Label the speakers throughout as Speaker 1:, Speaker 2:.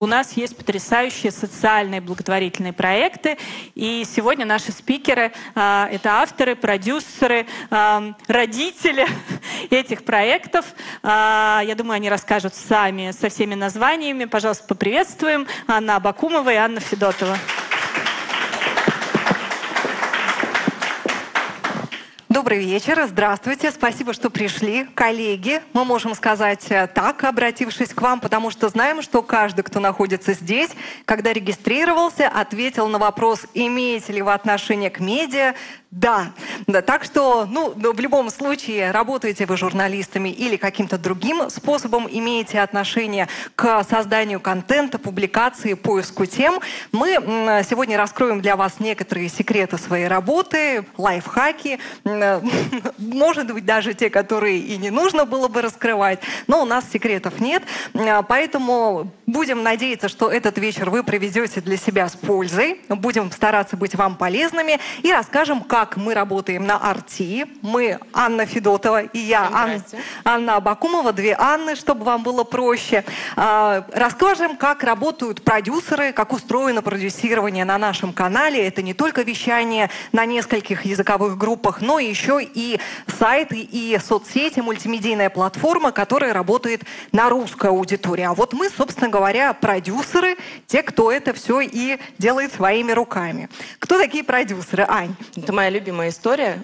Speaker 1: У нас есть потрясающие социальные благотворительные проекты, и сегодня наши спикеры а, это авторы, продюсеры, а, родители этих проектов. А, я думаю, они расскажут сами со всеми названиями. Пожалуйста, поприветствуем Анна Абакумова и Анна Федотова.
Speaker 2: Добрый вечер, здравствуйте, спасибо, что пришли. Коллеги, мы можем сказать э, так, обратившись к вам, потому что знаем, что каждый, кто находится здесь, когда регистрировался, ответил на вопрос, имеете ли вы отношение к медиа, да. да. Так что, ну, в любом случае, работаете вы журналистами или каким-то другим способом имеете отношение к созданию контента, публикации, поиску тем, мы сегодня раскроем для вас некоторые секреты своей работы, лайфхаки, может быть, даже те, которые и не нужно было бы раскрывать, но у нас секретов нет, поэтому будем надеяться, что этот вечер вы проведете для себя с пользой, будем стараться быть вам полезными и расскажем, как как мы работаем на Арти. Мы Анна Федотова и я, Ан... Анна Абакумова, две Анны, чтобы вам было проще. А, расскажем, как работают продюсеры, как устроено продюсирование на нашем канале. Это не только вещание на нескольких языковых группах, но еще и сайты и соцсети, мультимедийная платформа, которая работает на русскую аудиторию. А вот мы, собственно говоря, продюсеры, те, кто это все и делает своими руками. Кто такие продюсеры, Ань?
Speaker 3: Это моя моя любимая история.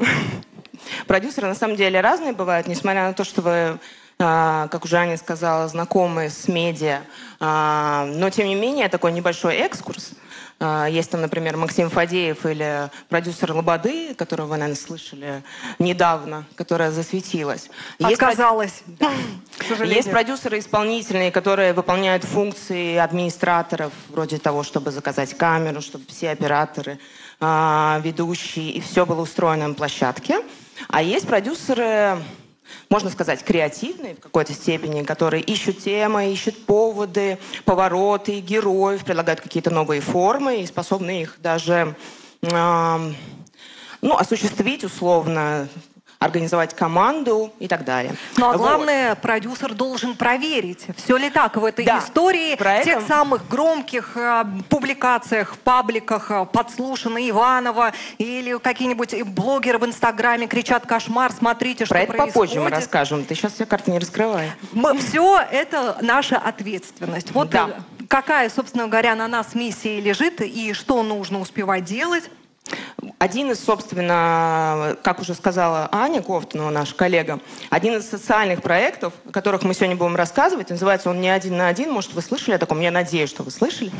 Speaker 3: Продюсеры на самом деле разные бывают, несмотря на то, что вы а, как уже Аня сказала, знакомы с медиа. А, но, тем не менее, такой небольшой экскурс. А, есть там, например, Максим Фадеев или продюсер Лободы, которого вы, наверное, слышали недавно, которая засветилась.
Speaker 2: Отказалась.
Speaker 3: Есть, есть продюсеры исполнительные, которые выполняют функции администраторов, вроде того, чтобы заказать камеру, чтобы все операторы а, ведущий, и все было устроено на площадке. А есть продюсеры, можно сказать, креативные в какой-то степени, которые ищут темы, ищут поводы, повороты, героев, предлагают какие-то новые формы и способны их даже э, ну, осуществить условно организовать команду и так далее.
Speaker 2: Ну а главное, вот. продюсер должен проверить, все ли так в этой да. истории, Про в тех самых громких э, публикациях, пабликах, э, подслушано Иванова или какие-нибудь блогеры в Инстаграме кричат «кошмар, смотрите,
Speaker 3: что
Speaker 2: Про это
Speaker 3: происходит». попозже мы расскажем, ты сейчас все карты не раскрывай.
Speaker 2: Мы, все это наша ответственность. Вот да. какая, собственно говоря, на нас миссия лежит и что нужно успевать делать.
Speaker 3: Один из, собственно, как уже сказала Аня Кофтунова, наша коллега, один из социальных проектов, о которых мы сегодня будем рассказывать, называется он «Не один на один». Может, вы слышали о таком? Я надеюсь, что вы слышали.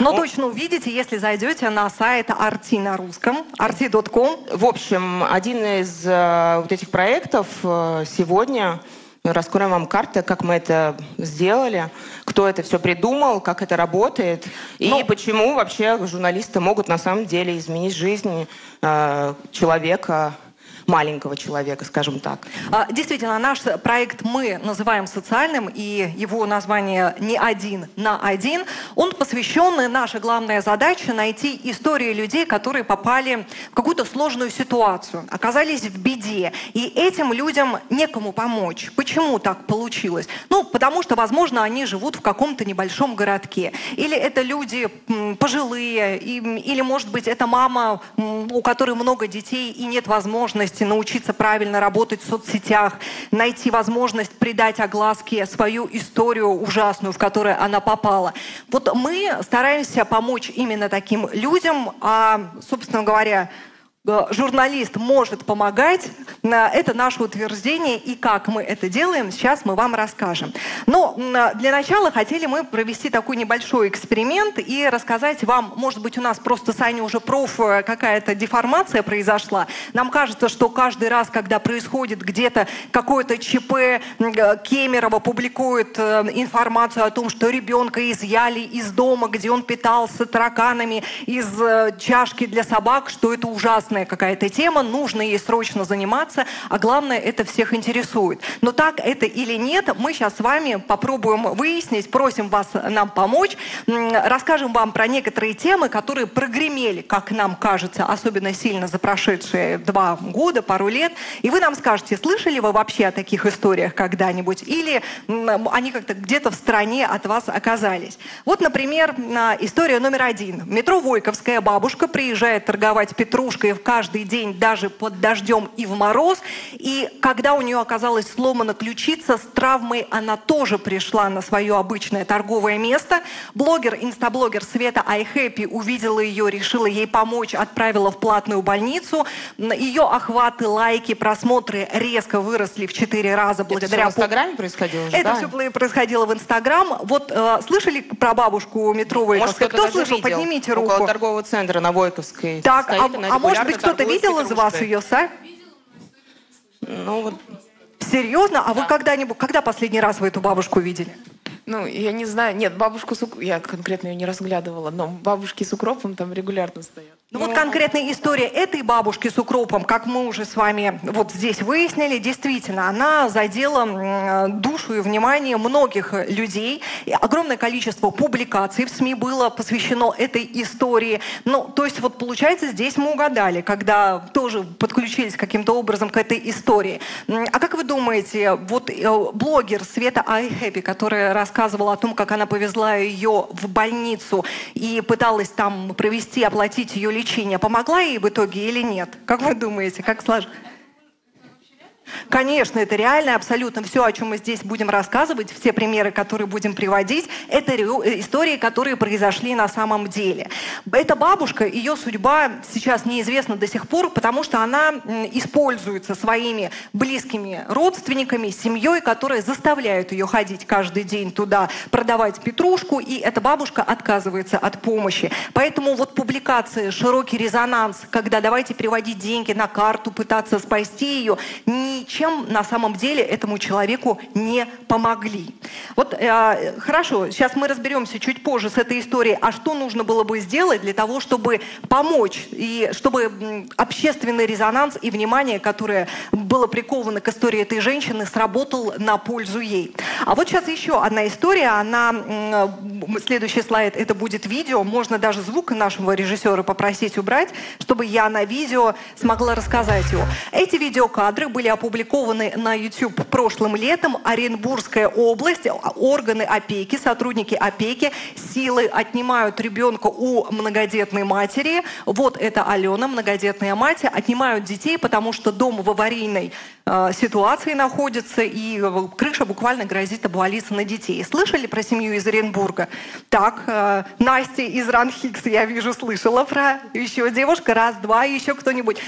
Speaker 2: Но он... точно увидите, если зайдете на сайт Арти на русском, arti.com.
Speaker 3: В общем, один из э, вот этих проектов э, сегодня раскроем вам карты, как мы это сделали, кто это все придумал, как это работает, и ну, почему вообще журналисты могут на самом деле изменить жизнь э, человека маленького человека, скажем так.
Speaker 2: А, действительно, наш проект мы называем социальным, и его название «Не один на один». Он посвящен, наша главная задача – найти истории людей, которые попали в какую-то сложную ситуацию, оказались в беде, и этим людям некому помочь. Почему так получилось? Ну, потому что, возможно, они живут в каком-то небольшом городке, или это люди пожилые, или, может быть, это мама, у которой много детей и нет возможности возможности научиться правильно работать в соцсетях, найти возможность придать огласке свою историю ужасную, в которую она попала. Вот мы стараемся помочь именно таким людям, а, собственно говоря, журналист может помогать. Это наше утверждение. И как мы это делаем, сейчас мы вам расскажем. Но для начала хотели мы провести такой небольшой эксперимент и рассказать вам, может быть, у нас просто с Аней уже проф э, какая-то деформация произошла. Нам кажется, что каждый раз, когда происходит где-то какое-то ЧП, э, Кемерово публикует информацию о том, что ребенка изъяли из дома, где он питался тараканами из чашки для собак, что это ужасно опасная какая-то тема, нужно ей срочно заниматься, а главное, это всех интересует. Но так это или нет, мы сейчас с вами попробуем выяснить, просим вас нам помочь, расскажем вам про некоторые темы, которые прогремели, как нам кажется, особенно сильно за прошедшие два года, пару лет, и вы нам скажете, слышали вы вообще о таких историях когда-нибудь, или они как-то где-то в стороне от вас оказались. Вот, например, история номер один. Метро Войковская бабушка приезжает торговать петрушкой каждый день, даже под дождем и в мороз. И когда у нее оказалась сломана ключица, с травмой она тоже пришла на свое обычное торговое место. Блогер, инстаблогер Света iHappy увидела ее, решила ей помочь, отправила в платную больницу. Ее охваты, лайки, просмотры резко выросли в четыре раза благодаря...
Speaker 3: Это все в Инстаграме происходило уже,
Speaker 2: Это
Speaker 3: да?
Speaker 2: все происходило в Инстаграм. Вот э, слышали про бабушку метро Войковская? Кто слышал?
Speaker 3: Видел.
Speaker 2: Поднимите руку.
Speaker 3: Около торгового центра на Войковской.
Speaker 2: Так, стоит, а, а может быть кто-то видел из вас ее, Са?
Speaker 3: Ну вот.
Speaker 2: Серьезно? А да. вы когда-нибудь, когда последний раз вы эту бабушку видели?
Speaker 4: Ну, я не знаю. Нет, бабушку с я конкретно ее не разглядывала, но бабушки с укропом там регулярно стоят.
Speaker 2: Ну вот конкретная история этой бабушки с укропом, как мы уже с вами вот здесь выяснили, действительно, она задела душу и внимание многих людей. И огромное количество публикаций в СМИ было посвящено этой истории. Ну, то есть вот получается, здесь мы угадали, когда тоже подключились каким-то образом к этой истории. А как вы думаете, вот э, блогер Света Айхэппи, которая рассказывала о том, как она повезла ее в больницу и пыталась там провести, оплатить ее лечение, лечения помогла ей в итоге или нет? Как вы думаете, как сложно? Конечно, это реально, абсолютно все, о чем мы здесь будем рассказывать, все примеры, которые будем приводить, это э, истории, которые произошли на самом деле. Эта бабушка, ее судьба сейчас неизвестна до сих пор, потому что она используется своими близкими родственниками, семьей, которые заставляют ее ходить каждый день туда, продавать петрушку, и эта бабушка отказывается от помощи. Поэтому вот публикация, широкий резонанс, когда давайте переводить деньги на карту, пытаться спасти ее, не ничем на самом деле этому человеку не помогли. Вот э, хорошо, сейчас мы разберемся чуть позже с этой историей, а что нужно было бы сделать для того, чтобы помочь, и чтобы общественный резонанс и внимание, которое было приковано к истории этой женщины, сработал на пользу ей. А вот сейчас еще одна история, она, следующий слайд, это будет видео, можно даже звук нашего режиссера попросить убрать, чтобы я на видео смогла рассказать его. Эти видеокадры были опубликованы опубликованы на YouTube прошлым летом. Оренбургская область, органы опеки, сотрудники опеки силы отнимают ребенка у многодетной матери. Вот это Алена, многодетная мать, отнимают детей, потому что дом в аварийной э, ситуации находится, и крыша буквально грозит обвалиться на детей. Слышали про семью из Оренбурга? Так, э, Настя из Ранхикс, я вижу, слышала про еще девушка, раз, два, еще кто-нибудь.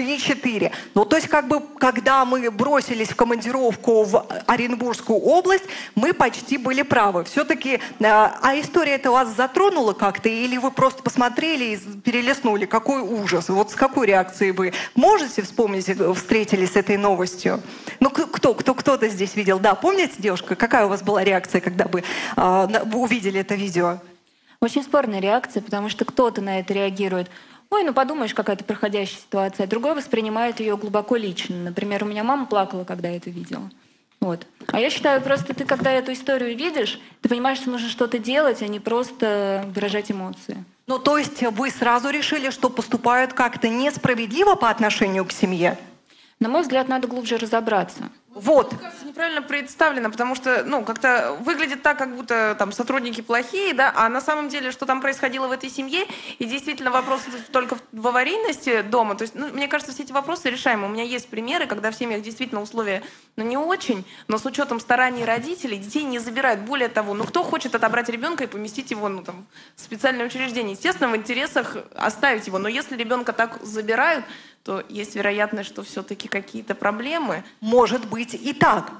Speaker 2: Три-четыре. Ну, то есть, как бы, когда мы бросились в командировку в Оренбургскую область, мы почти были правы. Все-таки, э, а история это вас затронула как-то, или вы просто посмотрели и перелистнули? Какой ужас! Вот с какой реакцией вы можете вспомнить, э, встретились с этой новостью? Ну, кто, кто, кто-то здесь видел? Да, помните, девушка, какая у вас была реакция, когда вы, э, вы увидели это видео?
Speaker 5: Очень спорная реакция, потому что кто-то на это реагирует Ой, ну подумаешь, какая-то проходящая ситуация. Другой воспринимает ее глубоко лично. Например, у меня мама плакала, когда я это видела. Вот. А я считаю, просто ты, когда эту историю видишь, ты понимаешь, что нужно что-то делать, а не просто выражать эмоции.
Speaker 2: Ну, то есть вы сразу решили, что поступают как-то несправедливо по отношению к семье?
Speaker 5: На мой взгляд, надо глубже разобраться.
Speaker 4: Вот. Кажется, неправильно представлено, потому что, ну, как-то выглядит так, как будто там сотрудники плохие, да, а на самом деле, что там происходило в этой семье, и действительно вопрос только в аварийности дома, то есть, ну, мне кажется, все эти вопросы решаемы. У меня есть примеры, когда в семьях действительно условия, ну, не очень, но с учетом стараний родителей детей не забирают. Более того, ну, кто хочет отобрать ребенка и поместить его, ну, там, в специальное учреждение? Естественно, в интересах оставить его, но если ребенка так забирают, то есть вероятность, что все-таки какие-то проблемы.
Speaker 2: Может быть и так.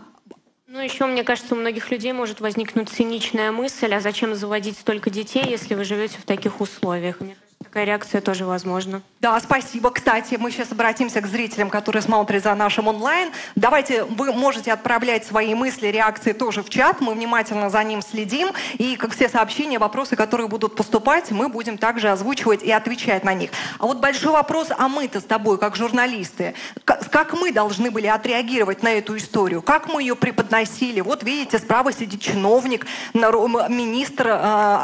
Speaker 6: Ну, еще, мне кажется, у многих людей может возникнуть циничная мысль, а зачем заводить столько детей, если вы живете в таких условиях? Мне такая реакция тоже возможна.
Speaker 2: Да, спасибо. Кстати, мы сейчас обратимся к зрителям, которые смотрят за нашим онлайн. Давайте, вы можете отправлять свои мысли, реакции тоже в чат. Мы внимательно за ним следим. И, как все сообщения, вопросы, которые будут поступать, мы будем также озвучивать и отвечать на них. А вот большой вопрос, а мы-то с тобой, как журналисты, как мы должны были отреагировать на эту историю? Как мы ее преподносили? Вот видите, справа сидит чиновник, министр э,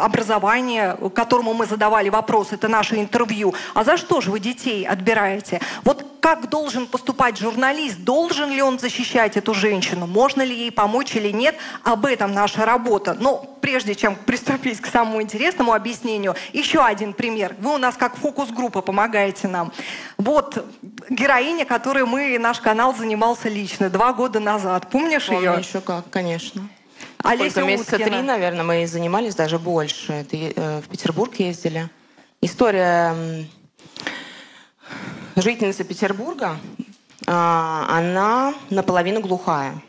Speaker 2: образования, которому мы задавали вопрос, это наше интервью. А за что же вы детей отбираете? Вот как должен поступать журналист? Должен ли он защищать эту женщину? Можно ли ей помочь или нет? Об этом наша работа. Но прежде чем приступить к самому интересному объяснению, еще один пример. Вы у нас как фокус-группа помогаете нам. Вот героиня, которой мы, наш канал занимался лично два года назад. Помнишь
Speaker 3: Помню
Speaker 2: ее?
Speaker 3: еще как, конечно.
Speaker 2: Олеся
Speaker 3: Сколько, месяца
Speaker 2: Уткина.
Speaker 3: три, наверное, мы занимались, даже больше. Это, э, в Петербург ездили. История жительницы Петербурга, а, она наполовину глухая.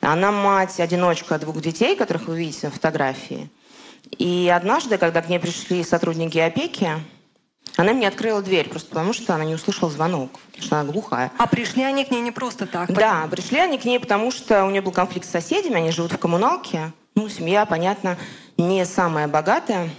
Speaker 3: Она мать-одиночка двух детей, которых вы видите на фотографии. И однажды, когда к ней пришли сотрудники опеки, она мне открыла дверь, просто потому что она не услышала звонок, потому что она глухая.
Speaker 2: А пришли они к ней не просто так.
Speaker 3: Да, пришли они к ней, потому что у нее был конфликт с соседями, они живут в коммуналке. Ну, семья, понятно, не самая богатая.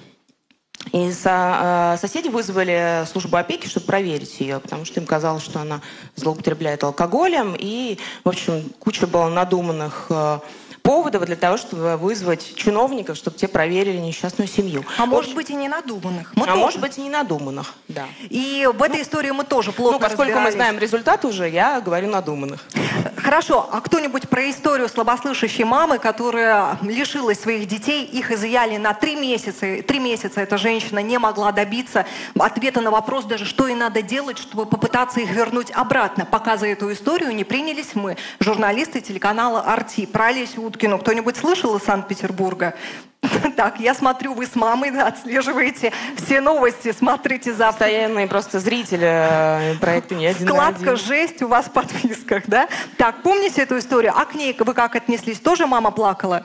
Speaker 3: И со, э, соседи вызвали службу опеки, чтобы проверить ее, потому что им казалось, что она злоупотребляет алкоголем. И, в общем, куча была надуманных э, поводов для того, чтобы вызвать чиновников, чтобы те проверили несчастную семью.
Speaker 2: А
Speaker 3: В
Speaker 2: может быть и не надуманных. Мы
Speaker 3: а
Speaker 2: тоже.
Speaker 3: может быть и не надуманных, да.
Speaker 2: И в этой истории мы тоже плохо
Speaker 3: Ну, поскольку мы знаем результат уже, я говорю надуманных.
Speaker 2: Хорошо, а кто-нибудь про историю слабослышащей мамы, которая лишилась своих детей, их изъяли на три месяца. Три месяца эта женщина не могла добиться ответа на вопрос даже, что ей надо делать, чтобы попытаться их вернуть обратно. Пока за эту историю не принялись мы, журналисты телеканала «Арти». Про Олесю Уткину кто-нибудь слышал из Санкт-Петербурга? Так, я смотрю, вы с мамой отслеживаете все новости, смотрите за
Speaker 3: Постоянные просто зрители э, проекта «Не один
Speaker 2: Вкладка
Speaker 3: один».
Speaker 2: «Жесть» у вас в подписках, да? Так, помните эту историю? А к ней вы как отнеслись? Тоже мама плакала?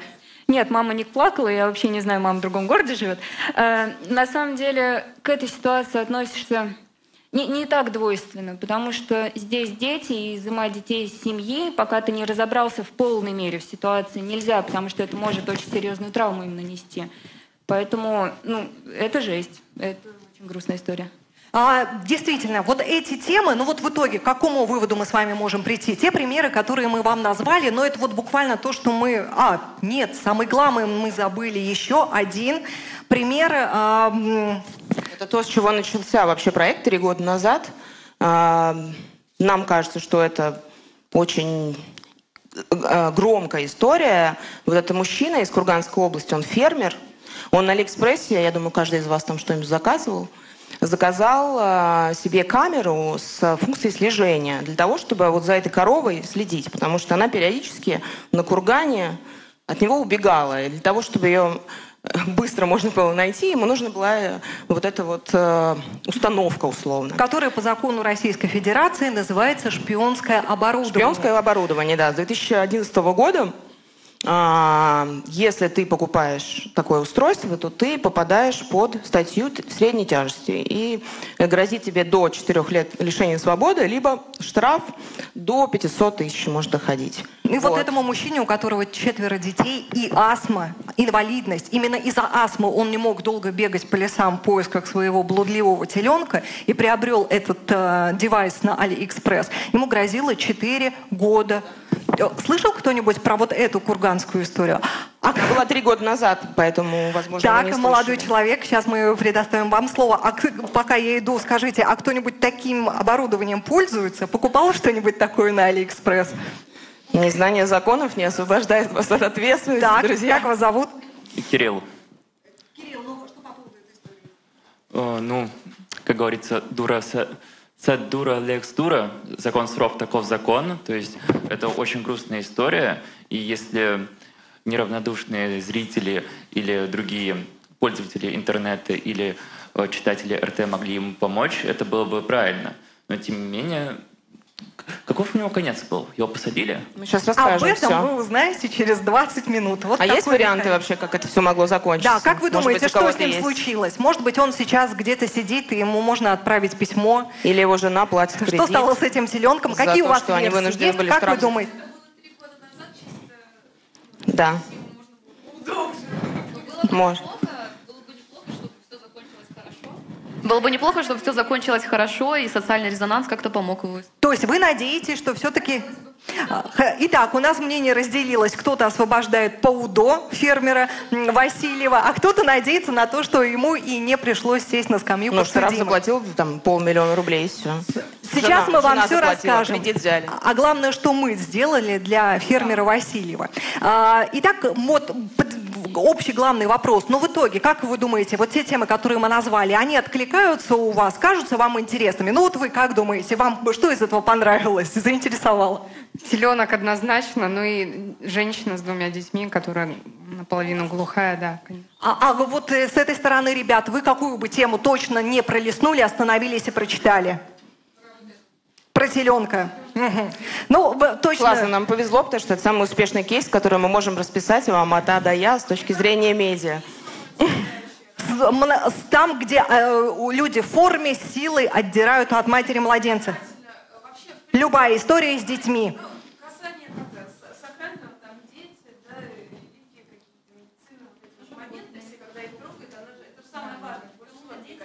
Speaker 5: Нет, мама не плакала, я вообще не знаю, мама в другом городе живет. Э, на самом деле к этой ситуации относишься не, не так двойственно, потому что здесь дети, и изымать детей из семьи, пока ты не разобрался в полной мере в ситуации, нельзя, потому что это может очень серьезную травму им нанести. Поэтому, ну, это жесть. Это очень грустная история.
Speaker 2: А, действительно, вот эти темы, ну вот в итоге, к какому выводу мы с вами можем прийти? Те примеры, которые мы вам назвали, но это вот буквально то, что мы... А, нет, самый главный мы забыли еще один пример. а,
Speaker 3: Это то, с чего начался вообще проект три года назад. А, Нам кажется, что это очень э, громкая история. Вот это мужчина из Курганской области, он фермер. Он на Алиэкспрессе, я думаю, каждый из вас там что-нибудь заказывал, заказал э, себе камеру с функцией слежения для того, чтобы вот за этой коровой следить, потому что она периодически на кургане от него убегала. И для того, чтобы ее быстро можно было найти, ему нужна была э, вот эта вот э, установка условно.
Speaker 2: которая по закону Российской Федерации называется шпионское оборудование.
Speaker 3: Шпионское оборудование, да, с 2011 года. А, Если ты покупаешь такое устройство, то ты попадаешь под статью средней тяжести. И грозит тебе до 4 лет лишения свободы, либо штраф до 500 тысяч может доходить.
Speaker 2: И вот. этому мужчине, у которого четверо детей и астма, инвалидность, именно из-за астмы он не мог долго бегать по лесам в поисках своего блудливого теленка и приобрел этот э, девайс на Алиэкспресс. Ему грозило 4 года. Э, Слышал кто-нибудь про вот эту курганскую историю? А
Speaker 3: Она была три года назад, поэтому, возможно,
Speaker 2: так,
Speaker 3: не
Speaker 2: молодой человек, сейчас мы предоставим вам слово. А пока я иду, скажите, а кто-нибудь таким оборудованием пользуется? Покупал что-нибудь такое на Алиэкспресс?
Speaker 3: Незнание законов не освобождает вас от ответственности,
Speaker 2: Так,
Speaker 3: друзья.
Speaker 2: как вас зовут?
Speaker 7: Кирилл. Кирилл, ну что по поводу этой истории? Ну, как говорится, dura sed dura lex dura, закон суров таков закон. То есть это очень грустная история. И если неравнодушные зрители или другие пользователи интернета или э, читатели РТ могли ему помочь, это было бы правильно. Но тем не менее, каков у него конец был? Его посадили?
Speaker 3: Мы сейчас расскажем
Speaker 2: Об этом
Speaker 3: все.
Speaker 2: вы узнаете через 20 минут. Вот
Speaker 3: А есть варианты
Speaker 2: механизм.
Speaker 3: вообще, как это все могло закончиться?
Speaker 2: Да, как вы
Speaker 3: Может
Speaker 2: думаете,
Speaker 3: быть, у
Speaker 2: что с ним
Speaker 3: есть?
Speaker 2: случилось? Может быть, он сейчас где-то сидит, и ему можно отправить письмо.
Speaker 3: Или его жена платит кредит?
Speaker 2: Что стало с этим теленком?
Speaker 3: за
Speaker 2: Какие у
Speaker 3: то,
Speaker 2: вас
Speaker 3: что они вынуждены
Speaker 2: есть?
Speaker 3: были
Speaker 2: Как вы
Speaker 3: штраф-
Speaker 2: думаете?
Speaker 3: Да. Может.
Speaker 8: Было бы неплохо, чтобы все закончилось хорошо, и социальный резонанс как-то помог его.
Speaker 2: То есть вы надеетесь, что все-таки... Итак, у нас мнение разделилось. Кто-то освобождает по УДО фермера Васильева, а кто-то надеется на то, что ему и не пришлось сесть на скамью
Speaker 3: Ну, штраф заплатил там полмиллиона рублей, и все.
Speaker 2: Сейчас мы вам
Speaker 3: жена
Speaker 2: все расскажем. А главное, что мы сделали для фермера Васильева. А, Итак, вот под- общий главный вопрос. Ну, в итоге, как вы думаете, вот те темы, которые мы назвали, они откликаются у вас, кажутся вам интересными? Ну, вот вы как думаете, вам что из этого понравилось, заинтересовало?
Speaker 9: Теленок однозначно, ну и женщина с двумя детьми, которая наполовину глухая, да, конечно.
Speaker 2: А, а вот э, с этой стороны, ребят, вы какую бы тему точно не пролистнули, остановились и прочитали? Про теленка. Ну, точно.
Speaker 3: Классно, нам повезло, потому что это самый успешный кейс, который мы можем расписать вам от А до Я с точки зрения медиа.
Speaker 2: Там, где э, люди в форме силой отдирают от матери младенца. Любая история с детьми.
Speaker 4: Касание тогда с- сакрального, там дети, да, великие какие-то медицины, вот эти вот моменты, если когда их трогают, она же, это же самое важное, больше владельца.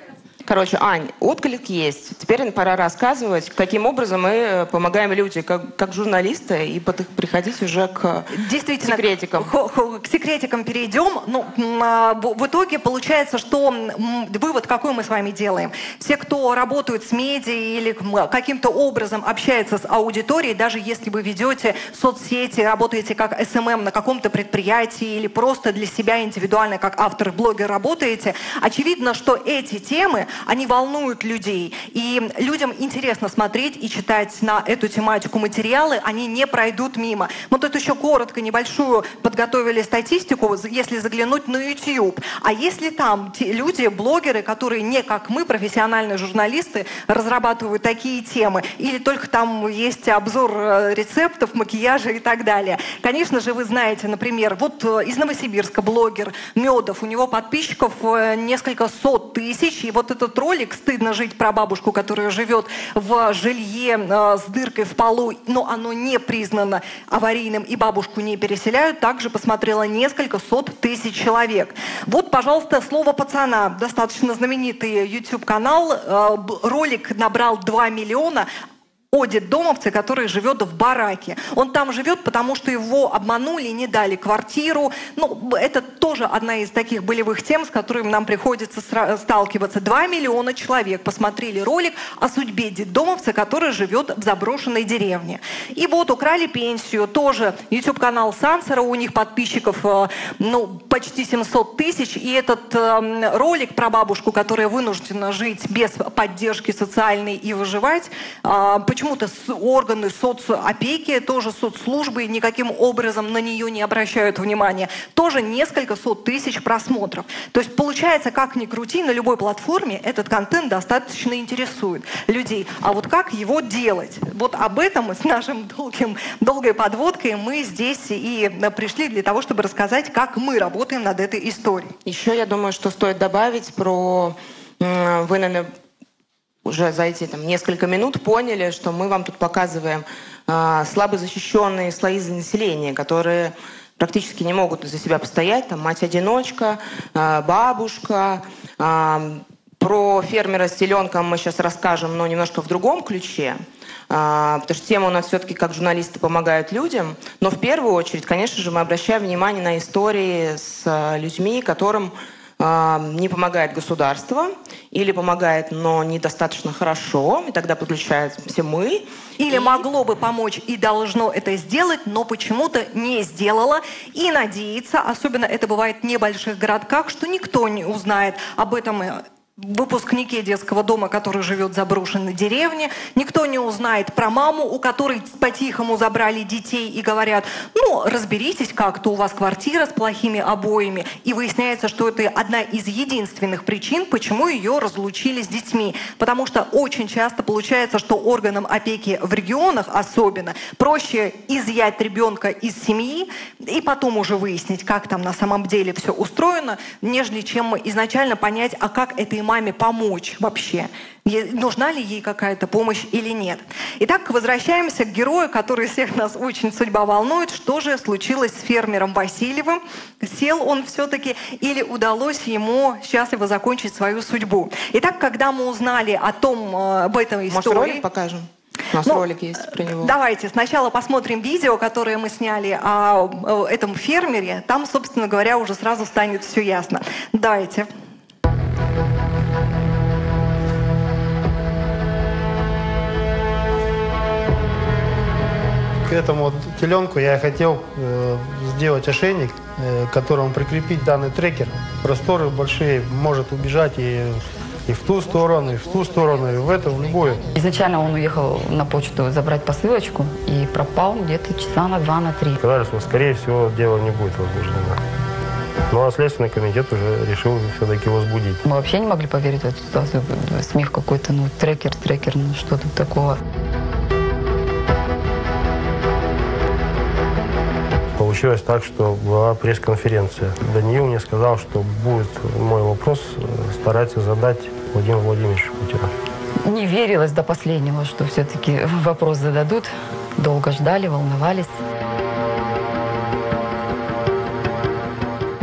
Speaker 3: Короче, Ань, отклик есть. Теперь пора рассказывать, каким образом мы э, помогаем людям, как, как журналисты, и под- приходить уже к
Speaker 2: Действительно,
Speaker 3: секретикам.
Speaker 2: хо- к секретикам перейдем. Ну, а, в итоге получается, что вывод какой мы с вами делаем. Все, кто работают с медиа или каким-то образом общается с аудиторией, даже если вы ведете соцсети, работаете как SMM на каком-то предприятии или просто для себя индивидуально как автор-блогер работаете, очевидно, что эти темы, они волнуют людей. И людям интересно смотреть и читать на эту тематику материалы, они не пройдут мимо. Мы тут еще коротко небольшую подготовили статистику, если заглянуть на YouTube. А если там те люди, блогеры, которые не как мы, профессиональные журналисты, разрабатывают такие темы, или только там есть обзор э, рецептов, макияжа и так далее. Конечно же, вы знаете, например, вот э, из Новосибирска блогер Медов, у него подписчиков э, несколько сот тысяч, и вот этот ролик «Стыдно жить» про бабушку, которая живет в жилье э, с дыркой в полу, но оно не признано аварийным, и бабушку не переселяют, также посмотрело несколько сот тысяч человек. Вот, пожалуйста, слово пацана. Достаточно знаменитый YouTube-канал. Э, Ролик набрал 2 миллиона о детдомовце, который живет в бараке. Он там живет, потому что его обманули, не дали квартиру. Ну, это тоже одна из таких болевых тем, с которыми нам приходится сталкиваться. Два миллиона человек посмотрели ролик о судьбе детдомовца, который живет в заброшенной деревне. И вот украли пенсию. Тоже YouTube-канал Сансера, у них подписчиков э, ну, почти 700 тысяч. И этот э, ролик про бабушку, которая вынуждена жить без поддержки социальной и выживать, а, почему-то органы соцопеки, тоже соцслужбы никаким образом на нее не обращают внимания. Тоже несколько сот тысяч просмотров. То есть получается, как ни крути, на любой платформе этот контент достаточно интересует людей. А вот как его делать? Вот об этом с нашим долгим, долгой подводкой мы здесь и э, пришли для того, чтобы рассказать, как мы работаем над этой историей.
Speaker 3: Еще я думаю, что стоит добавить про... наверное, уже за эти там, несколько минут поняли, что мы вам тут показываем а, слабо защищенные слои населения, которые практически не могут за себя постоять. Там мать-одиночка, а, бабушка. а, Про фермера с теленком мы сейчас расскажем, но немножко в другом ключе. Потому что тема у нас все-таки как журналисты помогают людям. Но в первую очередь, конечно же, мы обращаем внимание на истории с людьми, которым не помогает государство или помогает, но недостаточно хорошо, и тогда подключаемся мы.
Speaker 2: Или могло бы помочь и должно это сделать, но почему-то не сделало. И надеется, особенно это бывает в небольших городках, что никто не узнает об этом э, выпускнике детского дома, который живет в заброшенной деревне. Никто не узнает про маму, у которой по-тихому забрали детей и говорят, ну, разберитесь как-то, у вас квартира с плохими обоями. И выясняется, что это одна из единственных причин, почему ее разлучили с детьми. Потому что очень часто получается, что органам опеки в регионах особенно проще изъять ребенка из семьи и потом уже выяснить, как там на самом деле все устроено, нежели чем изначально понять, а как этой маме помочь вообще. Нужна ли ей какая-то помощь или нет. Итак, возвращаемся к герою, который всех нас очень судьба волнует. Что же случилось с фермером Васильевым? Сел он все-таки или удалось ему счастливо закончить свою судьбу? Итак, когда мы узнали о том, э, об этом истории...
Speaker 3: Может, ролик покажем? У нас ну, ролик есть про него.
Speaker 2: Давайте сначала посмотрим видео, которое мы сняли о этом фермере. Там, собственно говоря, уже сразу станет все ясно. Давайте.
Speaker 10: К этому теленку я хотел э, сделать ошейник, э, к которому прикрепить данный трекер. Просторы большие, может убежать и и в ту сторону, и в ту сторону, и в эту, в любую.
Speaker 11: Изначально он уехал на почту забрать посылочку и пропал где-то часа на два, на три.
Speaker 10: Сказали, что, скорее всего, дело не будет возбуждено. Ну, а Следственный комитет уже решил все-таки возбудить.
Speaker 11: Мы вообще не могли поверить в эту ситуацию. Смех какой-то, ну, трекер, трекер, ну, что тут такого.
Speaker 10: Получилось так, что была пресс-конференция. Даниил мне сказал, что будет мой вопрос э, стараться задать Владимир Владимирович Путина.
Speaker 11: Не верилось до последнего, что все-таки вопрос зададут. Долго ждали, волновались.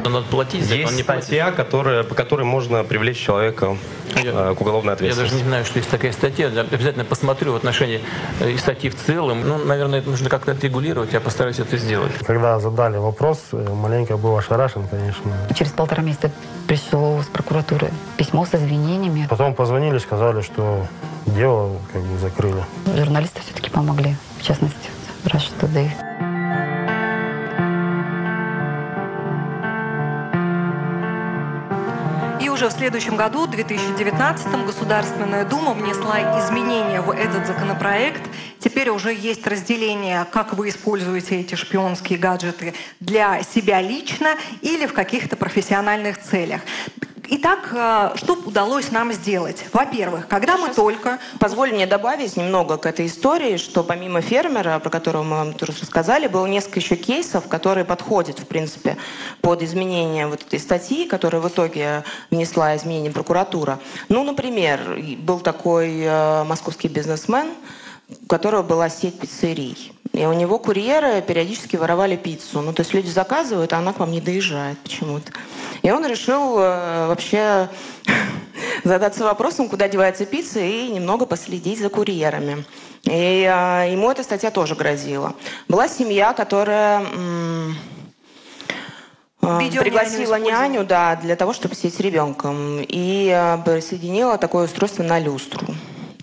Speaker 12: Надо платить, за
Speaker 13: Есть статья, которая, по которой можно привлечь человека я, к уголовной ответственности.
Speaker 12: Я даже не знаю, что есть такая статья. Я обязательно посмотрю в отношении э, и статьи в целом. Ну, наверное, это нужно как-то отрегулировать. Я постараюсь это сделать.
Speaker 10: Когда задали вопрос, э, маленько был ошарашен, конечно.
Speaker 11: Через полтора месяца пришло с прокуратуры письмо с извинениями.
Speaker 10: Потом позвонили, сказали, что дело как бы закрыли.
Speaker 11: Журналисты все-таки помогли, в частности, Russia Today.
Speaker 2: Уже в следующем году, 2019, Государственная Дума внесла изменения в этот законопроект. Теперь уже есть разделение, как вы используете эти шпионские гаджеты для себя лично или в каких-то профессиональных целях. Итак, э, что удалось нам сделать? Во-первых, когда мы только...
Speaker 3: Позволь мне добавить немного к этой истории, что помимо фермера, про которого мы вам тоже рассказали, было несколько еще кейсов, которые подходят, в принципе, под изменение вот этой статьи, которая в итоге внесла изменение прокуратура. Ну, например, был такой э, московский бизнесмен, у которого была сеть пиццерий. И у него курьеры периодически воровали пиццу. Ну, то есть люди заказывают, а она к вам не доезжает почему-то. И он решил э, вообще задаться вопросом, куда девается пицца, и немного последить за курьерами. И э, ему эта статья тоже грозила. Была семья, которая... М- Видео пригласила няню, да, для того, чтобы сидеть с ребенком. И э, присоединила такое устройство на люстру.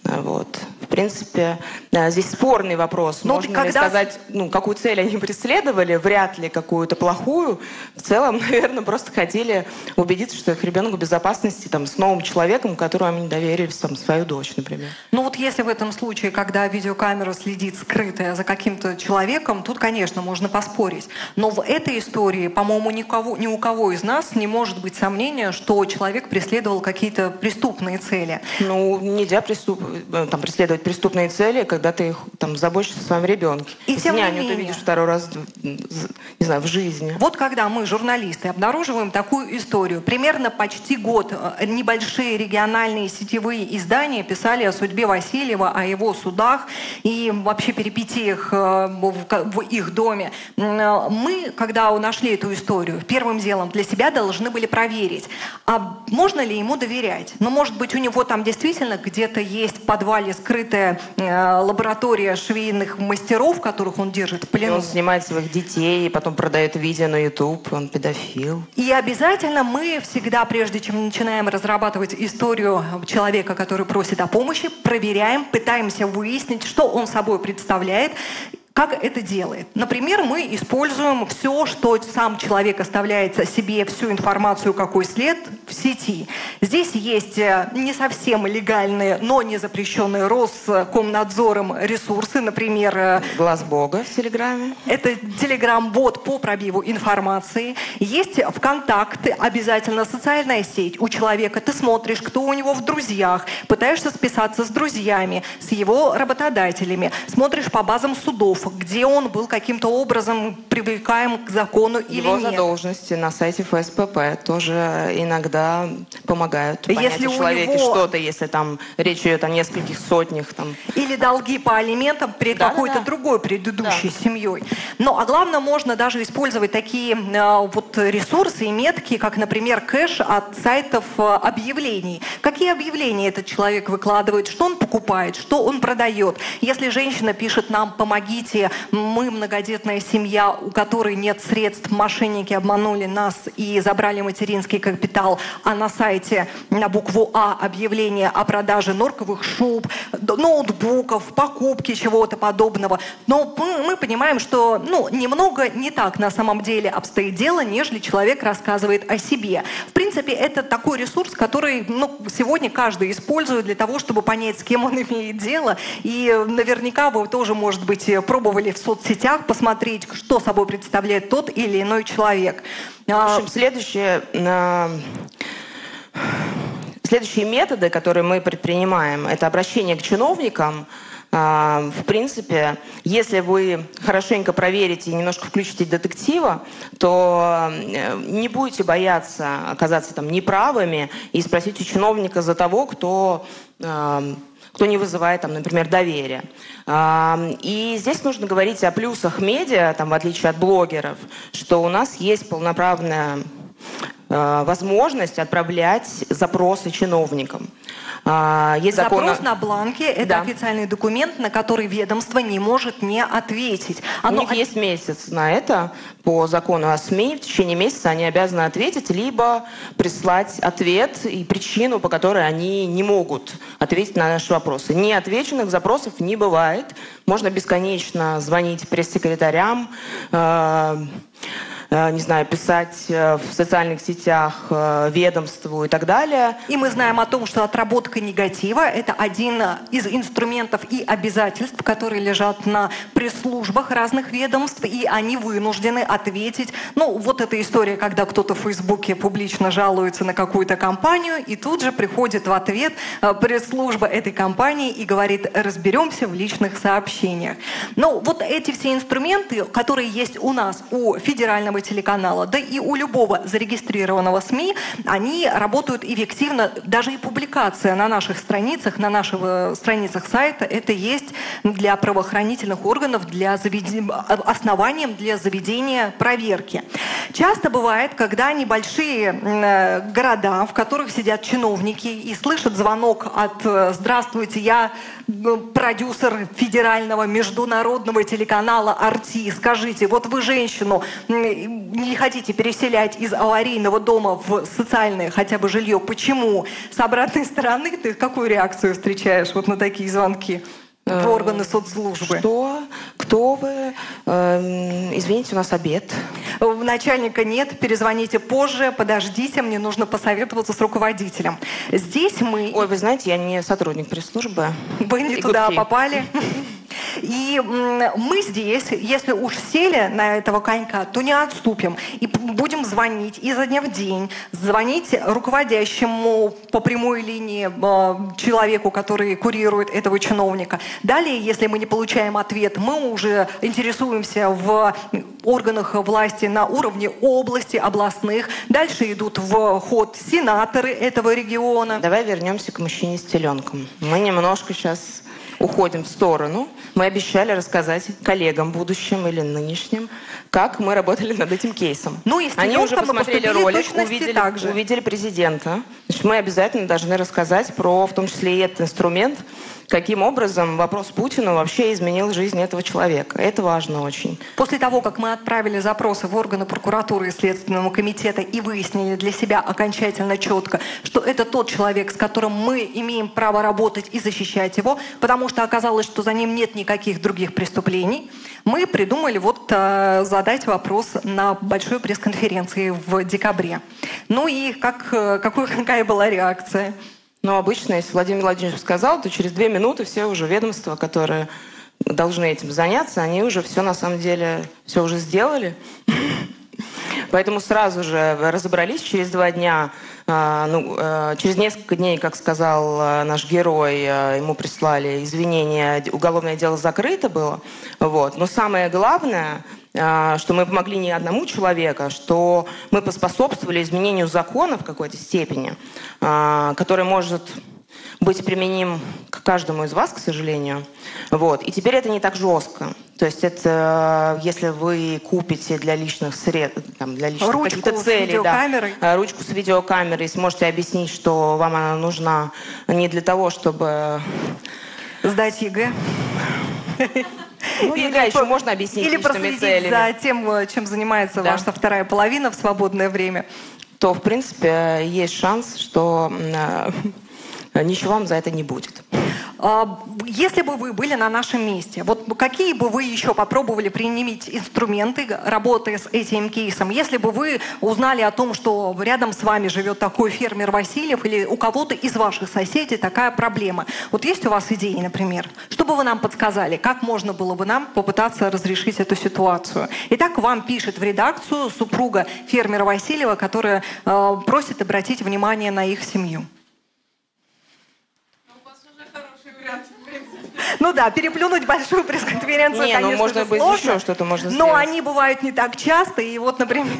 Speaker 3: Вот в принципе, да, здесь спорный вопрос. Но Можно когда... ли сказать, ну, какую цель они преследовали? Вряд ли какую-то плохую. В целом, наверное, просто хотели убедиться, что их ребенок в безопасности там, с новым человеком, которому они доверили там, свою дочь, например.
Speaker 2: Ну вот если в этом случае, когда видеокамера следит скрытая за каким-то человеком, тут, конечно, можно поспорить. Но в этой истории, по-моему, никого, ни у кого из нас не может быть сомнения, что человек преследовал какие-то преступные цели.
Speaker 3: Ну, нельзя преступ... Э, там, преследовать преследовать преступные цели, когда ты их там заботишься о своем ребенке. И тем няню не менее. ты видишь второй раз, не знаю, в жизни.
Speaker 2: Вот когда мы, журналисты, обнаруживаем такую историю, примерно почти год э, небольшие региональные сетевые издания писали о судьбе Васильева, о его судах и вообще перипетиях э, в их доме. Э, мы, когда нашли эту историю, первым делом для себя должны были проверить, а можно ли ему доверять? Ну, может быть, у него там действительно где-то есть в подвале скрытый открытая э, лаборатория швейных мастеров, которых он держит в плену.
Speaker 3: И он снимает своих детей, и потом продает видео на YouTube, он педофил.
Speaker 2: И обязательно мы всегда, прежде чем начинаем разрабатывать историю человека, который просит о помощи, проверяем, пытаемся выяснить, что он собой представляет, как это делает? Например, мы используем все, что сам человек оставляет себе, всю информацию, какой след в сети. Здесь есть э, не совсем легальные, но не запрещенные Роскомнадзором ресурсы, например... Э,
Speaker 3: Глаз Бога в Телеграме.
Speaker 2: Это Телеграм-бот по пробиву информации. Есть ВКонтакте, обязательно социальная сеть у человека. Ты смотришь, кто у него в друзьях, пытаешься списаться с друзьями, с его работодателями, смотришь по базам судов, где он был каким-то образом привлекаем к закону или
Speaker 3: его
Speaker 2: нет.
Speaker 3: задолженности на сайте ФСПП тоже иногда помогают понять
Speaker 2: если
Speaker 3: у человека
Speaker 2: него...
Speaker 3: что-то, если там речь идет о нескольких сотнах. Там.
Speaker 2: Или долги по алиментам перед да, какой-то да, да. другой предыдущей да. семьей. Но, а главное, можно даже использовать такие э, вот ресурсы и метки, как, например, кэш от сайтов э, объявлений. Какие объявления этот человек выкладывает, что он покупает, что он продает. Если женщина пишет нам, помогите, мы многодетная семья, у которой нет средств, мошенники обманули нас и забрали материнский капитал, а на сайте на букву А объявление о продаже норковых шуб, ноутбуков, покупки чего-то подобного. Но мы понимаем, что ну, немного не так на самом деле обстоит дело, нежели человек рассказывает о себе. В принципе, это такой ресурс, который ну, сегодня каждый использует для того, чтобы понять, с кем он имеет дело. И наверняка вы тоже, может быть, пробовали в соцсетях посмотреть, что собой представляет тот или иной человек.
Speaker 3: В общем, следующее... Следующие методы, которые мы предпринимаем, это обращение к чиновникам. А, в принципе, если вы хорошенько проверите и немножко включите детектива, то э, не будете бояться оказаться там неправыми и спросить у чиновника за того, кто кто не вызывает, там, например, доверия. И здесь нужно говорить о плюсах медиа, там, в отличие от блогеров, что у нас есть полноправная э, возможность отправлять запросы чиновникам.
Speaker 2: А, есть Запрос закон... на бланке – это да. официальный документ, на который ведомство не может не ответить.
Speaker 3: Оно... У них есть месяц на это по закону о СМИ. В течение месяца они обязаны ответить, либо прислать ответ и причину, по которой они не могут ответить на наши вопросы. Неотвеченных запросов не бывает. Можно бесконечно звонить пресс-секретарям, э Э, не знаю, писать э, в социальных сетях э, ведомству и так далее.
Speaker 2: И мы знаем о том, что отработка негатива – это один из инструментов и обязательств, которые лежат на пресс-службах разных ведомств, и они вынуждены ответить. Ну, вот эта история, когда кто-то в Фейсбуке публично жалуется на какую-то компанию, и тут же приходит в ответ пресс-служба этой компании и говорит, разберемся в личных сообщениях. Но вот эти все инструменты, которые есть у нас, у федерального федерального телеканала, да и у любого зарегистрированного СМИ, они работают эффективно. Даже и публикация на наших страницах, на наших э, страницах сайта, это есть для правоохранительных органов, для заведения, основанием для заведения проверки. Часто бывает, когда небольшие э, города, в которых сидят чиновники и слышат звонок от э, «Здравствуйте, я продюсер федерального международного телеканала «Арти», скажите, вот вы женщину не хотите переселять из аварийного дома в социальное хотя бы жилье, почему? С обратной стороны ты какую реакцию встречаешь вот на такие звонки? В э, органы соцслужбы.
Speaker 3: Что? Кто вы? Эм, извините, у нас обед.
Speaker 2: Начальника нет, перезвоните позже, подождите, мне нужно посоветоваться с руководителем. Здесь мы...
Speaker 3: Ой, вы знаете, я не сотрудник пресс-службы.
Speaker 2: Вы не туда попали. И мы здесь, если уж сели на этого конька, то не отступим. И будем звонить изо дня в день, звонить руководящему по прямой линии э, человеку, который курирует этого чиновника. Далее, если мы не получаем ответ, мы уже интересуемся в органах власти на уровне области, областных. Дальше идут в ход сенаторы этого региона.
Speaker 3: Давай вернемся к мужчине с теленком. Мы немножко сейчас уходим в сторону. Мы обещали рассказать коллегам будущим или нынешним, как мы работали над этим кейсом.
Speaker 2: Ну, и
Speaker 3: Они уже посмотрели ролик, увидели, увидели президента. Значит, мы обязательно должны рассказать про, в том числе и этот инструмент, каким образом вопрос Путину вообще изменил жизнь этого человека. Это важно очень.
Speaker 2: После того, как мы отправили запросы в органы прокуратуры и Следственного комитета и выяснили для себя окончательно четко, что это тот человек, с которым мы имеем право работать и защищать его, потому что оказалось, что за ним нет никаких других преступлений, мы придумали вот э, задать вопрос на большой пресс-конференции в декабре. Ну и как, э, какой, какая была реакция?
Speaker 3: Ну, обычно, если Владимир Владимирович сказал, то через две минуты все уже ведомства, которые должны этим заняться, они уже все на самом деле, все уже сделали. Поэтому сразу же разобрались через два дня, а, ну, э, через несколько дней, как сказал э, наш герой, ему прислали извинения, уголовное дело закрыто было. Вот. Но самое главное, что мы помогли не одному человеку, а что мы поспособствовали изменению закона в какой-то степени, который может быть применим к каждому из вас, к сожалению. Вот. И теперь это не так жестко. То есть это если вы купите для личных средств, там, для личных
Speaker 2: ручку каких-то целей,
Speaker 3: да, э, ручку с видеокамерой, сможете объяснить, что вам она нужна не для того, чтобы
Speaker 2: сдать ЕГЭ.
Speaker 3: Ну, ЕГЭ еще можно объяснить
Speaker 2: Или проследить
Speaker 3: целями.
Speaker 2: за тем, э, чем занимается да. ваша вторая половина в свободное время.
Speaker 3: То, в принципе, есть шанс, что э, ничего вам за это не будет.
Speaker 2: А, если бы вы были на нашем месте, вот какие бы вы еще попробовали применить инструменты работы с этим кейсом, если бы вы узнали о том, что рядом с вами живет такой фермер Васильев или у кого-то из ваших соседей такая проблема. Вот есть у вас идеи, например? Что бы вы нам подсказали? Как можно было бы нам попытаться разрешить эту ситуацию? Итак, вам пишет в редакцию супруга фермера Васильева, которая э, просит обратить внимание на их семью. Ну да, переплюнуть большую пресс-конференцию,
Speaker 3: не,
Speaker 2: конечно,
Speaker 3: ну можно быть
Speaker 2: сложно,
Speaker 3: еще что-то можно
Speaker 2: Но они бывают не так часто, и вот, например...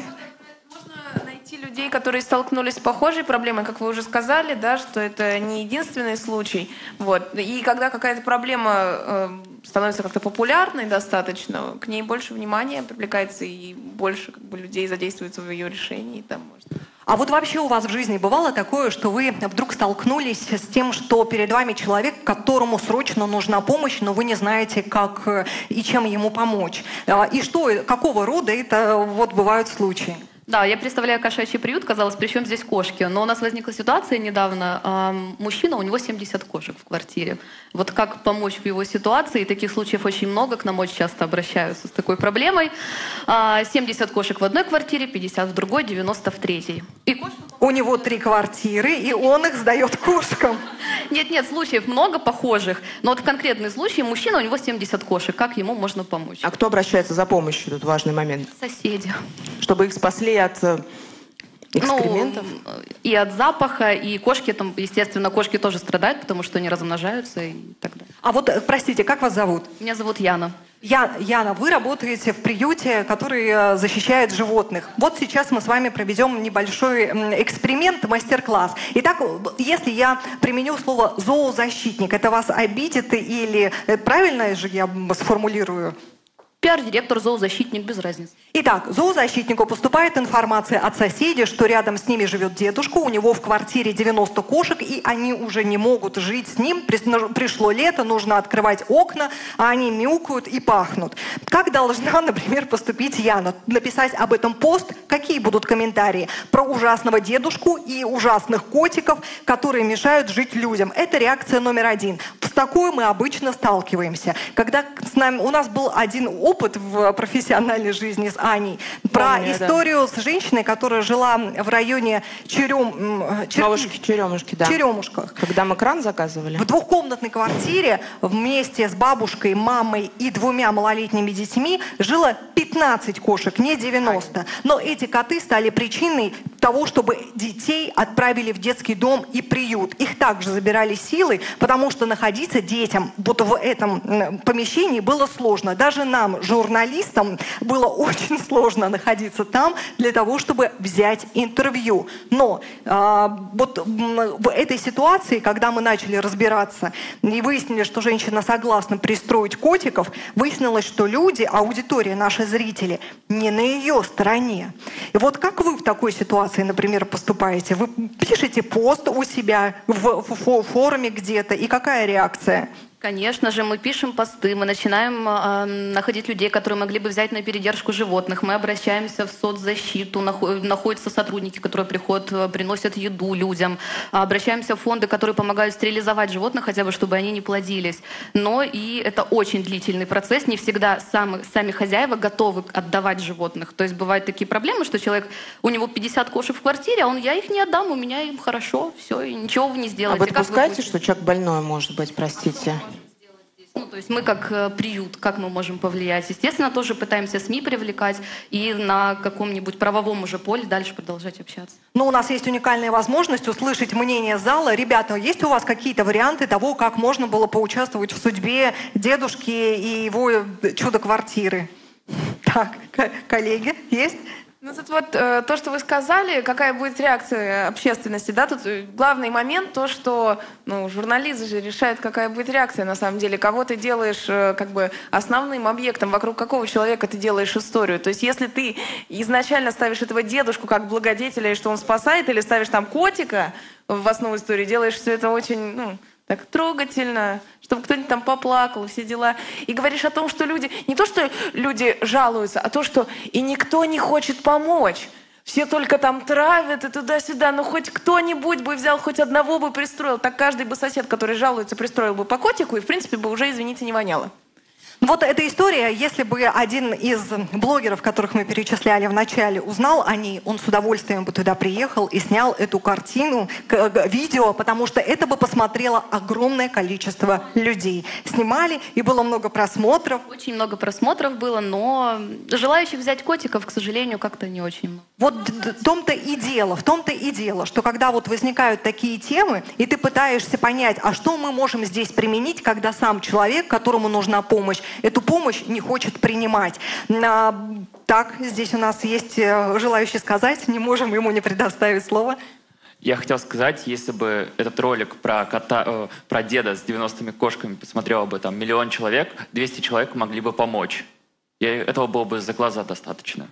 Speaker 4: Можно найти людей, которые столкнулись с похожей проблемой, как вы уже сказали, да, что это не единственный случай. Вот. И когда какая-то проблема э, становится как-то популярной достаточно, к ней больше внимания привлекается и больше как бы, людей задействуется в ее решении. Там, может.
Speaker 2: А вот вообще у вас в жизни бывало такое, что вы вдруг столкнулись с тем, что перед вами человек, которому срочно нужна помощь, но вы не знаете, как э, и чем ему помочь? А, и что, какого рода это вот бывают случаи?
Speaker 8: Да, я представляю кошачий приют, казалось, причем здесь кошки. Но у нас возникла ситуация недавно. Э, мужчина, у него 70 кошек в квартире. Вот как помочь в его ситуации? Таких случаев очень много, к нам очень часто обращаются с такой проблемой. Э, а, 70 кошек в одной квартире, 50 в другой, 90 в третьей.
Speaker 2: И кошка... У него три квартиры, и он их сдает кошкам.
Speaker 8: Нет, нет, случаев много похожих. Но вот в конкретный случай мужчина, у него 70 кошек. Как ему можно помочь?
Speaker 3: А кто обращается за помощью? Тут важный момент.
Speaker 8: Соседи.
Speaker 3: Чтобы их спасли от э, экскрементов?
Speaker 8: Ну, и от запаха, и кошки там, естественно, кошки тоже страдают, потому что они размножаются и так далее.
Speaker 2: А вот, э, простите, как вас зовут?
Speaker 8: Меня зовут Яна.
Speaker 2: Я, Яна, вы работаете в приюте, который э, защищает животных. Вот сейчас мы с вами проведем небольшой эксперимент, мастер-класс. Итак, если я применю слово зоозащитник, это вас обидит или правильно же я сформулирую?
Speaker 8: Пиар-директор, зоозащитник, без разницы.
Speaker 2: Итак, зоозащитнику поступает информация от соседей, что рядом с ними живет дедушка, у него в квартире 90 кошек, и они уже не могут жить с ним. Пришло лето, нужно открывать окна, а они мяукают и пахнут. Как должна, например, поступить Яна? Написать об этом пост? Какие будут комментарии? Про ужасного дедушку и ужасных котиков, которые мешают жить людям. Это реакция номер один. С такой мы обычно сталкиваемся. Когда с нами, у нас был один опыт, в профессиональной жизни с Аней. Про Помню, историю да. с женщиной, которая жила в районе Черем...
Speaker 3: Чер... Малышки Черемушки, да.
Speaker 2: Черемушках.
Speaker 3: Когда мы кран заказывали.
Speaker 2: В двухкомнатной квартире вместе с бабушкой, мамой и двумя малолетними детьми жило 15 кошек, не 90. Но эти коты стали причиной того, чтобы детей отправили в детский дом и приют. Их также забирали силой, потому что находиться детям вот в этом помещении было сложно. Даже нам, журналистам было очень сложно находиться там для того, чтобы взять интервью. Но э, вот в этой ситуации, когда мы начали разбираться и выяснили, что женщина согласна пристроить котиков, выяснилось, что люди, аудитория, наши зрители, не на ее стороне. И вот как вы в такой ситуации, например, поступаете? Вы пишете пост у себя в, в, в форуме где-то, и какая реакция?
Speaker 8: Конечно же, мы пишем посты, мы начинаем э, находить людей, которые могли бы взять на передержку животных. Мы обращаемся в соцзащиту, находятся сотрудники, которые приходят, э, приносят еду людям. Обращаемся в фонды, которые помогают стерилизовать животных, хотя бы чтобы они не плодились. Но и это очень длительный процесс. Не всегда сами, сами хозяева готовы отдавать животных. То есть бывают такие проблемы, что человек, у него 50 кошек в квартире, а он, я их не отдам, у меня им хорошо, все, и ничего вы не сделаете.
Speaker 3: А вы допускаете, что человек больной может быть, простите?
Speaker 8: Ну, то есть мы как э, приют, как мы можем повлиять? Естественно, тоже пытаемся СМИ привлекать и на каком-нибудь правовом уже поле дальше продолжать общаться.
Speaker 2: Ну, у нас есть уникальная возможность услышать мнение зала. Ребята, есть у вас какие-то варианты того, как можно было поучаствовать в судьбе дедушки и его чудо-квартиры? Так, коллеги, есть?
Speaker 4: Ну, тут вот э, то, что вы сказали, какая будет реакция общественности, да, тут э, главный момент то, что, ну, журналисты же решают, какая будет реакция на самом деле, кого ты делаешь э, как бы основным объектом, вокруг какого человека ты делаешь историю. То есть если ты изначально ставишь этого дедушку как благодетеля, и что он спасает, или ставишь там котика в основу истории, делаешь все это очень, ну, так трогательно, чтобы кто-нибудь там поплакал, все дела. И говоришь о том, что люди, не то, что люди жалуются, а то, что и никто не хочет помочь. Все только там травят и туда-сюда. Но хоть кто-нибудь бы взял, хоть одного бы пристроил. Так каждый бы сосед, который жалуется, пристроил бы по котику, и, в принципе, бы уже, извините, не воняло.
Speaker 2: Вот эта история, если бы один из блогеров, которых мы перечисляли в начале, узнал о ней, он с удовольствием бы туда приехал и снял эту картину, видео, потому что это бы посмотрело огромное количество людей. Снимали, и было много просмотров.
Speaker 8: Очень много просмотров было, но желающих взять котиков, к сожалению, как-то не очень много.
Speaker 2: Вот в том-то и дело, в том-то и дело, что когда вот возникают такие темы, и ты пытаешься понять, а что мы можем здесь применить, когда сам человек, которому нужна помощь, эту помощь не хочет принимать. А, так, здесь у нас есть э, желающий сказать, не можем ему не предоставить слово.
Speaker 7: Я хотел сказать, если бы этот ролик про, кота, э, про деда с 90-ми кошками посмотрел бы там миллион человек, 200 человек могли бы помочь. И этого было бы за глаза достаточно.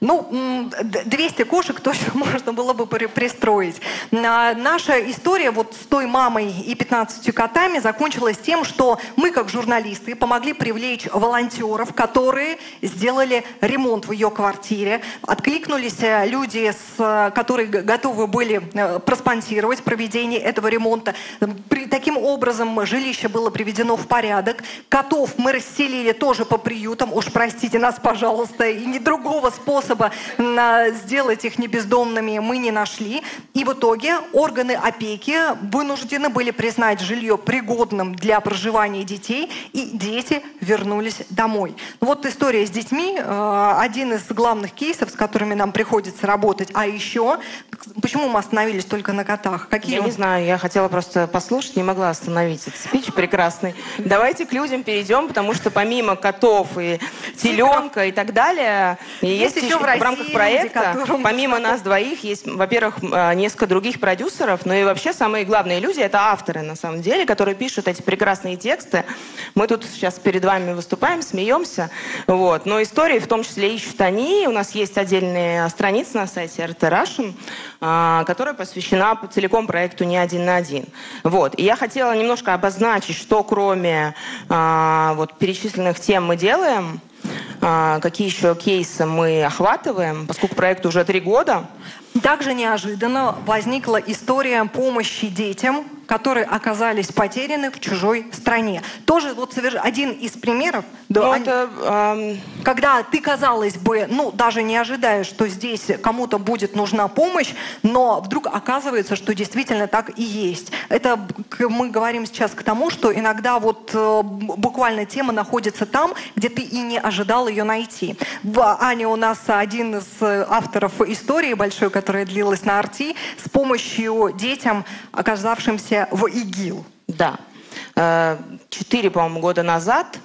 Speaker 2: Ну, 200 кошек точно можно было бы пристроить. Наша история вот с той мамой и 15 котами закончилась тем, что мы, как журналисты, помогли привлечь волонтеров, которые сделали ремонт в ее квартире. Откликнулись э, люди, которые готовы были э, проспонсировать проведение этого ремонта. Таким образом, жилище было приведено в порядок. Котов мы расселили тоже по приютам. Уж простите нас, пожалуйста, и не другого способа способа сделать их небездомными мы не нашли. И в итоге органы опеки вынуждены были признать жилье пригодным для проживания детей, и дети вернулись домой. Ну вот история с детьми, э, один из главных кейсов, с которыми нам приходится работать. А еще, почему мы остановились только на котах?
Speaker 3: Какие? Я не знаю, я хотела просто послушать, не могла остановить этот спич прекрасный. Давайте к людям перейдем, потому что помимо котов и теленка и так далее, есть, есть еще в, в рамках проекта, люди, помимо нас двоих, есть, во-первых, а, несколько других продюсеров, но и вообще самые главные люди — это авторы, на самом деле, которые пишут эти прекрасные тексты. Мы тут сейчас перед вами выступаем, смеемся, вот. но истории в том числе ищут они. У нас есть отдельная страница на сайте RT Russian, а, которая посвящена целиком проекту «Не один на один». Вот. И я хотела немножко обозначить, что кроме а, вот, перечисленных тем мы делаем — какие еще кейсы мы охватываем, поскольку проект уже три года.
Speaker 2: Также неожиданно возникла история помощи детям которые оказались потеряны в чужой стране. Тоже вот один из примеров, да, ну, это, э, когда ты, казалось бы, ну, даже не ожидаешь, что здесь кому-то будет нужна помощь, но вдруг оказывается, что действительно так и есть. Это мы говорим сейчас к тому, что иногда вот э, буквально тема находится там, где ты и не ожидал ее найти. Аня у нас один из авторов истории большой, которая длилась на Арти, с помощью детям, оказавшимся вернулся в ИГИЛ.
Speaker 3: Да. Э, четыре, по-моему, года назад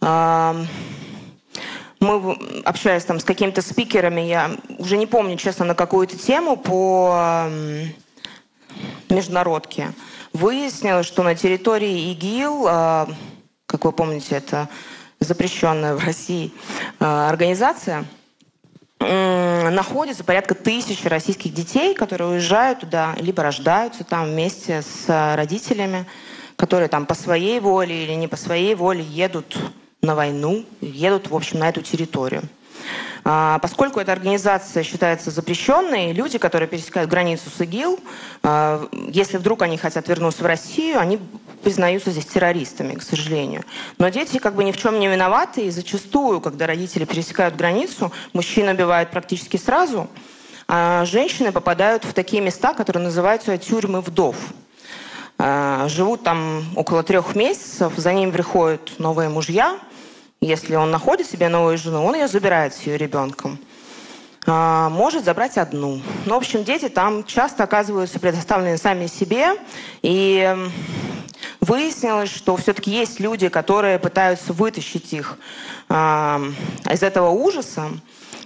Speaker 3: э, мы, общаясь там с какими-то спикерами, я уже не помню, честно, на какую-то тему по международке, выяснилось, что на территории ИГИЛ, э, как вы помните, это запрещенная в России организация – находится порядка тысячи российских детей, которые уезжают туда, либо рождаются там вместе с родителями. которые там по своей воле или не по своей воле едут на войну, едут, в общем, на эту территорию. А, поскольку эта организация считается запрещенной, люди, которые пересекают границу с ИГИЛ, а, если вдруг они хотят вернуться в Россию, они признаются здесь террористами, к сожалению. Но дети как бы ни в чем не виноваты, и зачастую, когда родители пересекают границу, мужчин убивают практически сразу, а женщины попадают в такие места, которые называются тюрьмы вдов. А, живут там около трех месяцев, за ним приходят новые мужья, если он находит себе новую жену, он ее забирает с ее ребенком. А, может забрать одну. Ну, в общем, дети там часто оказываются предоставлены сами себе. И выяснилось, что все-таки есть люди, которые пытаются вытащить их а, из этого ужаса,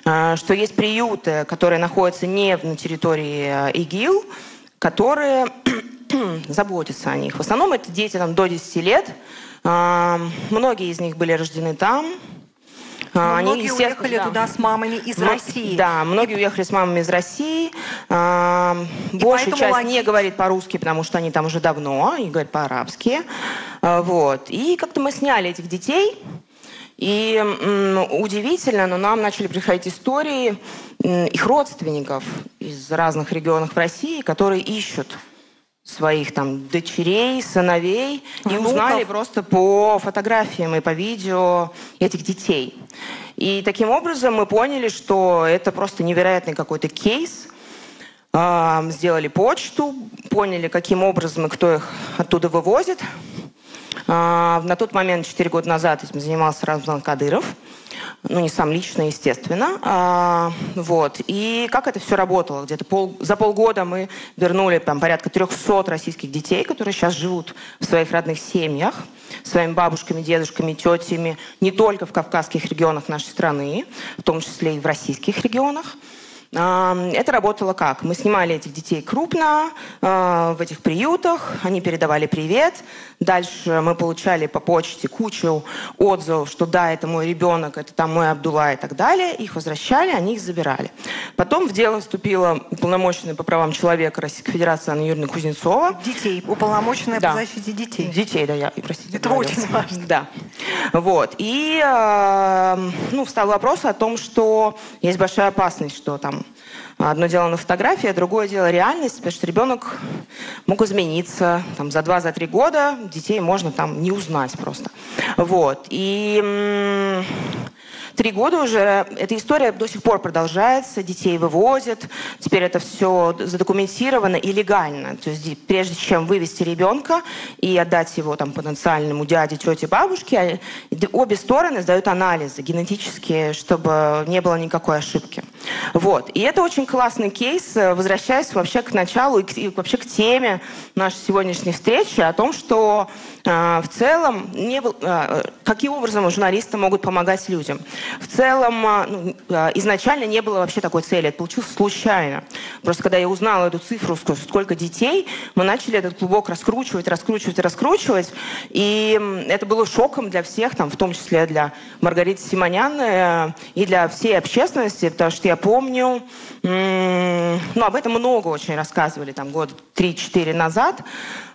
Speaker 3: а, что есть приюты, которые находятся не на территории ИГИЛ, которые заботятся о них. В основном это дети там, до 10 лет, а, многие из них были рождены там.
Speaker 2: А, они, многие уехали да. туда с мамами из Мно... России.
Speaker 3: Да, многие уехали с мамами из России. А, большая часть они... не говорит по-русски, потому что они там уже давно, и говорят по-арабски. А, вот. И как-то мы сняли этих детей. И м, удивительно, но нам начали приходить истории м, их родственников из разных регионов России, которые ищут своих там дочерей, сыновей Внуков. и узнали просто по фотографиям и по видео этих детей. И таким образом мы поняли, что это просто невероятный какой-то кейс. Сделали почту, поняли, каким образом и кто их оттуда вывозит. На тот момент, 4 года назад, этим занимался Рамзан Кадыров ну, не сам лично, естественно. А, вот. И как это все работало? Где-то пол, за полгода мы вернули там, порядка 300 российских детей, которые сейчас живут в своих родных семьях, своими бабушками, дедушками, тетями, не только в кавказских регионах нашей страны, в том числе и в российских регионах. Это работало как? Мы снимали этих детей крупно а, в этих приютах, они передавали привет. Дальше мы получали по почте кучу отзывов, что да, это мой ребенок, это там мой Абдулла и так далее. Их возвращали, они их забирали. Потом в дело вступила уполномоченная по правам человека Российской Федерации Анна Юрьевна Кузнецова.
Speaker 2: Детей, уполномоченная да. по защите детей.
Speaker 3: Детей, да, я, простите.
Speaker 2: Это очень важно.
Speaker 3: Да. Вот. И э, ну, встал вопрос о том, что есть большая опасность, что там Одно дело на фотографии, а другое дело реальность, потому что ребенок мог измениться. Там, за два, за три года детей можно там не узнать просто. Вот. И Три года уже эта история до сих пор продолжается, детей вывозят, теперь это все задокументировано и легально. То есть прежде чем вывести ребенка и отдать его там, потенциальному дяде, тете, бабушке, а, обе стороны сдают анализы генетические, чтобы не было никакой ошибки. Вот. И это очень классный кейс, возвращаясь вообще к началу и, к, и вообще к теме нашей сегодняшней встречи о том, что э, в целом не был, э, каким образом журналисты могут помогать людям. В целом, а, ну, а, изначально не было вообще такой цели. Это получилось случайно. Просто когда я узнала эту цифру, сколько детей, мы начали этот клубок раскручивать, раскручивать, раскручивать. И это было шоком для всех, там, в том числе для Маргариты Симонян э, и для всей общественности, потому что я помню, ну, об этом много очень рассказывали, там, год 3-4 назад.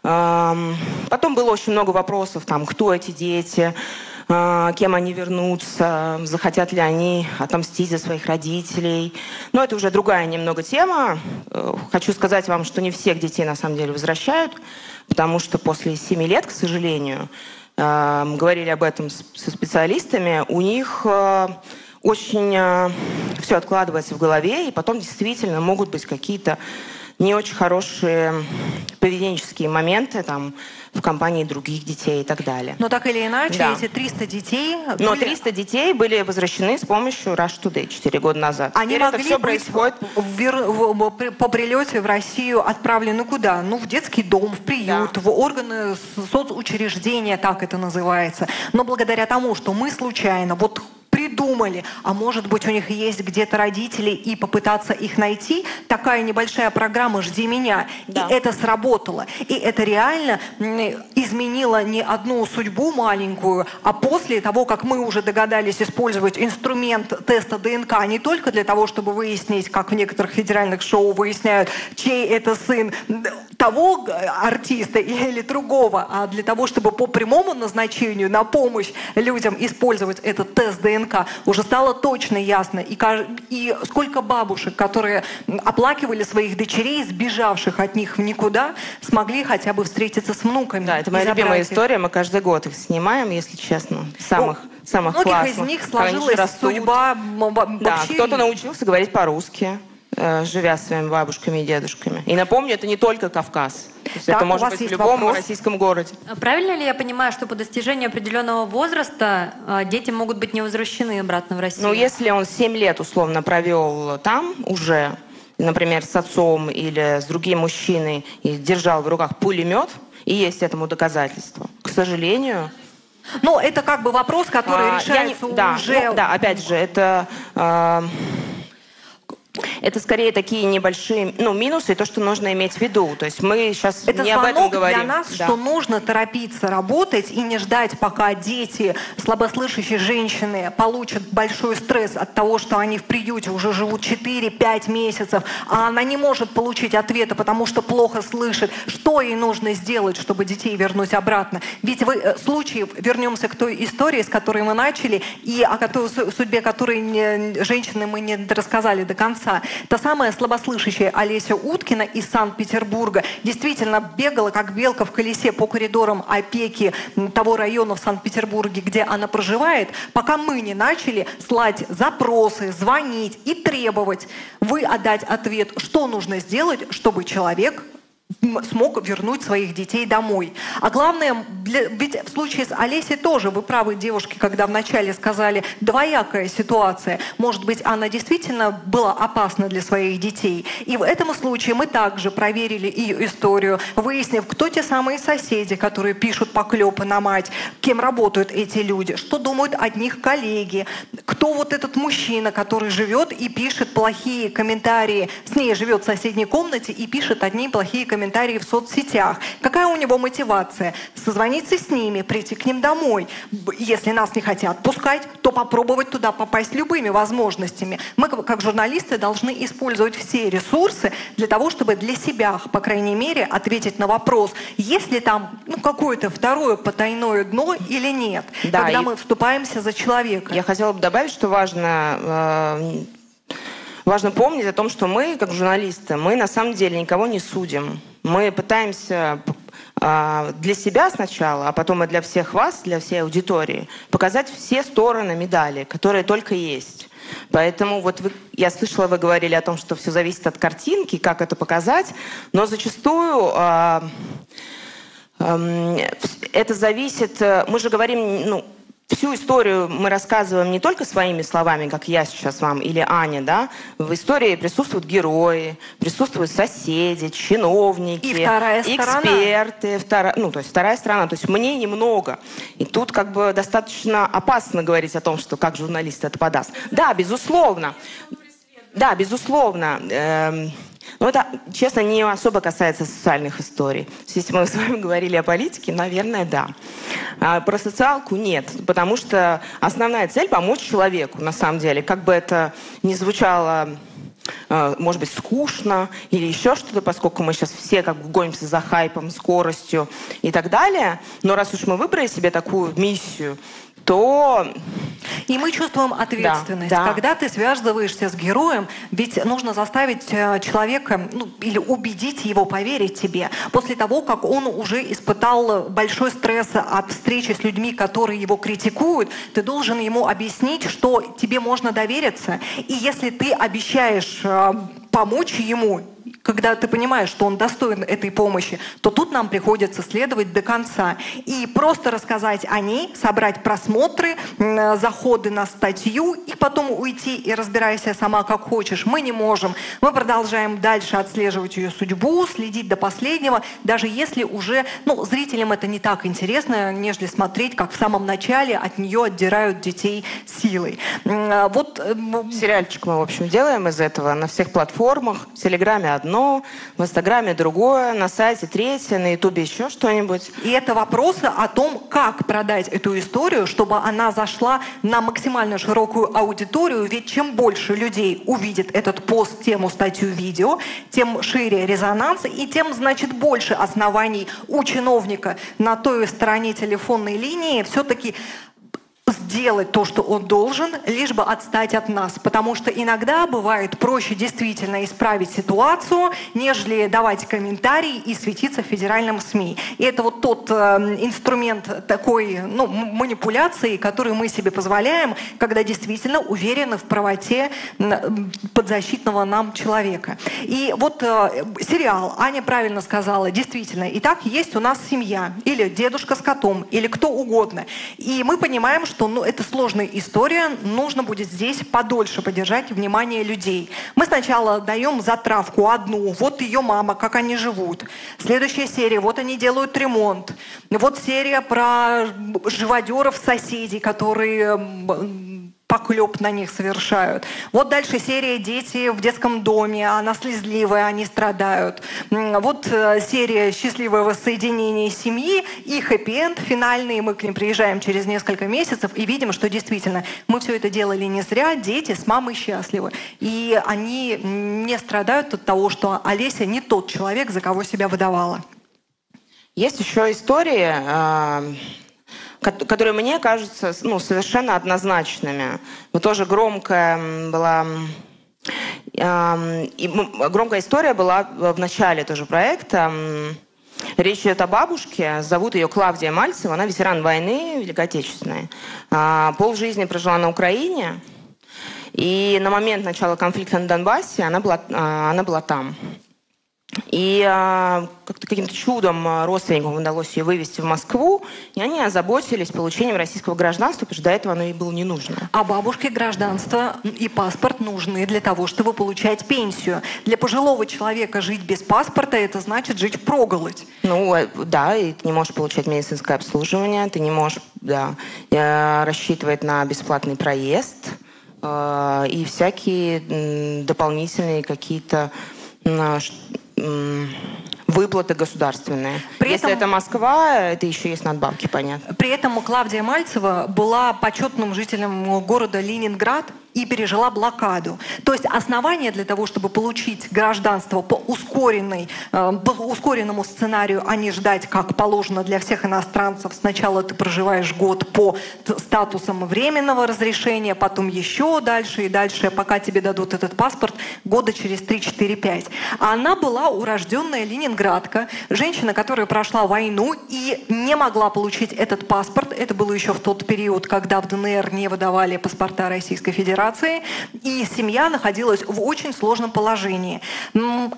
Speaker 3: Потом было очень много вопросов, там, кто эти дети, кем они вернутся, захотят ли они отомстить за своих родителей. Но это уже другая немного тема. Э, хочу сказать вам, что не всех детей на самом деле возвращают, потому что после 7 лет, к сожалению, э, говорили об этом со специалистами, у них э, очень все откладывается в голове, и потом действительно могут быть какие-то не очень хорошие поведенческие моменты, там, в компании других детей и так далее.
Speaker 2: Но так или иначе, да. эти 300 детей...
Speaker 3: Но 300 детей были возвращены с помощью Rush Today 4 года назад.
Speaker 2: Они Теперь могли это все происходит... в, в, по прилете в Россию отправлены куда? Ну, в детский дом, в приют, да. в органы соцучреждения, так это называется. Но благодаря тому, что мы случайно, вот придумали, а может быть у них есть где-то родители и попытаться их найти. Такая небольшая программа «Жди меня». Да. И это сработало. И это реально изменило не одну судьбу маленькую, а после того, как мы уже догадались использовать инструмент теста ДНК не только для того, чтобы выяснить, как в некоторых федеральных шоу выясняют, чей это сын, того артиста или другого, а для того, чтобы по прямому назначению на помощь людям использовать этот тест ДНК, уже стало точно ясно. И, и сколько бабушек, которые оплакивали своих дочерей, сбежавших от них в никуда, смогли хотя бы встретиться с внуками.
Speaker 3: Да, это моя любимая их. история. Мы каждый год их снимаем, если честно. Самых, ну, самых
Speaker 2: многих
Speaker 3: классных.
Speaker 2: из них сложилась судьба вообще...
Speaker 3: Да, кто-то научился говорить по-русски. Э, живя с своими бабушками и дедушками. И напомню, это не только Кавказ.
Speaker 2: так,
Speaker 3: это может быть в любом
Speaker 2: вопрос?
Speaker 3: российском городе.
Speaker 14: А правильно ли я понимаю, что по достижении определенного возраста э, дети могут быть не возвращены обратно в Россию?
Speaker 3: Ну, если он 7 лет условно провел там уже, например, с отцом или с другим мужчиной, и держал в руках пулемет, и есть этому доказательство. К сожалению,
Speaker 2: ну, это как бы вопрос, который а, решается не,
Speaker 3: да,
Speaker 2: уже...
Speaker 3: Ну, да, опять же, это... Э, это скорее такие небольшие ну, минусы, то, что нужно иметь в виду. То есть мы сейчас
Speaker 2: это
Speaker 3: не об этом говорим.
Speaker 2: для нас, да. что нужно торопиться работать и не ждать, пока дети, слабослышащие женщины получат большой стресс от того, что они в приюте уже живут 4-5 месяцев, а она не может получить ответа, потому что плохо слышит, что ей нужно сделать, чтобы детей вернуть обратно. Ведь в э, случае, вернемся к той истории, с которой мы начали, и о которой, судьбе которой не, женщины мы не рассказали до конца, конца. Та самая слабослышащая Олеся Уткина из Санкт-Петербурга действительно бегала, как белка в колесе по коридорам опеки того района в Санкт-Петербурге, где она проживает, пока мы не начали слать запросы, звонить и требовать вы отдать ответ, что нужно сделать, чтобы человек смог вернуть своих детей домой. А главное, ведь в случае с Олесей тоже, вы правы, девушки, когда вначале сказали, двоякая ситуация. Может быть, она действительно была опасна для своих детей. И в этом случае мы также проверили ее историю, выяснив, кто те самые соседи, которые пишут поклепы на мать, кем работают эти люди, что думают от них коллеги, кто вот этот мужчина, который живет и пишет плохие комментарии, с ней живет в соседней комнате и пишет одни плохие комментарии комментарии в соцсетях. Какая у него мотивация? Созвониться с ними, прийти к ним домой. Если нас не хотят пускать, то попробовать туда попасть любыми возможностями. Мы, как журналисты, должны использовать все ресурсы для того, чтобы для себя, по крайней мере, ответить на вопрос, есть ли там ну, какое-то второе потайное дно или нет, да, когда и... мы вступаемся за человека.
Speaker 3: Я хотела бы добавить, что важно э, важно помнить о том, что мы, как журналисты, мы на самом деле никого не судим. Мы пытаемся а, для себя сначала, а потом и для всех вас, для всей аудитории, показать все стороны медали, которые только есть. Поэтому вот вы, я слышала, вы говорили о том, что все зависит от картинки, как это показать, но зачастую э, э, это зависит, э, мы же говорим, ну, всю историю мы рассказываем не только своими словами, как я сейчас вам, или Аня, да, в истории присутствуют герои, присутствуют соседи, чиновники,
Speaker 2: и вторая
Speaker 3: эксперты, вторая, ну, то есть вторая сторона, то есть мнений много. И тут как бы достаточно опасно говорить о том, что как журналист это подаст. Да, безусловно. Да, безусловно. Эм, ну, это, честно, не особо касается социальных историй. Если мы с вами говорили о политике, наверное, да. А про социалку нет, потому что основная цель — помочь человеку, на самом деле. Как бы это ни звучало э, может быть, скучно или еще что-то, поскольку мы сейчас все как бы гонимся за хайпом, скоростью и так далее. Но раз уж мы выбрали себе такую миссию, то...
Speaker 2: И мы чувствуем ответственность. Да, да. Когда ты связываешься с героем, ведь нужно заставить э, человека ну, или убедить его поверить тебе. После того, как он уже испытал большой стресс от встречи с людьми, которые его критикуют, ты должен ему объяснить, что тебе можно довериться. И если ты обещаешь э, помочь ему, когда ты понимаешь, что он достоин этой помощи, то тут нам приходится следовать до конца. И просто рассказать о ней, собрать просмотры, заходы на статью, и потом уйти и разбирайся сама как хочешь. Мы не можем. Мы продолжаем дальше отслеживать ее судьбу, следить до последнего, даже если уже, ну, зрителям это не так интересно, нежели смотреть, как в самом начале от нее отдирают детей силой.
Speaker 3: Вот... Э, Сериальчик мы, в общем, делаем из этого на всех платформах. В Телеграме одно, одно, в Инстаграме другое, на сайте третье, на Ютубе еще что-нибудь.
Speaker 2: И это вопросы о том, как продать эту историю, чтобы она зашла на максимально широкую аудиторию, ведь чем больше людей увидит этот пост, тему, статью, видео, тем шире резонанс, и тем, значит, больше оснований у чиновника на той стороне телефонной линии все-таки сделать то, что он должен, лишь бы отстать от нас. Потому что иногда бывает проще действительно исправить ситуацию, нежели давать комментарии и светиться в федеральном СМИ. И это вот тот э, инструмент такой ну, манипуляции, который мы себе позволяем, когда действительно уверены в правоте подзащитного нам человека. И вот э, сериал, Аня правильно сказала, действительно, и так есть у нас семья, или дедушка с котом, или кто угодно. И мы понимаем, что что ну, это сложная история, нужно будет здесь подольше поддержать внимание людей. Мы сначала даем затравку одну, вот ее мама, как они живут. Следующая серия, вот они делают ремонт. Вот серия про живодеров соседей, которые поклеп на них совершают. Вот дальше серия «Дети в детском доме», она слезливая, они страдают. Вот э, серия «Счастливое воссоединение семьи» и хэппи-энд финальный. Мы к ним приезжаем через несколько месяцев и видим, что действительно мы все это делали не зря, дети с мамой счастливы. И они не страдают от того, что Олеся не тот человек, за кого себя выдавала.
Speaker 3: Есть еще история которые мне кажутся ну, совершенно однозначными. Но тоже громкая была громкая история была в начале тоже проекта. Речь идет о бабушке, зовут ее Клавдия Мальцева, она ветеран войны Великой Отечественной. А, пол жизни прожила на Украине, и на момент начала конфликта на Донбассе она была, а, она была там. И как-то каким-то чудом а, родственникам удалось ее вывести в Москву, и они озаботились получением российского гражданства, потому что до этого оно ей было не нужно.
Speaker 2: А бабушке гражданство и паспорт нужны для того, чтобы получать пенсию. Для пожилого человека жить без паспорта – это значит жить проголодь.
Speaker 3: Ну, э, да, и ты не можешь получать медицинское обслуживание, ты не можешь да, э, рассчитывать на бесплатный проезд э, и всякие дополнительные какие-то выплаты государственные. При Если этом, это Москва, это еще есть надбавки, понятно.
Speaker 2: При этом Клавдия Мальцева была почетным жителем города Ленинград, и пережила блокаду. То есть основания для того, чтобы получить гражданство по, ускоренной, э, по ускоренному сценарию, а не ждать, как положено для всех иностранцев. Сначала ты проживаешь год по статусам временного разрешения, потом еще дальше и дальше, пока тебе дадут этот паспорт, года через 3-4-5. А она была урожденная ленинградка, женщина, которая прошла войну и не могла получить этот паспорт. Это было еще в тот период, когда в ДНР не выдавали паспорта Российской Федерации операции, и семья находилась в очень сложном положении.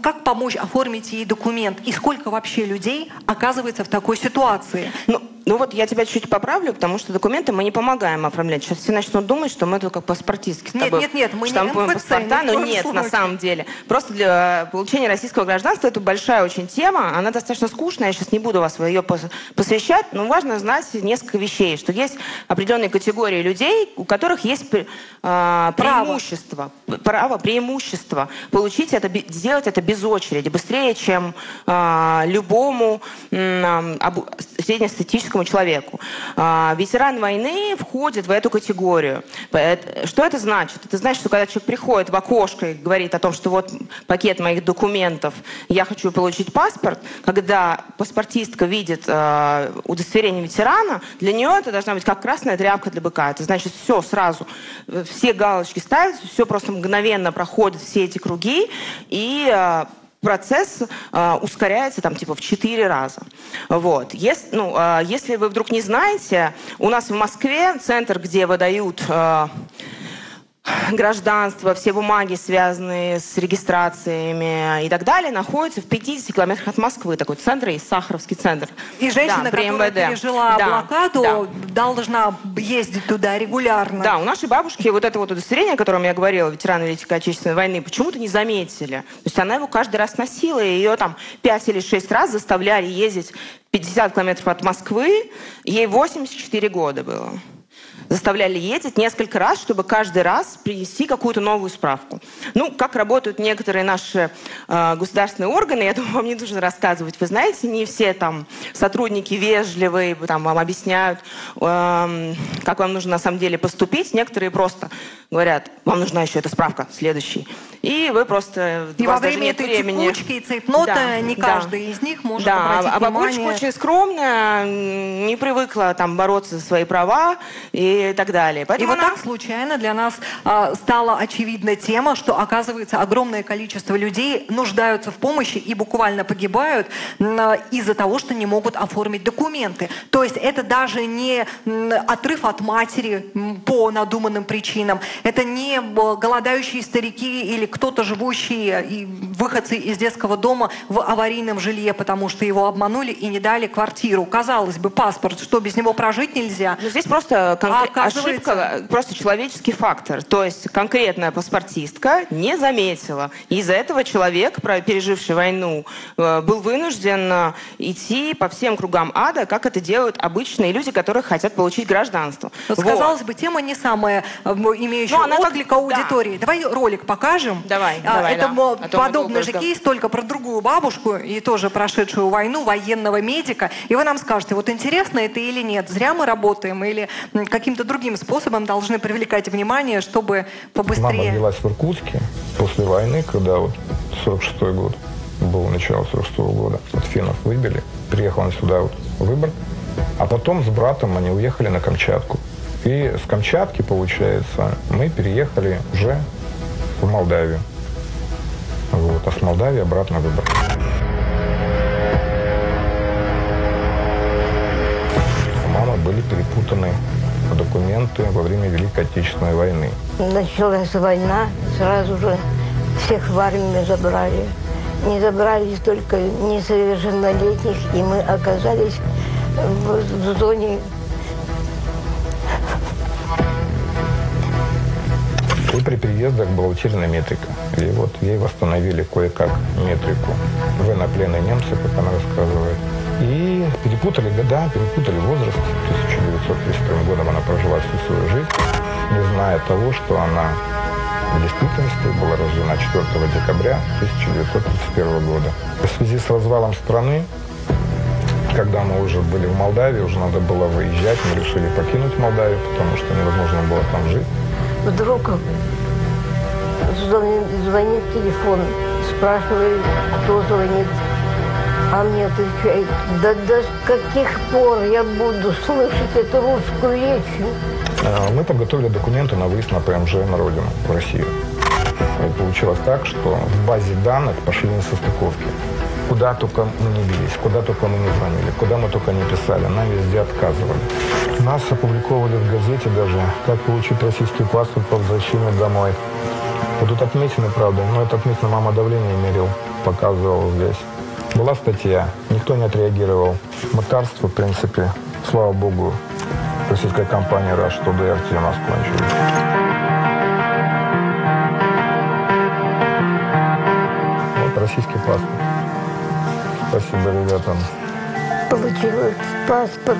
Speaker 2: Как помочь оформить ей документ? И сколько вообще людей оказывается в такой ситуации?
Speaker 3: Ну, ну вот я тебя чуть поправлю, потому что документы мы не помогаем оформлять. Сейчас все начнут думать, что мы тут как паспортистки с тобой
Speaker 2: нет, нет, нет, мы
Speaker 3: штампуем
Speaker 2: не
Speaker 3: паспорта, но нет, случае. на самом деле. Просто для получения российского гражданства это большая очень тема, она достаточно скучная, я сейчас не буду вас ее посвящать, но важно знать несколько вещей, что есть определенные категории людей, у которых есть э, преимущество, право. право, преимущество получить это, сделать это без очереди, быстрее, чем э, любому э, среднестатистическому человеку. А, ветеран войны входит в эту категорию. Что это значит? Это значит, что когда человек приходит в окошко и говорит о том, что вот пакет моих документов, я хочу получить паспорт, когда паспортистка видит э, удостоверение ветерана, для нее это должна быть как красная тряпка для быка. Это значит, все сразу, все галочки ставятся, все просто мгновенно проходит все эти круги, и э, процесс э, ускоряется там типа в 4 раза. Вот. Если, ну, э, если вы вдруг не знаете, у нас в Москве центр, где выдают э, гражданство, все бумаги, связанные с регистрациями и так далее, находятся в 50 километрах от Москвы. Такой центр есть, Сахаровский центр.
Speaker 2: И женщина, да, которая МВД. пережила да, блокаду, да. должна ездить туда регулярно.
Speaker 3: Да, у нашей бабушки вот это вот удостоверение, о котором я говорила, ветераны Великой Отечественной войны, почему-то не заметили. То есть она его каждый раз носила, и ее там 5 или 6 раз заставляли ездить 50 километров от Москвы. Ей 84 года было. Заставляли ездить несколько раз, чтобы каждый раз принести какую-то новую справку. Ну, как работают некоторые наши э, государственные органы, я думаю, вам не нужно рассказывать. Вы знаете, не все там сотрудники вежливые, там вам объясняют, э, как вам нужно на самом деле поступить. Некоторые просто говорят, вам нужна еще эта справка, следующий. И вы просто...
Speaker 2: И во время этой времени... цепочки и цейтнота да, не каждый да. из них может да, обратить
Speaker 3: а
Speaker 2: внимание...
Speaker 3: бабульчика очень скромная, не привыкла там бороться за свои права и так далее.
Speaker 2: Поэтому и она... вот так случайно для нас а, стала очевидна тема, что, оказывается, огромное количество людей нуждаются в помощи и буквально погибают из-за того, что не могут оформить документы. То есть это даже не отрыв от матери по надуманным причинам, это не голодающие старики или кто-то живущий и выходцы из детского дома в аварийном жилье, потому что его обманули и не дали квартиру. Казалось бы, паспорт, что без него прожить нельзя.
Speaker 3: Но здесь просто конкрет... а ошибка, просто человеческий фактор. То есть конкретная паспортистка не заметила. Из-за этого человек, переживший войну, э, был вынужден э, идти по всем кругам ада, как это делают обычные люди, которые хотят получить гражданство.
Speaker 2: Вот, вот. Казалось бы, тема не самая э, имеющая ну, она отклика как... аудитории. Да. Давай ролик покажем.
Speaker 3: Давай, а, давай,
Speaker 2: Это
Speaker 3: да.
Speaker 2: А подобный же кейс, только про другую бабушку, и тоже прошедшую войну, военного медика. И вы нам скажете, вот интересно это или нет, зря мы работаем, или каким-то другим способом должны привлекать внимание, чтобы побыстрее...
Speaker 15: Мама родилась в Иркутске после войны, когда вот 46 год, было начало 46 -го года. Вот финнов выбили, приехал он сюда вот в Выборг, а потом с братом они уехали на Камчатку. И с Камчатки, получается, мы переехали уже в Молдавию. Вот, а с Молдавии обратно в Выборг. У мамы были перепутаны документы во время Великой Отечественной войны.
Speaker 16: Началась война, сразу же всех в армию забрали. Не забрали только несовершеннолетних, и мы оказались в, в зоне
Speaker 15: И при приездах была утеряна метрика. И вот ей восстановили кое-как метрику. Военнопленные немцы, как она рассказывает. И перепутали года, перепутали возраст. 1932 годом она прожила всю свою жизнь, не зная того, что она в действительности была рождена 4 декабря 1931 года. В связи с развалом страны, когда мы уже были в Молдавии, уже надо было выезжать, мы решили покинуть Молдавию, потому что невозможно было там жить.
Speaker 16: Вдруг звонит, звонит телефон, спрашивает, кто звонит. А мне отвечает, да до каких пор я буду слышать эту русскую речь?
Speaker 15: А, мы подготовили документы на выезд на ПМЖ на родину, в Россию. И получилось так, что в базе данных пошли несостыковки. Куда только мы не бились, куда только мы не звонили, куда мы только не писали, нам везде отказывали. Нас опубликовали в газете даже, как получить российский паспорт по возвращению домой. Вот тут отметины, правда, но это отметина мама давление мерил, показывал здесь. Была статья, никто не отреагировал. Мытарство, в принципе, слава богу, российская компания раз, что ДРТ у нас кончились. Вот российский паспорт. Спасибо ребятам.
Speaker 16: Получила паспорт.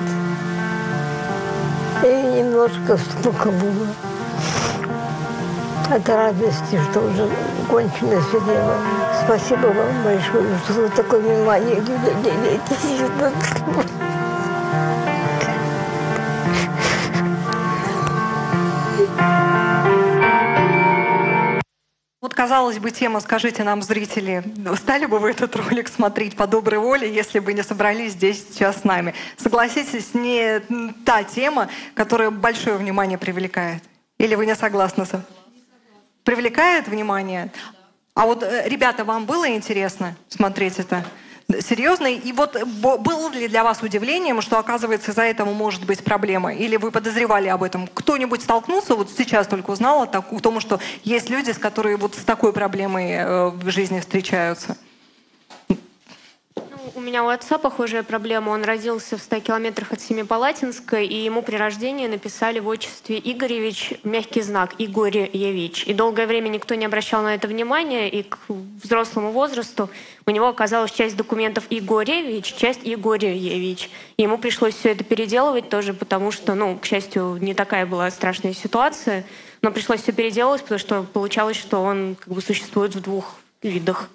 Speaker 16: И немножко стука было. От радости, что уже кончено все дело. Спасибо вам большое, что вы такое внимание уделяете.
Speaker 2: Вот, казалось бы, тема «Скажите нам, зрители, стали бы вы этот ролик смотреть по доброй воле, если бы не собрались здесь сейчас с нами?» Согласитесь, не та тема, которая большое внимание привлекает. Или вы не согласны с Привлекает внимание? А вот, э, ребята, вам было интересно смотреть это? Серьезно? И вот было ли для вас удивлением, что, оказывается, из-за этого может быть проблема? Или вы подозревали об этом? Кто-нибудь столкнулся, вот сейчас только узнал о том, что есть люди, с которые вот с такой проблемой э, в жизни встречаются?
Speaker 6: У меня у отца похожая проблема. Он родился в 100 километрах от Семипалатинска, и ему при рождении написали в отчестве Игоревич мягкий знак Игоревич. И долгое время никто не обращал на это внимания, и к взрослому возрасту у него оказалась часть документов Игоревич, часть Игоревич. И ему пришлось все это переделывать тоже, потому что, ну, к счастью, не такая была страшная ситуация, но пришлось все переделывать, потому что получалось, что он как бы существует в двух видах.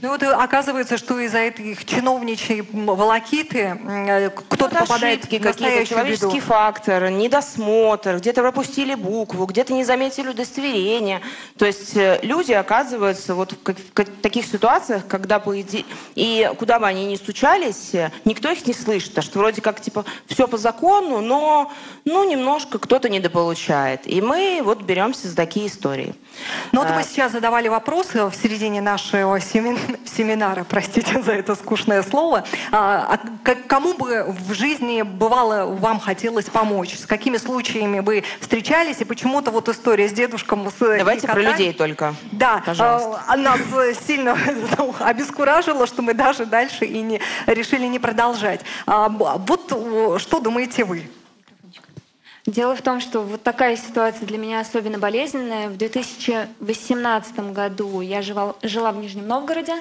Speaker 2: Ну вот оказывается, что из-за этих чиновничьей волокиты э, кто-то
Speaker 3: вот
Speaker 2: попадает в
Speaker 3: какие-то, человеческий
Speaker 2: беду.
Speaker 3: фактор, недосмотр, где-то пропустили букву, где-то не заметили удостоверение. То есть э, люди оказываются вот в таких ситуациях, когда по иде... и куда бы они ни стучались, э, никто их не слышит, а что вроде как типа все по закону, но ну немножко кто-то недополучает. И мы вот беремся за такие истории.
Speaker 2: Ну вот а... мы сейчас задавали вопросы в середине нашего семинара семинара, простите за это скучное слово. А, а кому бы в жизни бывало вам хотелось помочь? С какими случаями вы встречались? И почему-то вот история с дедушком... С
Speaker 3: Давайте про людей только.
Speaker 2: Да,
Speaker 3: Пожалуйста.
Speaker 2: а, нас сильно ну, обескуражило, что мы даже дальше и не решили не продолжать. А, вот что думаете вы?
Speaker 5: Дело в том, что вот такая ситуация для меня особенно болезненная. В 2018 году я жила, жила в Нижнем Новгороде,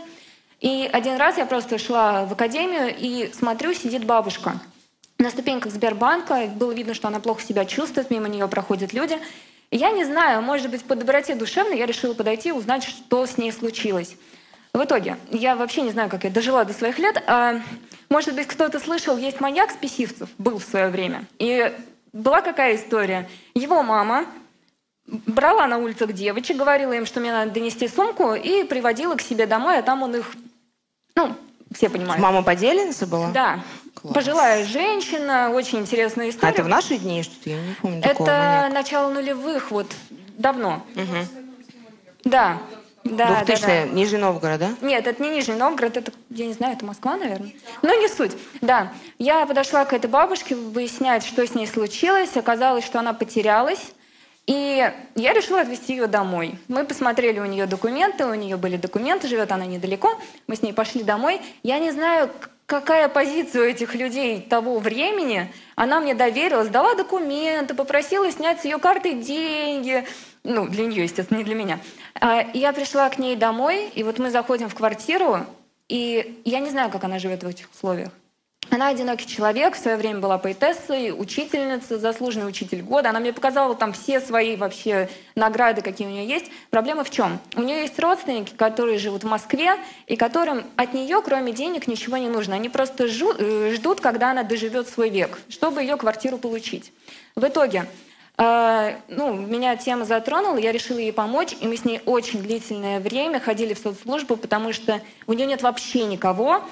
Speaker 5: и один раз я просто шла в академию и смотрю, сидит бабушка на ступеньках Сбербанка. Было видно, что она плохо себя чувствует, мимо нее проходят люди. Я не знаю, может быть, по доброте душевной я решила подойти и узнать, что с ней случилось. В итоге, я вообще не знаю, как я дожила до своих лет. А, может быть, кто-то слышал, есть маньяк Списивцев, был в свое время. И была какая история? Его мама брала на улицах девочек, говорила им, что мне надо донести сумку, и приводила к себе домой, а там он их, ну, все понимают.
Speaker 3: Мама поделенца была?
Speaker 5: Да. Класс. Пожилая женщина, очень интересная история.
Speaker 3: А это в наши дни что-то? Я не помню
Speaker 5: Это такого начало нулевых, вот, давно. Угу. Да. Да,
Speaker 3: 2000 да, да. Нижний Новгород, да?
Speaker 5: Нет, это не Нижний Новгород, это, я не знаю, это Москва, наверное. Но не суть. Да, я подошла к этой бабушке выяснять, что с ней случилось. Оказалось, что она потерялась. И я решила отвезти ее домой. Мы посмотрели у нее документы, у нее были документы, живет она недалеко. Мы с ней пошли домой. Я не знаю, какая позиция у этих людей того времени. Она мне доверилась, дала документы, попросила снять с ее карты деньги. Ну, для нее, естественно, не для меня. А, я пришла к ней домой, и вот мы заходим в квартиру, и я не знаю, как она живет в этих условиях. Она одинокий человек, в свое время была поэтессой, учительница, заслуженный учитель года. Она мне показала там все свои вообще награды, какие у нее есть. Проблема в чем? У нее есть родственники, которые живут в Москве, и которым от нее, кроме денег, ничего не нужно. Они просто э, ждут, когда она доживет свой век, чтобы ее квартиру получить. В итоге ну, меня тема затронула, я решила ей помочь, и мы с ней очень длительное время ходили в соцслужбу, потому что у нее нет вообще никого,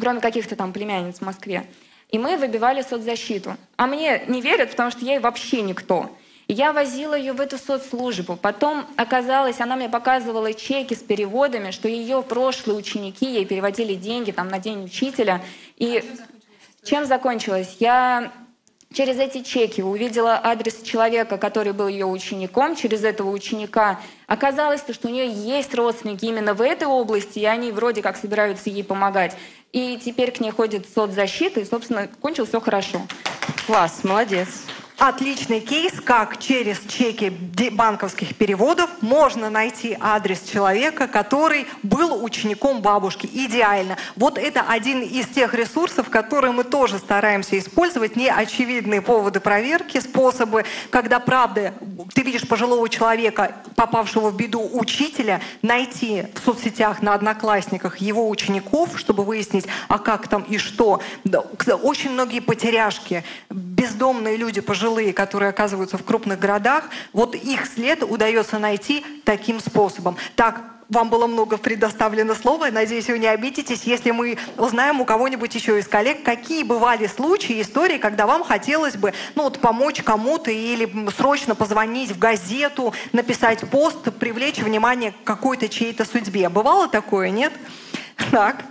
Speaker 5: кроме каких-то там племянниц в Москве. И мы выбивали соцзащиту. А мне не верят, потому что я ей вообще никто. И я возила ее в эту соцслужбу. Потом оказалось, она мне показывала чеки с переводами, что ее прошлые ученики ей переводили деньги там, на день учителя. И чем закончилось? Я через эти чеки увидела адрес человека, который был ее учеником, через этого ученика оказалось, что у нее есть родственники именно в этой области, и они вроде как собираются ей помогать. И теперь к ней ходит соцзащита, и, собственно, кончилось все хорошо.
Speaker 3: Класс, молодец
Speaker 2: отличный кейс, как через чеки банковских переводов можно найти адрес человека, который был учеником бабушки. Идеально. Вот это один из тех ресурсов, которые мы тоже стараемся использовать. Неочевидные поводы проверки, способы, когда, правда, ты видишь пожилого человека, попавшего в беду учителя, найти в соцсетях на одноклассниках его учеников, чтобы выяснить, а как там и что. Очень многие потеряшки, бездомные люди, пожилые пожилые, которые оказываются в крупных городах, вот их след удается найти таким способом. Так, вам было много предоставлено слова. Надеюсь, вы не обидитесь, если мы узнаем у кого-нибудь еще из коллег, какие бывали случаи, истории, когда вам хотелось бы ну, вот, помочь кому-то или срочно позвонить в газету, написать пост, привлечь внимание к какой-то чьей-то судьбе. Бывало такое, нет? Так.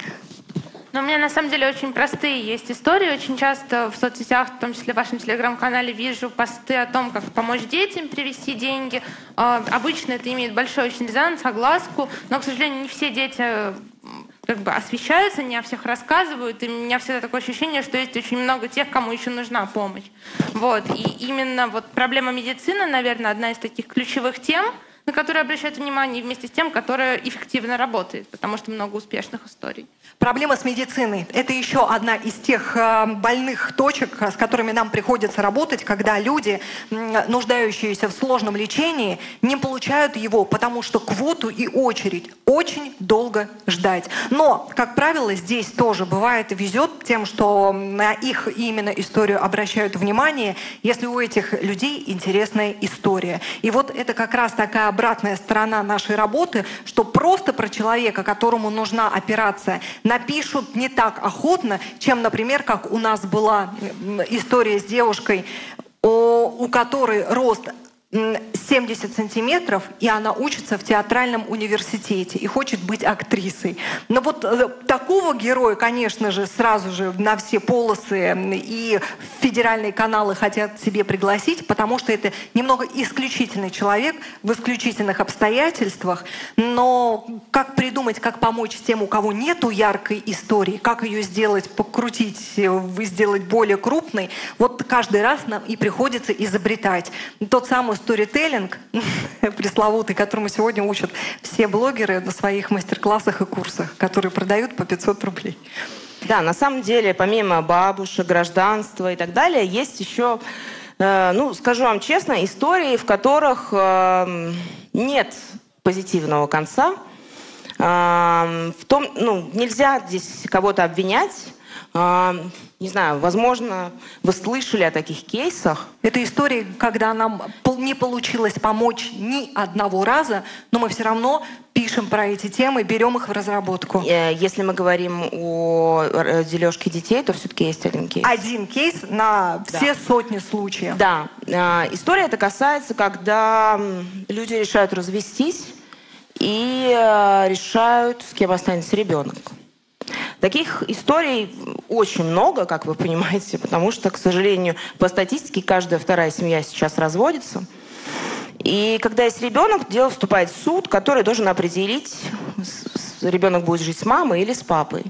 Speaker 6: Но у меня на самом деле очень простые есть истории. Очень часто в соцсетях, в том числе в вашем телеграм-канале, вижу посты о том, как помочь детям привести деньги. А, обычно это имеет большой очень резонанс, огласку, но, к сожалению, не все дети
Speaker 17: как бы освещаются, не о всех рассказывают, и у меня всегда такое ощущение, что есть очень много тех, кому еще нужна помощь. Вот. И именно вот проблема медицины, наверное, одна из таких ключевых тем, на которые обращают внимание, вместе с тем, которая эффективно работает, потому что много успешных историй.
Speaker 2: Проблема с медициной – это еще одна из тех э, больных точек, с которыми нам приходится работать, когда люди, нуждающиеся в сложном лечении, не получают его, потому что квоту и очередь очень долго ждать. Но, как правило, здесь тоже бывает везет тем, что на их именно историю обращают внимание, если у этих людей интересная история. И вот это как раз такая обратная сторона нашей работы, что просто про человека, которому нужна операция, напишут не так охотно, чем, например, как у нас была история с девушкой, у которой рост 70 сантиметров, и она учится в театральном университете и хочет быть актрисой. Но вот э, такого героя, конечно же, сразу же на все полосы и федеральные каналы хотят себе пригласить, потому что это немного исключительный человек в исключительных обстоятельствах. Но как придумать, как помочь тем, у кого нету яркой истории, как ее сделать, покрутить, э, сделать более крупной, вот каждый раз нам и приходится изобретать. Тот самый сторителлинг пресловутый, которому сегодня учат все блогеры на своих мастер-классах и курсах, которые продают по 500 рублей.
Speaker 3: Да, на самом деле, помимо бабушек, гражданства и так далее, есть еще, э, ну, скажу вам честно, истории, в которых э, нет позитивного конца. Э, в том, ну, нельзя здесь кого-то обвинять. Не знаю, возможно, вы слышали о таких кейсах.
Speaker 2: Это история, когда нам не получилось помочь ни одного раза, но мы все равно пишем про эти темы, берем их в разработку.
Speaker 3: Э, если мы говорим о дележке детей, то все-таки есть один кейс.
Speaker 2: Один кейс на
Speaker 3: Да.
Speaker 2: все сотни случаев.
Speaker 3: Да. Э, История это касается, когда люди решают развестись и э, решают, с кем останется ребенок. Таких историй очень много, как вы понимаете, потому что, к сожалению, по статистике каждая вторая семья сейчас разводится. И когда есть ребенок, дело вступает в суд, который должен определить, ребенок будет жить с мамой или с папой.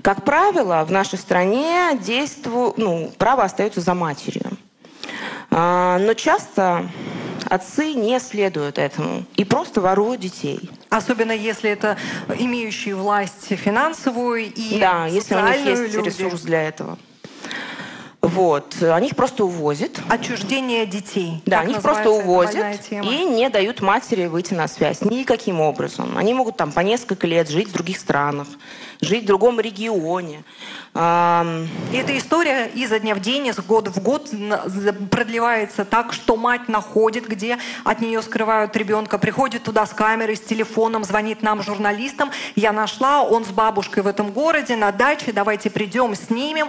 Speaker 3: Как правило, в нашей стране действу, ну, право остается за матерью. А, Но часто отцы не следуют этому и просто воруют детей.
Speaker 2: Особенно если это имеющие власть финансовую и
Speaker 3: Да, если у них есть
Speaker 2: люди.
Speaker 3: ресурс для этого. Вот. Они их просто увозят.
Speaker 2: Отчуждение детей.
Speaker 3: Да, они их просто увозят и не дают матери выйти на связь никаким образом. Они могут там по несколько лет жить в других странах, жить в другом регионе.
Speaker 2: Эта история изо дня в день, из года в год продлевается так, что мать находит, где от нее скрывают ребенка, приходит туда с камерой, с телефоном, звонит нам, журналистам. Я нашла, он с бабушкой в этом городе, на даче, давайте придем, снимем.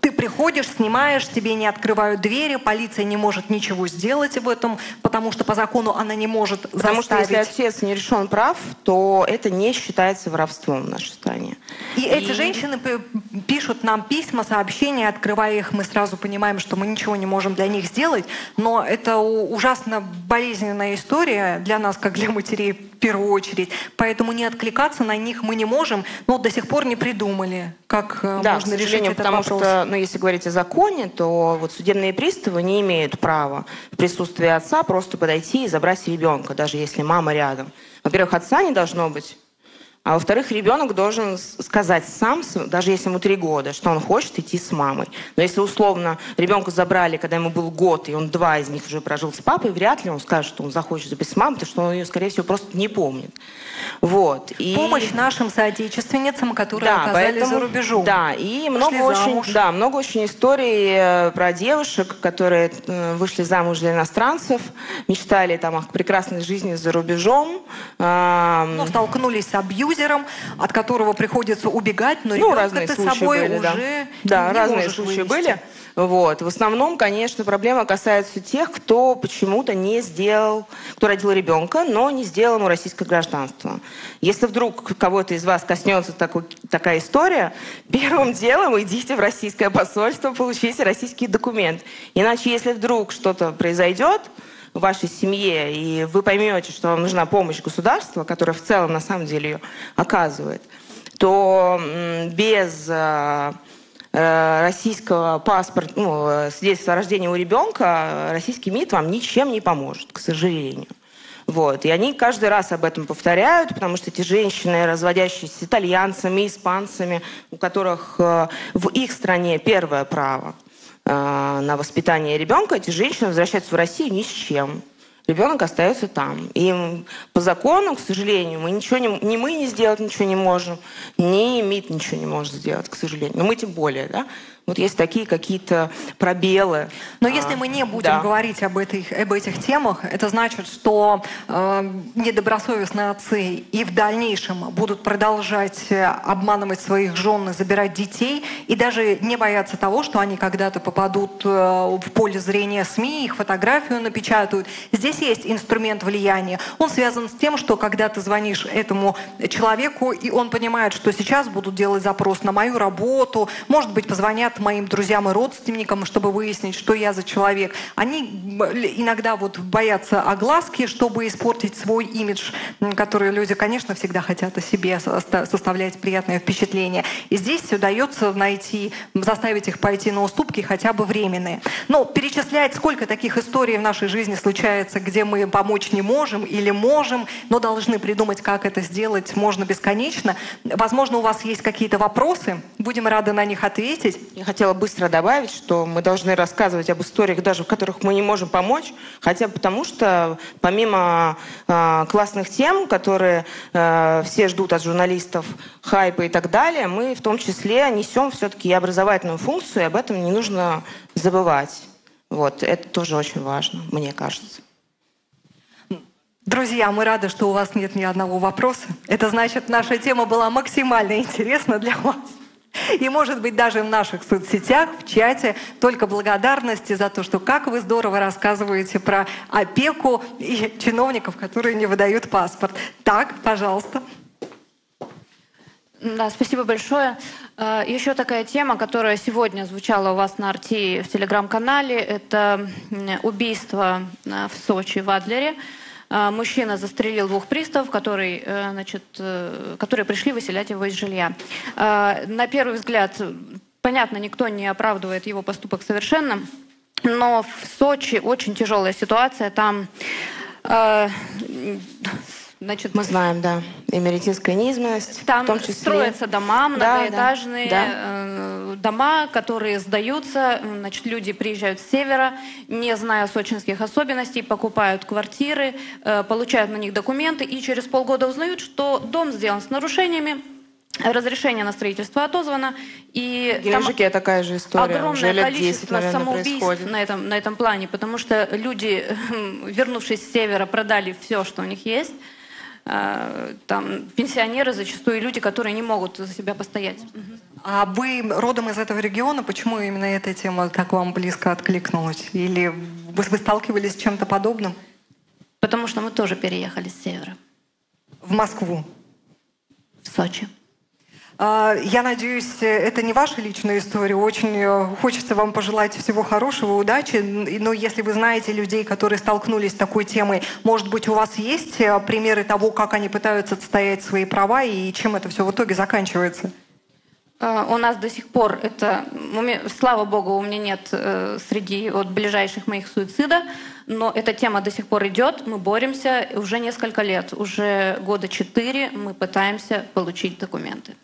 Speaker 2: Ты приходишь, снимаешь, тебе не открывают двери, полиция не может ничего сделать в этом, потому что по закону она не может
Speaker 3: Потому что
Speaker 2: заставить.
Speaker 3: если отец не решен прав, то это не считается воровством в нашей стране.
Speaker 2: И, эти женщины пишут нам письма, сообщения, открывая их, мы сразу понимаем, что мы ничего не можем для них сделать, но это ужасно болезненная история для нас, как для матерей в первую очередь, поэтому не откликаться на них мы не можем, но до сих пор не придумали, как э,
Speaker 3: Да,
Speaker 2: можно решить этот
Speaker 3: потому
Speaker 2: вопрос.
Speaker 3: что, ну, если говорить о законе, то вот судебные приставы не имеют права в присутствии отца просто подойти и забрать ребенка, даже если мама рядом. Во-первых, отца не должно быть, а во-вторых, ребенок должен сказать сам, даже если ему три года, что он хочет идти с мамой. Но если условно ребенка забрали, когда ему был год, и он два из них уже прожил с папой, вряд ли он скажет, что он захочет быть с мамой, потому что он ее, скорее всего, просто не помнит. Вот. И...
Speaker 2: Помощь нашим соотечественницам, которые
Speaker 3: Да,
Speaker 2: оказались
Speaker 3: поэтому-
Speaker 2: за рубежом.
Speaker 3: Да, и много очень,
Speaker 2: замуж.
Speaker 3: да, много очень историй э, про девушек, которые э, вышли замуж для иностранцев, мечтали там о прекрасной жизни за рубежом.
Speaker 2: Ну, столкнулись с абьюзером, от которого приходится убегать, но
Speaker 3: ну, разные
Speaker 2: ты
Speaker 3: случаи
Speaker 2: собой
Speaker 3: были, да.
Speaker 2: уже
Speaker 3: Да,
Speaker 2: не
Speaker 3: разные случаи
Speaker 2: вывести.
Speaker 3: были. Вот. В основном, конечно, проблема касается тех, кто почему-то не сделал, кто родил ребенка, но не сделал ему российское гражданство. Если вдруг кого-то из вас коснется такой- такая история, первым делом идите в российское посольство, получите российский документ. Иначе, если вдруг что-то произойдет вашей семье, и вы поймете, что вам нужна помощь государства, которое в целом на самом деле ее оказывает, то без российского паспорта, ну, свидетельства о рождении у ребенка, российский МИД вам ничем не поможет, к сожалению. Вот. И они каждый раз об этом повторяют, потому что эти женщины, разводящиеся с итальянцами, испанцами, у которых э, в их стране первое право э, на воспитание ребенка, эти женщины возвращаются в Россию ни с чем. Ребенок остается там. И по закону, к сожалению, мы ничего не, ни мы не сделать ничего не можем, ни МИД ничего не может сделать, к сожалению. Но мы тем более, да? Вот есть такие какие-то пробелы.
Speaker 2: Но а, если мы не будем да. говорить об, этой, об этих темах, это значит, что э, недобросовестные отцы и в дальнейшем будут продолжать э, обманывать своих жен и забирать детей, и даже не бояться того, что они когда-то попадут э, в поле зрения СМИ, их фотографию напечатают. Здесь есть инструмент влияния. Он связан с тем, что когда ты звонишь этому человеку, и он понимает, что сейчас будут делать запрос на мою работу, может быть, позвонят моим друзьям и родственникам, чтобы выяснить, что я за человек. Они иногда вот боятся огласки, чтобы испортить свой имидж, который люди, конечно, всегда хотят о себе составлять приятное впечатление. И здесь удается найти, заставить их пойти на уступки хотя бы временные. Но перечислять, сколько таких историй в нашей жизни случается, где мы помочь не можем или можем, но должны придумать, как это сделать, можно бесконечно. Возможно, у вас есть какие-то вопросы, будем рады на них ответить
Speaker 3: хотела быстро добавить, что мы должны рассказывать об историях, даже в которых мы не можем помочь, хотя потому, что помимо э, классных тем, которые э, все ждут от журналистов, хайпа и так далее, мы в том числе несем все-таки и образовательную функцию, и об этом не нужно забывать. Вот, это тоже очень важно, мне кажется.
Speaker 2: Друзья, мы рады, что у вас нет ни одного вопроса. Это значит, наша тема была максимально интересна для вас. И, может быть, даже в наших соцсетях, в чате, только благодарности за то, что как вы здорово рассказываете про опеку и чиновников, которые не выдают паспорт. Так, пожалуйста.
Speaker 8: Да, спасибо большое. Э, Еще такая тема, которая сегодня звучала у вас на Арти в телеграм-канале, это убийство э, в Сочи, в Адлере. А, мужчина застрелил двух приставов, которые, э, значит, э, которые пришли выселять его из жилья. А, на первый взгляд, понятно, никто не оправдывает его поступок совершенно, но в Сочи очень тяжелая ситуация. Там
Speaker 3: э, Значит, мы знаем, да, эмеретинская низменность.
Speaker 8: Там
Speaker 3: в том числе.
Speaker 8: строятся дома, многоэтажные да, да. Э, дома, которые сдаются. Значит, люди приезжают с севера, не зная сочинских особенностей, покупают квартиры, э, получают на них документы и через полгода узнают, что дом сделан с нарушениями, разрешение на строительство отозвано. И
Speaker 3: в Геленджике такая же история.
Speaker 8: Огромное
Speaker 3: Уже лет
Speaker 8: количество
Speaker 3: 10, наверное,
Speaker 8: самоубийств
Speaker 3: происходит.
Speaker 8: на этом, на этом плане, потому что люди, вернувшись с севера, продали все, что у них есть. А, там пенсионеры зачастую люди, которые не могут за себя постоять.
Speaker 2: А вы родом из этого региона, почему именно эта тема так вам близко откликнулась? Или вы, вы сталкивались с чем-то подобным?
Speaker 8: Потому что мы тоже переехали с севера.
Speaker 2: В Москву?
Speaker 8: В Сочи.
Speaker 2: А, я надеюсь, это не ваша личная история. Очень э, хочется вам пожелать всего хорошего, удачи. Но если вы знаете людей, которые столкнулись с такой темой, может быть, у вас есть э, примеры того, как они пытаются отстоять свои права и чем это все в итоге заканчивается?
Speaker 8: А, У нас до сих пор это, слава богу, у меня нет э, среди вот, ближайших моих суицида, но эта тема до сих пор идет, мы боремся уже несколько лет, уже года четыре мы пытаемся получить документы.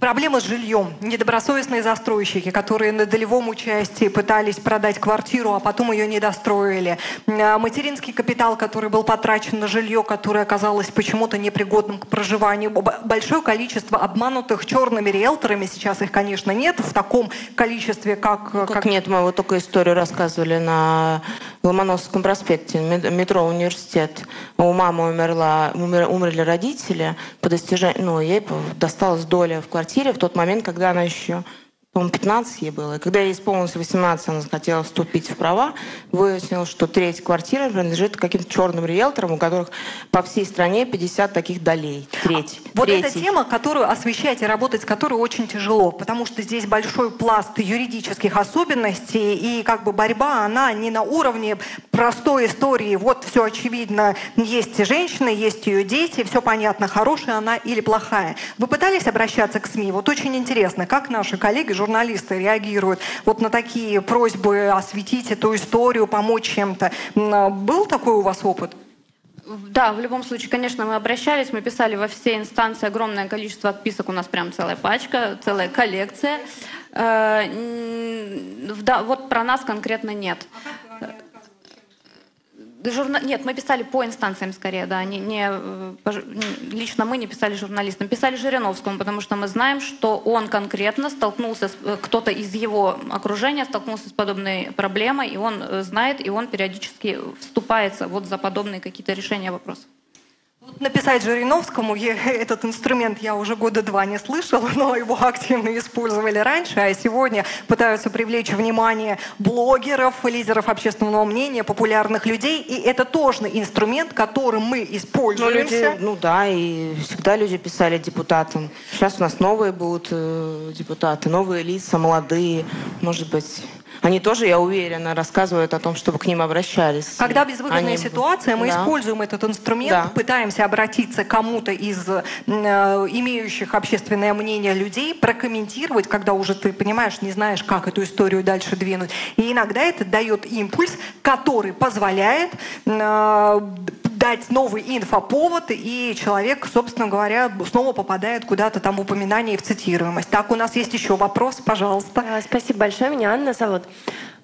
Speaker 2: Проблема с жильем. Недобросовестные застройщики, которые на долевом участии пытались продать квартиру, а потом ее не достроили. А, Материнский капитал, который был потрачен на жилье, которое оказалось почему-то непригодным к проживанию. Большое количество обманутых черными риэлторами, сейчас их, конечно, нет в таком количестве, как...
Speaker 3: Как нет, мы вот только историю рассказывали на Ломоносовском проспекте, мет- метро университет. У мамы умерла, умер- умерли родители, по достижению, ну, ей досталась доля в квартире в тот момент, когда она еще по-моему, 15 ей было. И когда ей исполнилось 18, она хотела вступить в права, выяснилось, что треть квартиры принадлежит каким-то черным риэлторам, у которых по всей стране 50 таких долей. Треть.
Speaker 2: Вот
Speaker 3: Третий.
Speaker 2: эта тема, которую освещать и работать с которой очень тяжело, потому что здесь большой пласт юридических особенностей, и как бы борьба, она не на уровне простой истории. Вот все очевидно, есть женщина, есть ее дети, все понятно, хорошая она или плохая. Вы пытались обращаться к СМИ? Вот очень интересно, как наши коллеги, журналисты реагируют вот на такие просьбы осветить эту историю, помочь чем-то. Был такой у вас опыт?
Speaker 8: Да, в любом случае, конечно, мы обращались, мы писали во все инстанции огромное количество отписок, у нас прям целая пачка, целая коллекция. Э, да, вот про нас конкретно нет. Журна... Нет, мы писали по инстанциям скорее, да, не, не, э, лично мы не писали журналистам, писали Жириновскому, потому что мы знаем, что он конкретно столкнулся, с... Э, кто-то из его окружения столкнулся с подобной проблемой, и он э, знает, и он периодически вступается вот за подобные какие-то решения вопросов.
Speaker 2: Написать Жириновскому этот инструмент я уже года два не слышала, но его активно использовали раньше, а сегодня пытаются привлечь внимание блогеров, лидеров общественного мнения, популярных людей, и это тоже инструмент, которым мы используем.
Speaker 3: Ну, люди, ну да, и всегда люди писали депутатам. Сейчас у нас новые будут э, депутаты, новые лица, молодые, может быть они тоже, я уверена, рассказывают о том, чтобы к ним обращались.
Speaker 2: Когда безвыходная Они... ситуация, мы да. используем этот инструмент, да. пытаемся обратиться к кому-то из э, имеющих общественное мнение людей, прокомментировать, когда уже ты понимаешь, не знаешь, как эту историю дальше двинуть. И иногда это дает импульс, который позволяет э, дать новый инфоповод, и человек, собственно говоря, снова попадает куда-то там в упоминание и в цитируемость. Так, у нас есть еще вопрос, пожалуйста.
Speaker 18: А, спасибо большое. Меня Анна зовут.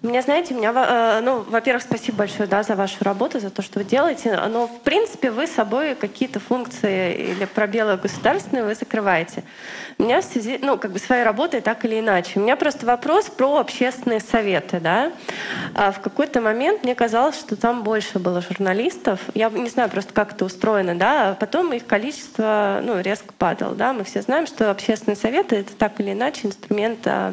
Speaker 18: Меня, знаете, меня, э, ну, во-первых, спасибо большое, да, за вашу работу, за то, что вы делаете, но, в принципе, вы собой какие-то функции или пробелы государственные вы закрываете. У меня в связи, ну, как бы своей работой так или иначе. У меня просто вопрос про общественные советы, да. А в какой-то момент мне казалось, что там больше было журналистов. Я не знаю просто, как это устроено, да, а потом их количество, ну, резко падало, да. Мы все знаем, что общественные советы — это так или иначе инструмент а,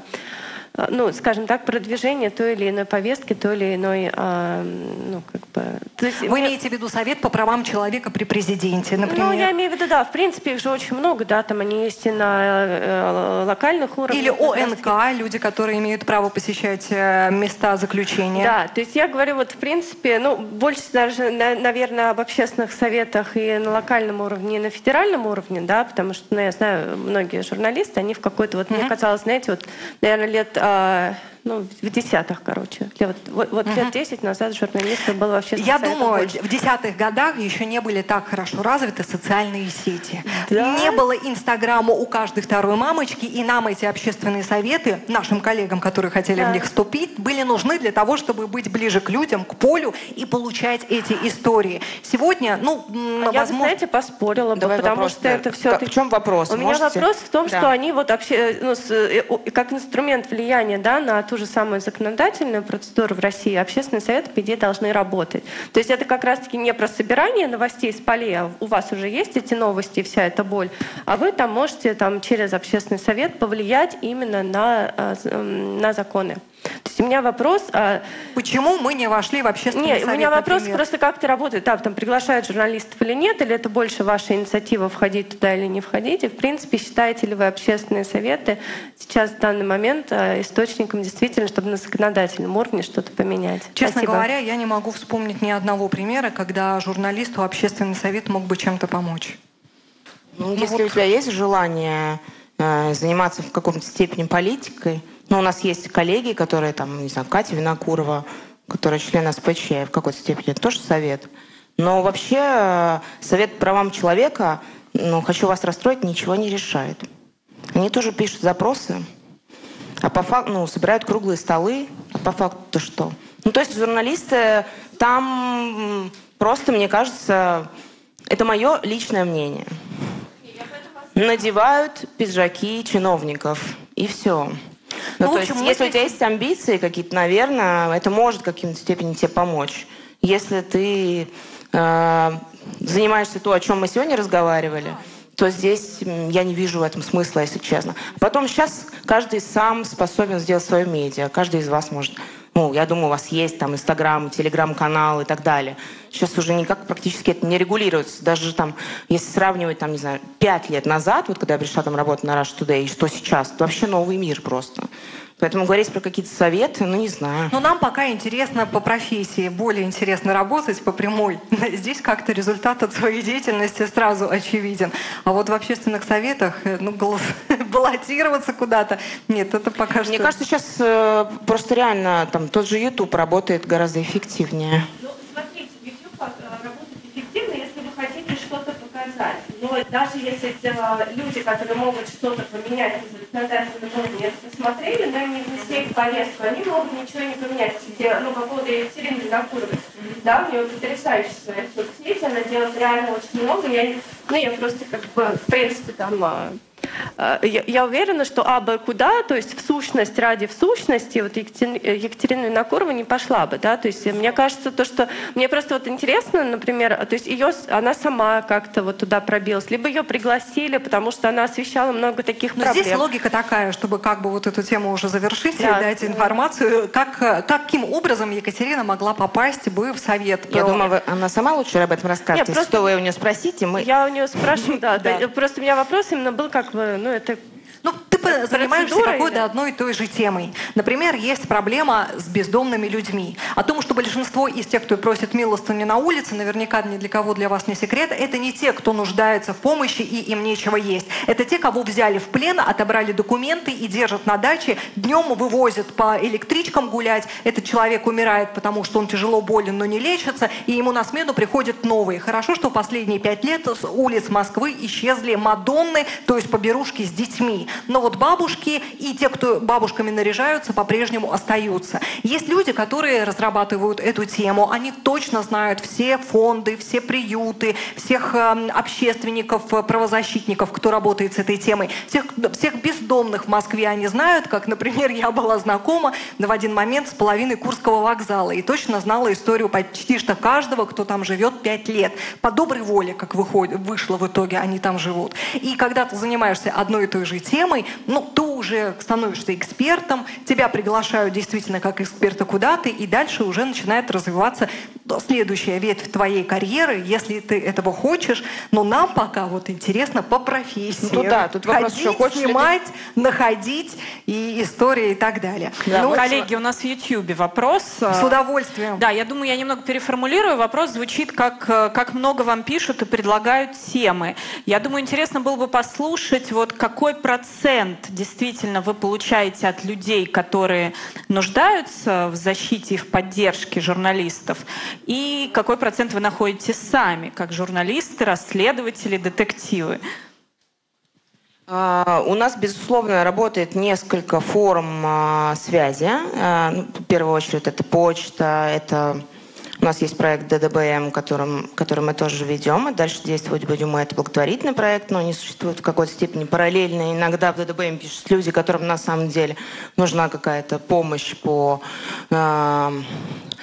Speaker 18: ну, скажем так, продвижение той или иной повестки, той или иной, а, ну, как бы...
Speaker 2: То есть Вы мне... имеете в виду Совет по правам человека при президенте, например?
Speaker 18: Ну, я имею в виду, да, в принципе, их же очень много, да, там они есть и на э, локальных уровнях.
Speaker 2: Или ОНК, люди, которые имеют право посещать э, места заключения.
Speaker 18: Да, то есть я говорю, вот, в принципе, ну, больше даже, на, наверное, об общественных советах и на локальном уровне, и на федеральном уровне, да, потому что, ну, я знаю, многие журналисты, они в какой-то, вот, mm-hmm. мне казалось, знаете, вот, наверное, лет а, ну, в десятых, короче. Вот, вот, вот угу. лет 10 назад журналистов было вообще
Speaker 2: Я думаю, больше. в десятых годах еще не были так хорошо развиты социальные сети. Да? Не было Инстаграма у каждой второй мамочки, и нам эти общественные советы, нашим коллегам, которые хотели да. в них вступить, были нужны для того, чтобы быть ближе к людям, к полю и получать эти истории. Сегодня, ну,
Speaker 18: а возможно... Я, знаете, поспорила бы, потому вопрос, что да. это все...
Speaker 3: В чем вопрос?
Speaker 18: У Можете? меня вопрос в том, да. что они вот вообще, ну, с, э, как инструмент влияния да, на ту же самую законодательную процедуру в России общественные советы, по идее, должны работать. То есть это как раз-таки не про собирание новостей с полей, а у вас уже есть эти новости вся эта боль, а вы там можете там, через общественный совет повлиять именно на, а, на законы. То есть у меня вопрос... А...
Speaker 2: Почему мы не вошли в общественный
Speaker 18: нет,
Speaker 2: совет,
Speaker 18: у меня вопрос
Speaker 2: например?
Speaker 18: просто, как это работает. Да, там приглашают журналистов или нет, или это больше ваша инициатива входить туда или не входить? И, в принципе, считаете ли вы общественные советы сейчас в данный момент а, источником действительно, чтобы на законодательном уровне что-то поменять?
Speaker 2: Честно
Speaker 18: Спасибо.
Speaker 2: говоря, я не могу вспомнить ни одного примера, когда журналисту общественный совет мог бы чем-то помочь.
Speaker 3: Ну, ну если вот... у тебя есть желание э, заниматься в каком-то степени политикой, ну, у нас есть коллеги, которые там, не знаю, Катя Винокурова, которая член СПЧ, в какой-то степени это тоже совет. Но вообще э, Совет правам человека, ну, хочу вас расстроить, ничего не решает. Они тоже пишут запросы, а по факту, ну, собирают круглые столы, а по факту-то что? Ну, то есть журналисты там просто, мне кажется, это мое личное мнение. Надевают пиджаки чиновников, и все. Ну, ну, то общем, есть, если у тебя есть амбиции какие-то, наверное, это может в каким-то степени тебе помочь. Если ты э, занимаешься то, о чем мы сегодня разговаривали, то здесь я не вижу в этом смысла, если честно. Потом сейчас каждый сам способен сделать свое медиа. Каждый из вас может ну, я думаю, у вас есть там Инстаграм, Телеграм-канал и так далее. Сейчас уже никак практически это не регулируется. Даже там, если сравнивать, там, не знаю, пять лет назад, вот когда я пришла там работать на Rush Today, и что сейчас, это вообще новый мир просто. Поэтому говорить про какие-то советы, ну не знаю.
Speaker 2: Но нам пока интересно по профессии, более интересно работать по прямой. Здесь как-то результат от своей деятельности сразу очевиден. А вот в общественных советах, э, ну, голос... баллотироваться куда-то, нет, это пока что...
Speaker 3: Мне кажется, сейчас э, просто реально там тот же YouTube работает гораздо эффективнее.
Speaker 19: Ну, смотрите, YouTube э, работает эффективно, если вы хотите что-то показать. Но даже если это люди, которые могут что-то поменять в законодательном уровне, это посмотрели, но не внесли в повестку, они могут ничего не поменять. Где, ну, по поводу Екатерины Винокуровой. Да, у нее потрясающая своя соцсеть, она делает реально очень много. Я, ну, я просто как бы, в принципе, там
Speaker 18: Э, я уверена, что абы куда, то есть в сущность ради в сущности, вот Екатерина Винокурова не пошла бы, да, то есть мне кажется, то, что мне просто вот интересно, например, то есть ее, она сама как-то вот туда пробилась, либо ее пригласили, потому что она освещала много таких
Speaker 2: Но
Speaker 18: проблем.
Speaker 2: здесь логика такая, чтобы как бы вот эту тему уже завершить да. и дать информацию, как, каким образом Екатерина могла попасть бы в совет.
Speaker 3: Я про... думаю, она сама лучше об этом расскажет. Нет, просто... Что вы у нее спросите, мы...
Speaker 18: Я у нее спрашиваю, да, просто у меня вопрос именно был как ну это
Speaker 2: ну, занимаешься какой-то одной и той же темой. Например, есть проблема с бездомными людьми. О том, что большинство из тех, кто просит милостыню на улице, наверняка ни для кого для вас не секрет, это не те, кто нуждается в помощи и им нечего есть. Это те, кого взяли в плен, отобрали документы и держат на даче, днем вывозят по электричкам гулять. Этот человек умирает, потому что он тяжело болен, но не лечится, и ему на смену приходят новые. Хорошо, что последние пять лет с улиц Москвы исчезли Мадонны, то есть поберушки с детьми. Но вот бабушки и те, кто бабушками наряжаются, по-прежнему остаются. Есть люди, которые разрабатывают эту тему. Они точно знают все фонды, все приюты, всех э, общественников, правозащитников, кто работает с этой темой. Всех, всех бездомных в Москве они знают, как, например, я была знакома в один момент с половиной Курского вокзала и точно знала историю почти что каждого, кто там живет пять лет. По доброй воле, как выходит, вышло в итоге, они там живут. И когда ты занимаешься одной и той же темой, ну, ты уже становишься экспертом, тебя приглашают действительно как эксперта куда-то, и дальше уже начинает развиваться следующая ветвь твоей карьеры, если ты этого хочешь. Но нам пока вот интересно по профессии.
Speaker 3: Ну да, тут вопрос
Speaker 2: Ходить, еще хочешь снимать, ли... находить и истории и так далее.
Speaker 1: Да, ну, коллеги, у нас в YouTube вопрос.
Speaker 2: С удовольствием.
Speaker 1: Да, я думаю, я немного переформулирую. Вопрос звучит, как, как много вам пишут и предлагают темы. Я думаю, интересно было бы послушать, вот какой процент действительно вы получаете от людей, которые нуждаются в защите и в поддержке журналистов, и какой процент вы находите сами, как журналисты, расследователи, детективы?
Speaker 3: Uh, у нас, безусловно, работает несколько форм uh, связи. Uh, в первую очередь это почта, это у нас есть проект ДДБМ, которым, который мы тоже ведем, и дальше действовать будем мы. Это благотворительный проект, но они существуют в какой-то степени параллельно. Иногда в ДДБМ пишут люди, которым на самом деле нужна какая-то помощь по э,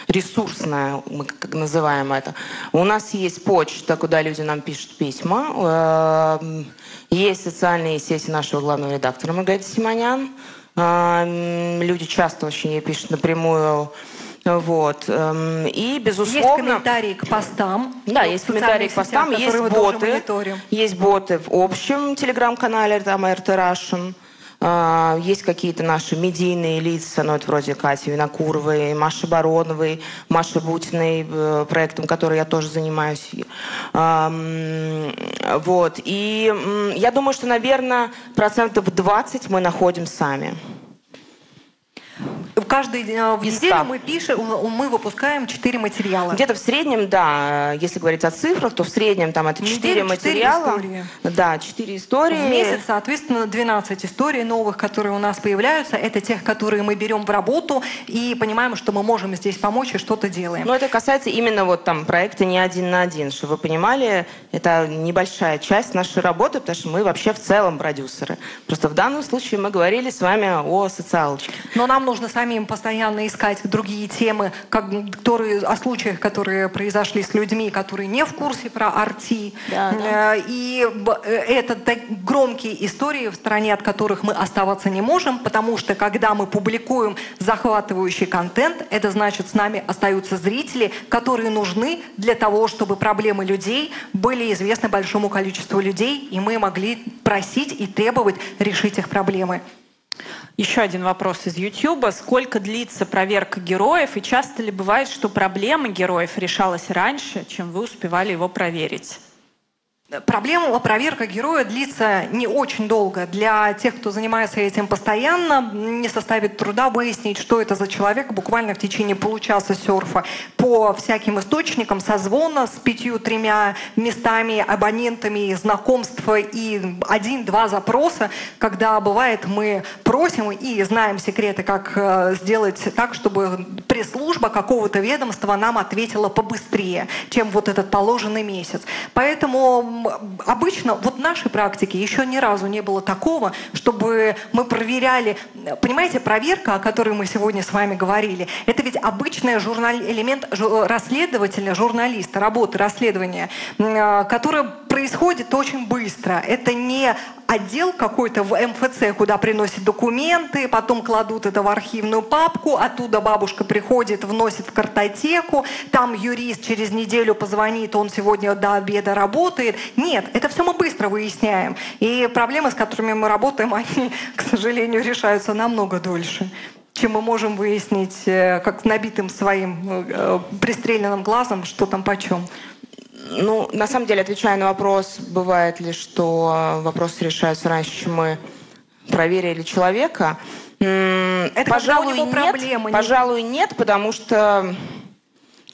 Speaker 3: ресурсная, мы как называем это. У нас есть почта, куда люди нам пишут письма. Э, есть социальные сети нашего главного редактора Маргариты Симонян. Э, люди часто очень ей пишут напрямую вот. Эм, и, безусловно...
Speaker 2: Есть комментарии к постам.
Speaker 3: Да, есть комментарии к постам, есть боты. Есть боты в общем телеграм-канале, там РТ Russian. Uh, есть какие-то наши медийные лица, ну, это вроде Кати Винокуровой, Маши Бароновой, Маши Бутиной, э, проектом, который я тоже занимаюсь. Вот. И я думаю, что, наверное, процентов 20 мы находим сами.
Speaker 2: В каждой э, неделю мы пишем, мы выпускаем 4 материала.
Speaker 3: Где-то в среднем, да, если говорить о цифрах, то в среднем там это 4 материала. 4 истории. Да, 4 истории.
Speaker 2: В месяц, соответственно, 12 историй новых, которые у нас появляются. Это тех, которые мы берем в работу и понимаем, что мы можем здесь помочь и что-то делаем.
Speaker 3: Но это касается именно вот там проекта не один на один, чтобы вы понимали, это небольшая часть нашей работы, потому что мы вообще в целом продюсеры. Просто в данном случае мы говорили с вами о социалочке.
Speaker 2: Но нам нужно самим постоянно искать другие темы, как, которые, о случаях, которые произошли с людьми, которые не в курсе про арти. Да, да. И это громкие истории, в стране от которых мы оставаться не можем, потому что когда мы публикуем захватывающий контент, это значит, с нами остаются зрители, которые нужны для того, чтобы проблемы людей были известны большому количеству людей, и мы могли просить и требовать решить их проблемы.
Speaker 1: Еще один вопрос из YouTube. Сколько длится проверка героев и часто ли бывает, что проблема героев решалась раньше, чем вы успевали его проверить?
Speaker 2: Проблема проверка героя длится не очень долго. Для тех, кто занимается этим постоянно, не составит труда выяснить, что это за человек буквально в течение получаса серфа по всяким источникам, созвона с пятью-тремя местами, абонентами, знакомства и один-два запроса, когда бывает мы просим и знаем секреты, как э, сделать так, чтобы пресс-служба какого-то ведомства нам ответила побыстрее, чем вот этот положенный месяц. Поэтому обычно вот в нашей практике еще ни разу не было такого, чтобы мы проверяли, понимаете, проверка, о которой мы сегодня с вами говорили, это ведь обычный журнал, элемент расследователя, журналиста, работы расследования, а, которая происходит очень быстро. Это не отдел какой-то в МФЦ, куда приносят документы, потом кладут это в архивную папку, оттуда бабушка приходит, вносит в картотеку, там юрист через неделю позвонит, он сегодня до обеда работает. Нет, это все мы быстро выясняем. И проблемы, с которыми мы работаем, они, к сожалению, решаются намного дольше чем мы можем выяснить, э, как набитым своим э, пристреленным глазом, что там почем.
Speaker 3: Ну, на самом деле, отвечая на вопрос, бывает ли, что вопросы решаются раньше, чем мы проверили человека, это пожалуй, нет, проблемы, пожалуй, нет, потому что э,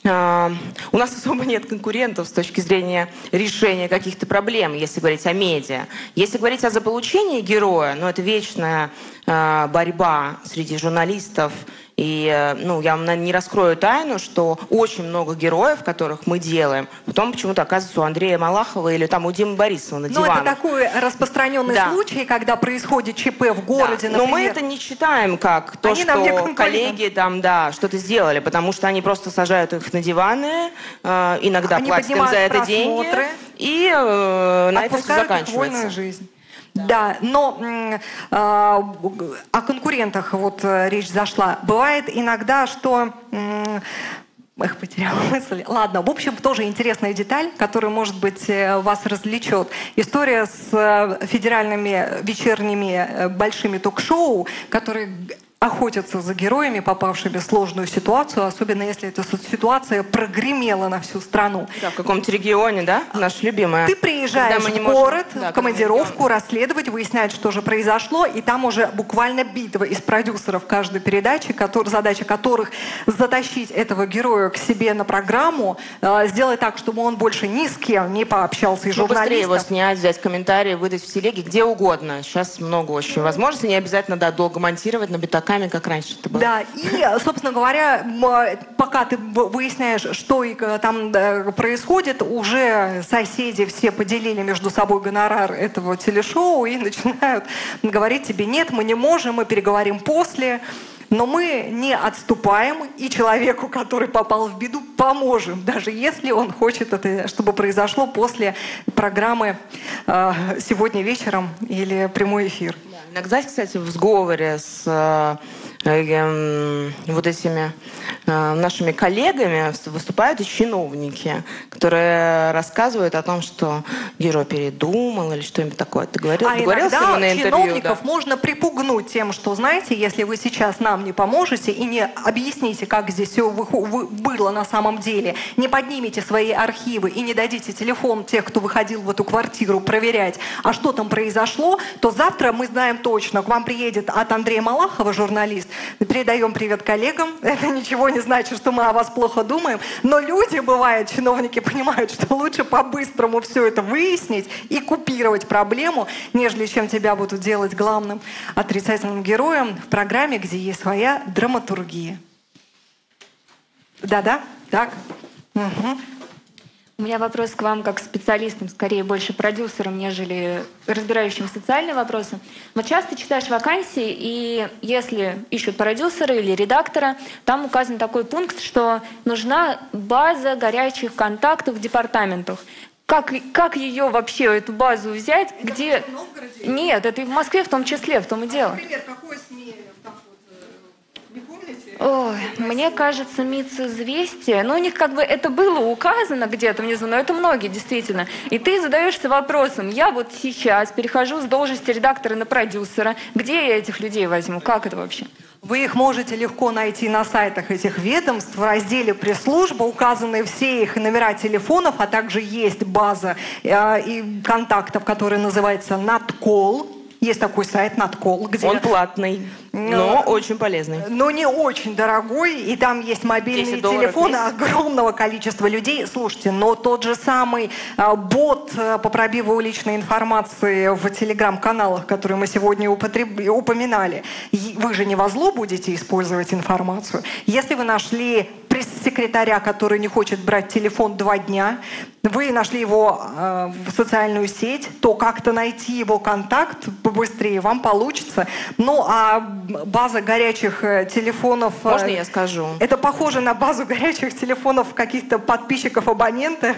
Speaker 3: у нас особо нет конкурентов с точки зрения решения каких-то проблем, если говорить о медиа. Если говорить о заполучении героя, ну, это вечная э, борьба среди журналистов и э, ну, я вам не раскрою тайну, что очень много героев, которых мы делаем, потом почему-то оказывается у Андрея Малахова или там у Димы Борисова на диванах.
Speaker 2: Ну, это такой распространенный да. случай, когда происходит ЧП в городе,
Speaker 3: да. Но мы это не считаем как то, они что коллеги там, да, что-то сделали, потому что они просто сажают их на диваны, э, иногда они платят им за это просмотры, деньги, и э, на этом все заканчивается.
Speaker 2: жизнь. Да, но э, о конкурентах вот э, речь зашла. Бывает иногда, что э, Эх, потеряла мысль. Ладно, в общем, тоже интересная деталь, которая, может быть, э, вас развлечет. История с э, федеральными вечерними большими ток-шоу, которые охотятся за героями, попавшими в сложную ситуацию, особенно если эта ситуация прогремела на всю страну.
Speaker 3: Да, в каком-то регионе, да? Наш любимый.
Speaker 2: Ты приезжаешь в город, можем... да, в командировку, расследовать, выяснять, что же произошло, и там уже буквально битва из продюсеров каждой передачи, который, задача которых затащить этого героя к себе на программу, э, сделать так, чтобы он больше ни с кем не пообщался, и ну,
Speaker 3: быстрее его снять, взять комментарии, выдать в телеге, где угодно. Сейчас много очень возможностей, не обязательно да, долго монтировать на битака руками, как раньше это было.
Speaker 2: Да, и, собственно говоря, пока ты выясняешь, что и там происходит, уже соседи все поделили между собой гонорар этого телешоу и начинают говорить тебе, нет, мы не можем, мы переговорим после. Но мы не отступаем и человеку, который попал в беду, поможем, даже если он хочет это, чтобы произошло после программы э, сегодня вечером или прямой эфир.
Speaker 3: Иногда, кстати, в сговоре с э, вот этими э, нашими коллегами выступают и чиновники, которые рассказывают о том, что герой передумал или что-нибудь такое. Ты говорил,
Speaker 2: а
Speaker 3: говорил
Speaker 2: иногда на интервью? чиновников да? можно припугнуть тем, что, знаете, если вы сейчас нам не поможете и не объясните, как здесь все было на самом деле, не поднимете свои архивы и не дадите телефон тех, кто выходил в эту квартиру проверять, а что там произошло, то завтра мы знаем точно, к вам приедет от Андрея Малахова, журналист, Передаем привет коллегам. Это ничего не значит, что мы о вас плохо думаем. Но люди, бывают, чиновники понимают, что лучше по-быстрому все это выяснить и купировать проблему, нежели чем тебя будут делать главным отрицательным героем в программе, где есть своя драматургия. Да-да? Так? Угу.
Speaker 5: У меня вопрос к вам как специалистам, скорее больше продюсерам, нежели разбирающим социальные вопросы. Вот часто читаешь вакансии, и если ищут продюсера или редактора, там указан такой пункт, что нужна база горячих контактов в департаментах. Как, как ее вообще, эту базу взять? Это где... Нет, это и в Москве в том числе, в том и дело.
Speaker 2: Например, какое СМИ
Speaker 5: Ой, мне кажется, МИЦ известия, ну у них как бы это было указано где-то внизу, но это многие действительно. И ты задаешься вопросом, я вот сейчас перехожу с должности редактора на продюсера, где я этих людей возьму, как это вообще?
Speaker 2: Вы их можете легко найти на сайтах этих ведомств. В разделе пресс-служба указаны все их номера телефонов, а также есть база э, и контактов, которая называется «Надкол». Есть такой сайт «Надкол», где...
Speaker 3: Он платный. Но очень полезный.
Speaker 2: Но не очень дорогой, и там есть мобильные телефоны огромного количества людей. Слушайте, но тот же самый а, бот а, по пробиву личной информации в телеграм-каналах, которые мы сегодня употреб... упоминали, вы же не во зло будете использовать информацию. Если вы нашли пресс-секретаря, который не хочет брать телефон два дня, вы нашли его э, в социальную сеть, то как-то найти его контакт побыстрее вам получится. Ну а база горячих э, телефонов...
Speaker 3: Э, Можно я скажу?
Speaker 2: Это похоже на базу горячих телефонов каких-то подписчиков абонента,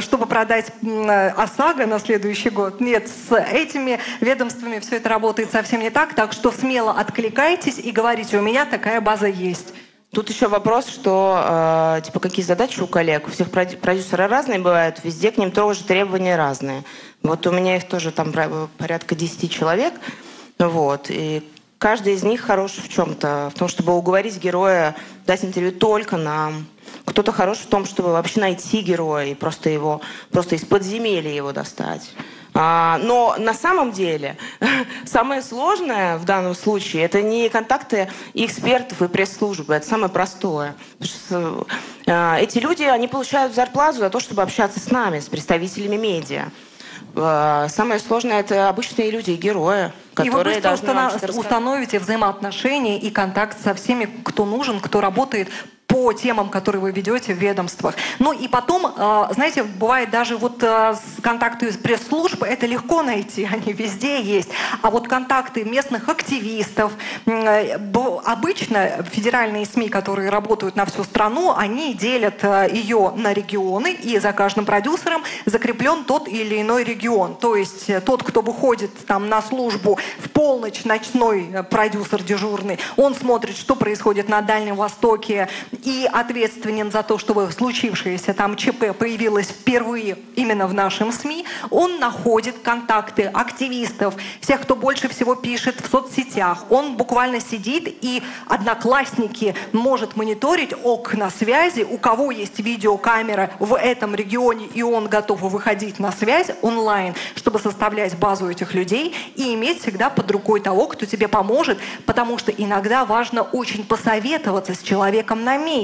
Speaker 2: чтобы продать ОСАГО на следующий год. Нет, с этими ведомствами все это работает совсем не так, так что смело откликайтесь и говорите, у меня такая база есть.
Speaker 3: Тут еще вопрос, что э, типа какие задачи у коллег. У всех продюсеры разные бывают, везде к ним тоже требования разные. Вот у меня их тоже там порядка 10 человек. Вот. И каждый из них хорош в чем-то, в том, чтобы уговорить героя дать интервью только нам. Кто-то хорош в том, чтобы вообще найти героя и просто его, просто из подземелья его достать. А, но на самом деле самое сложное в данном случае это не контакты экспертов и пресс-службы, это самое простое. А, эти люди, они получают зарплату за то, чтобы общаться с нами, с представителями медиа. А, самое сложное это обычные люди, герои, которые
Speaker 2: и вы быстро установите взаимоотношения и контакт со всеми, кто нужен, кто работает по темам, которые вы ведете в ведомствах. Ну и потом, э, знаете, бывает даже вот э, контакты пресс-служб, это легко найти, они везде есть. А вот контакты местных активистов, э, обычно федеральные СМИ, которые работают на всю страну, они делят ее на регионы, и за каждым продюсером закреплен тот или иной регион. То есть тот, кто выходит там на службу в полночь, ночной продюсер дежурный, он смотрит, что происходит на Дальнем Востоке, и ответственен за то, чтобы случившееся там ЧП появилось впервые именно в нашем СМИ, он находит контакты активистов, всех, кто больше всего пишет в соцсетях. Он буквально сидит и одноклассники может мониторить окна связи, у кого есть видеокамера в этом регионе, и он готов выходить на связь онлайн, чтобы составлять базу этих людей и иметь всегда под рукой того, кто тебе поможет, потому что иногда важно очень посоветоваться с человеком на месте,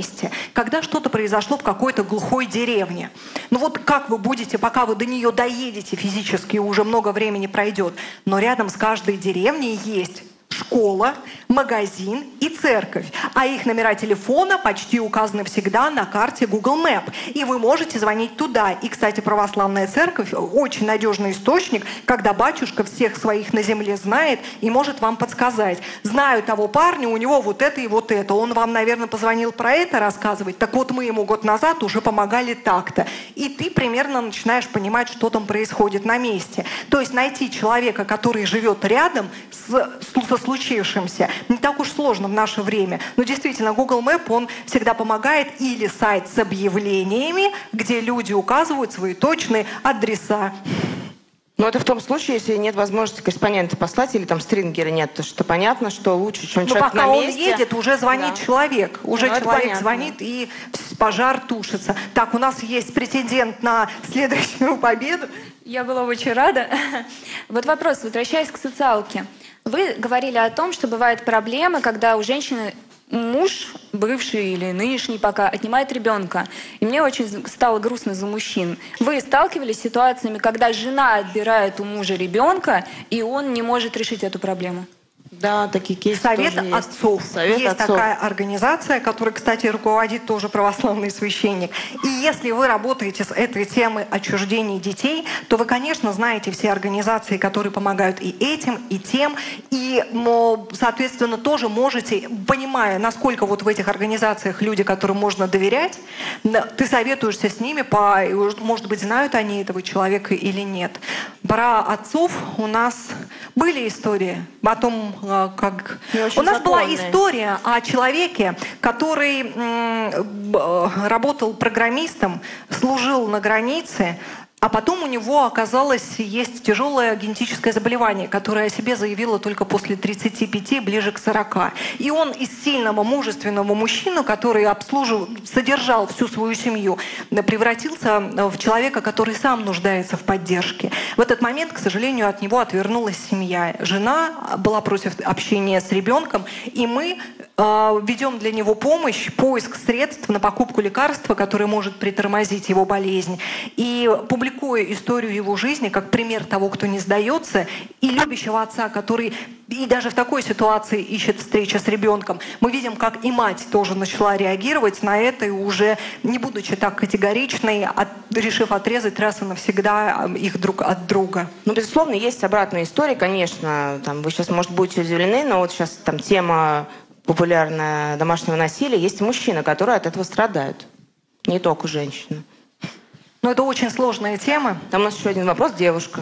Speaker 2: когда что-то произошло в какой-то глухой деревне. Ну вот как вы будете, пока вы до нее доедете физически, уже много времени пройдет, но рядом с каждой деревней есть школа, магазин и церковь. А их номера телефона почти указаны всегда на карте Google Map. И вы можете звонить туда. И, кстати, православная церковь очень надежный источник, когда батюшка всех своих на земле знает и может вам подсказать. Знаю того парня, у него вот это и вот это. Он вам, наверное, позвонил про это рассказывать. Так вот, мы ему год назад уже помогали так-то. И ты примерно начинаешь понимать, что там происходит на месте. То есть найти человека, который живет рядом с, со случившимся. Не так уж сложно в наше время. Но действительно, Google Map, он всегда помогает. Или сайт с объявлениями, где люди указывают свои точные адреса.
Speaker 3: Но это в том случае, если нет возможности корреспондента послать или там стрингера нет, то что понятно, что лучше, чем
Speaker 2: Но
Speaker 3: человек
Speaker 2: пока
Speaker 3: на
Speaker 2: месте. он едет, уже звонит да. человек. Уже
Speaker 3: ну,
Speaker 2: человек звонит и пожар тушится. Так, у нас есть претендент на следующую победу.
Speaker 5: Я была очень рада. Вот вопрос, возвращаясь к социалке. Вы говорили о том, что бывают проблемы, когда у женщины муж, бывший или нынешний пока, отнимает ребенка. И мне очень стало грустно за мужчин. Вы сталкивались с ситуациями, когда жена отбирает у мужа ребенка, и он не может решить эту проблему?
Speaker 3: Да, такие кейсы
Speaker 2: Совет
Speaker 3: тоже есть.
Speaker 2: отцов.
Speaker 3: Совет
Speaker 2: есть
Speaker 3: отцов.
Speaker 2: такая организация, которой, кстати, руководит тоже православный священник. И если вы работаете с этой темой отчуждения детей, то вы, конечно, знаете все организации, которые помогают и этим, и тем, и, но, соответственно, тоже можете, понимая, насколько вот в этих организациях люди, которым можно доверять, ты советуешься с ними, по, может быть, знают они этого человека или нет. Про отцов у нас были истории о том, э, как...
Speaker 3: очень
Speaker 2: У нас была история о человеке, который работал программистом, служил на границе, а потом у него оказалось есть тяжелое генетическое заболевание, которое о себе заявило только после 35, ближе к 40. И он из сильного, мужественного мужчины, который обслуживал, содержал всю свою семью, превратился в человека, который сам нуждается в поддержке. В этот момент, к сожалению, от него отвернулась семья. Жена была против общения с ребенком, и мы э, ведем для него помощь, поиск средств на покупку лекарства, которое может притормозить его болезнь. И публикуя историю его жизни как пример того, кто не сдается, и любящего отца, который и даже в такой ситуации ищет встречи с ребенком, мы видим, как и мать тоже начала реагировать на это, и уже не будучи так категоричной, от- решив отрезать раз и навсегда их друг от друга.
Speaker 3: Ну, безусловно, есть обратная история, конечно. Там, вы сейчас, может, будете удивлены, но вот сейчас там тема популярная домашнего насилия. Есть мужчины, которые от этого страдают. Не только женщины.
Speaker 2: Но это очень сложная тема.
Speaker 3: Там у нас еще один вопрос. Девушка.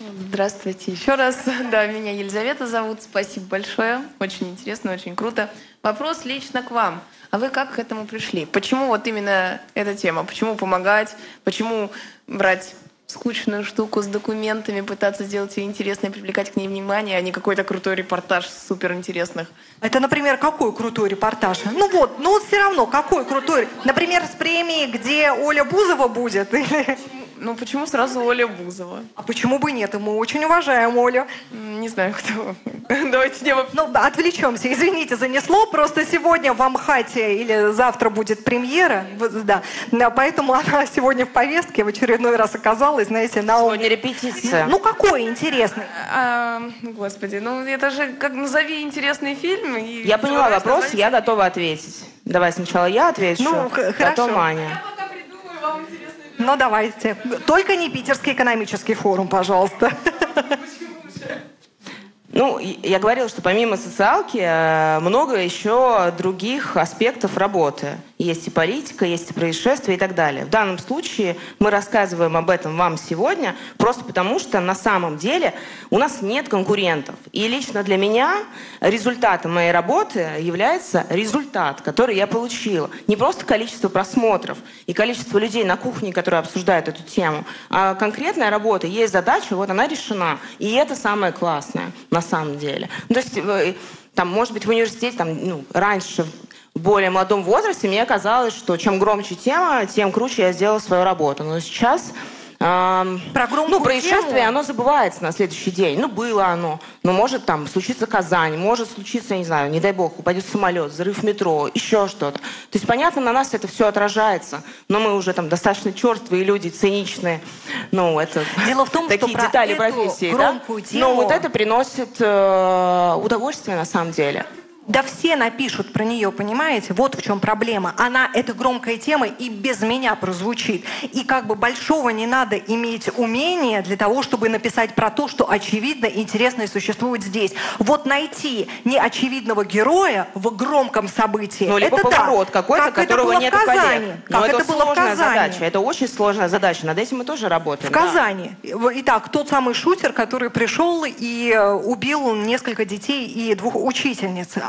Speaker 20: Здравствуйте еще раз. Да, меня Елизавета зовут. Спасибо большое. Очень интересно, очень круто. Вопрос лично к вам. А вы как к этому пришли? Почему вот именно эта тема? Почему помогать? Почему брать скучную штуку с документами, пытаться сделать ее интересной, привлекать к ней внимание, а не какой-то крутой репортаж супер интересных?
Speaker 2: Это, например, какой крутой репортаж? Ну вот, ну все равно, какой крутой? Например, с премией, где Оля Бузова будет? Или...
Speaker 20: Ну почему сразу Оля Бузова?
Speaker 2: А почему бы нет? И мы очень уважаем Олю.
Speaker 20: Не знаю, кто. Давайте не
Speaker 2: Ну, отвлечемся. Извините, занесло. Просто сегодня в Амхате или завтра будет премьера. Да. Поэтому она сегодня в повестке в очередной раз оказалась, знаете, на...
Speaker 3: Сегодня репетиция.
Speaker 2: Ну, какой интересный?
Speaker 20: А, господи, ну это же как назови интересный фильм. И
Speaker 3: Я поняла вопрос, я готова ответить. Давай сначала я отвечу,
Speaker 2: Ну,
Speaker 3: потом
Speaker 2: хорошо.
Speaker 3: Аня.
Speaker 2: Ну, давайте. Только не Питерский экономический форум, пожалуйста.
Speaker 3: Ну, я говорила, что помимо социалки э, много еще других аспектов работы. Есть и политика, есть и происшествия и так далее. В данном случае мы рассказываем об этом вам сегодня просто потому, что на самом деле у нас нет конкурентов. И лично для меня результатом моей работы является результат, который я получила. Не просто количество просмотров и количество людей на кухне, которые обсуждают эту тему, а конкретная работа, есть задача, вот она решена. И это самое классное на самом деле. То есть, э, там, может быть, в университете, там, ну, раньше, более молодом возрасте, мне казалось, что чем громче тема, тем круче я сделала свою работу. Но сейчас эм, ну, происшествие,
Speaker 2: тему.
Speaker 3: оно забывается на следующий день. Ну, было оно. Но может там случиться Казань, может случиться, не знаю, не дай бог, упадет самолет, взрыв метро, еще что-то. То есть, понятно, на нас это все отражается. Но мы уже там достаточно черствые люди, циничные. Ну, это
Speaker 2: Дело в том,
Speaker 3: такие
Speaker 2: что про
Speaker 3: детали профессии, да?
Speaker 2: громкую тему-
Speaker 3: Но вот это приносит э, удовольствие на самом деле.
Speaker 2: Да все напишут про нее, понимаете? Вот в чем проблема. Она, это громкая тема, и без меня прозвучит. И как бы большого не надо иметь умения для того, чтобы написать про то, что очевидно, интересно и существует здесь. Вот найти неочевидного героя в громком событии,
Speaker 3: Ну, либо
Speaker 2: это
Speaker 3: поворот
Speaker 2: да.
Speaker 3: какой-то,
Speaker 2: как это
Speaker 3: которого
Speaker 2: было
Speaker 3: нет
Speaker 2: в. Казани.
Speaker 3: Но
Speaker 2: Как
Speaker 3: это,
Speaker 2: это было в Казани.
Speaker 3: задача. Это очень сложная задача. Над этим мы тоже работаем.
Speaker 2: В
Speaker 3: да.
Speaker 2: Казани. Итак, тот самый шутер, который пришел и э, убил несколько детей и двух учительниц.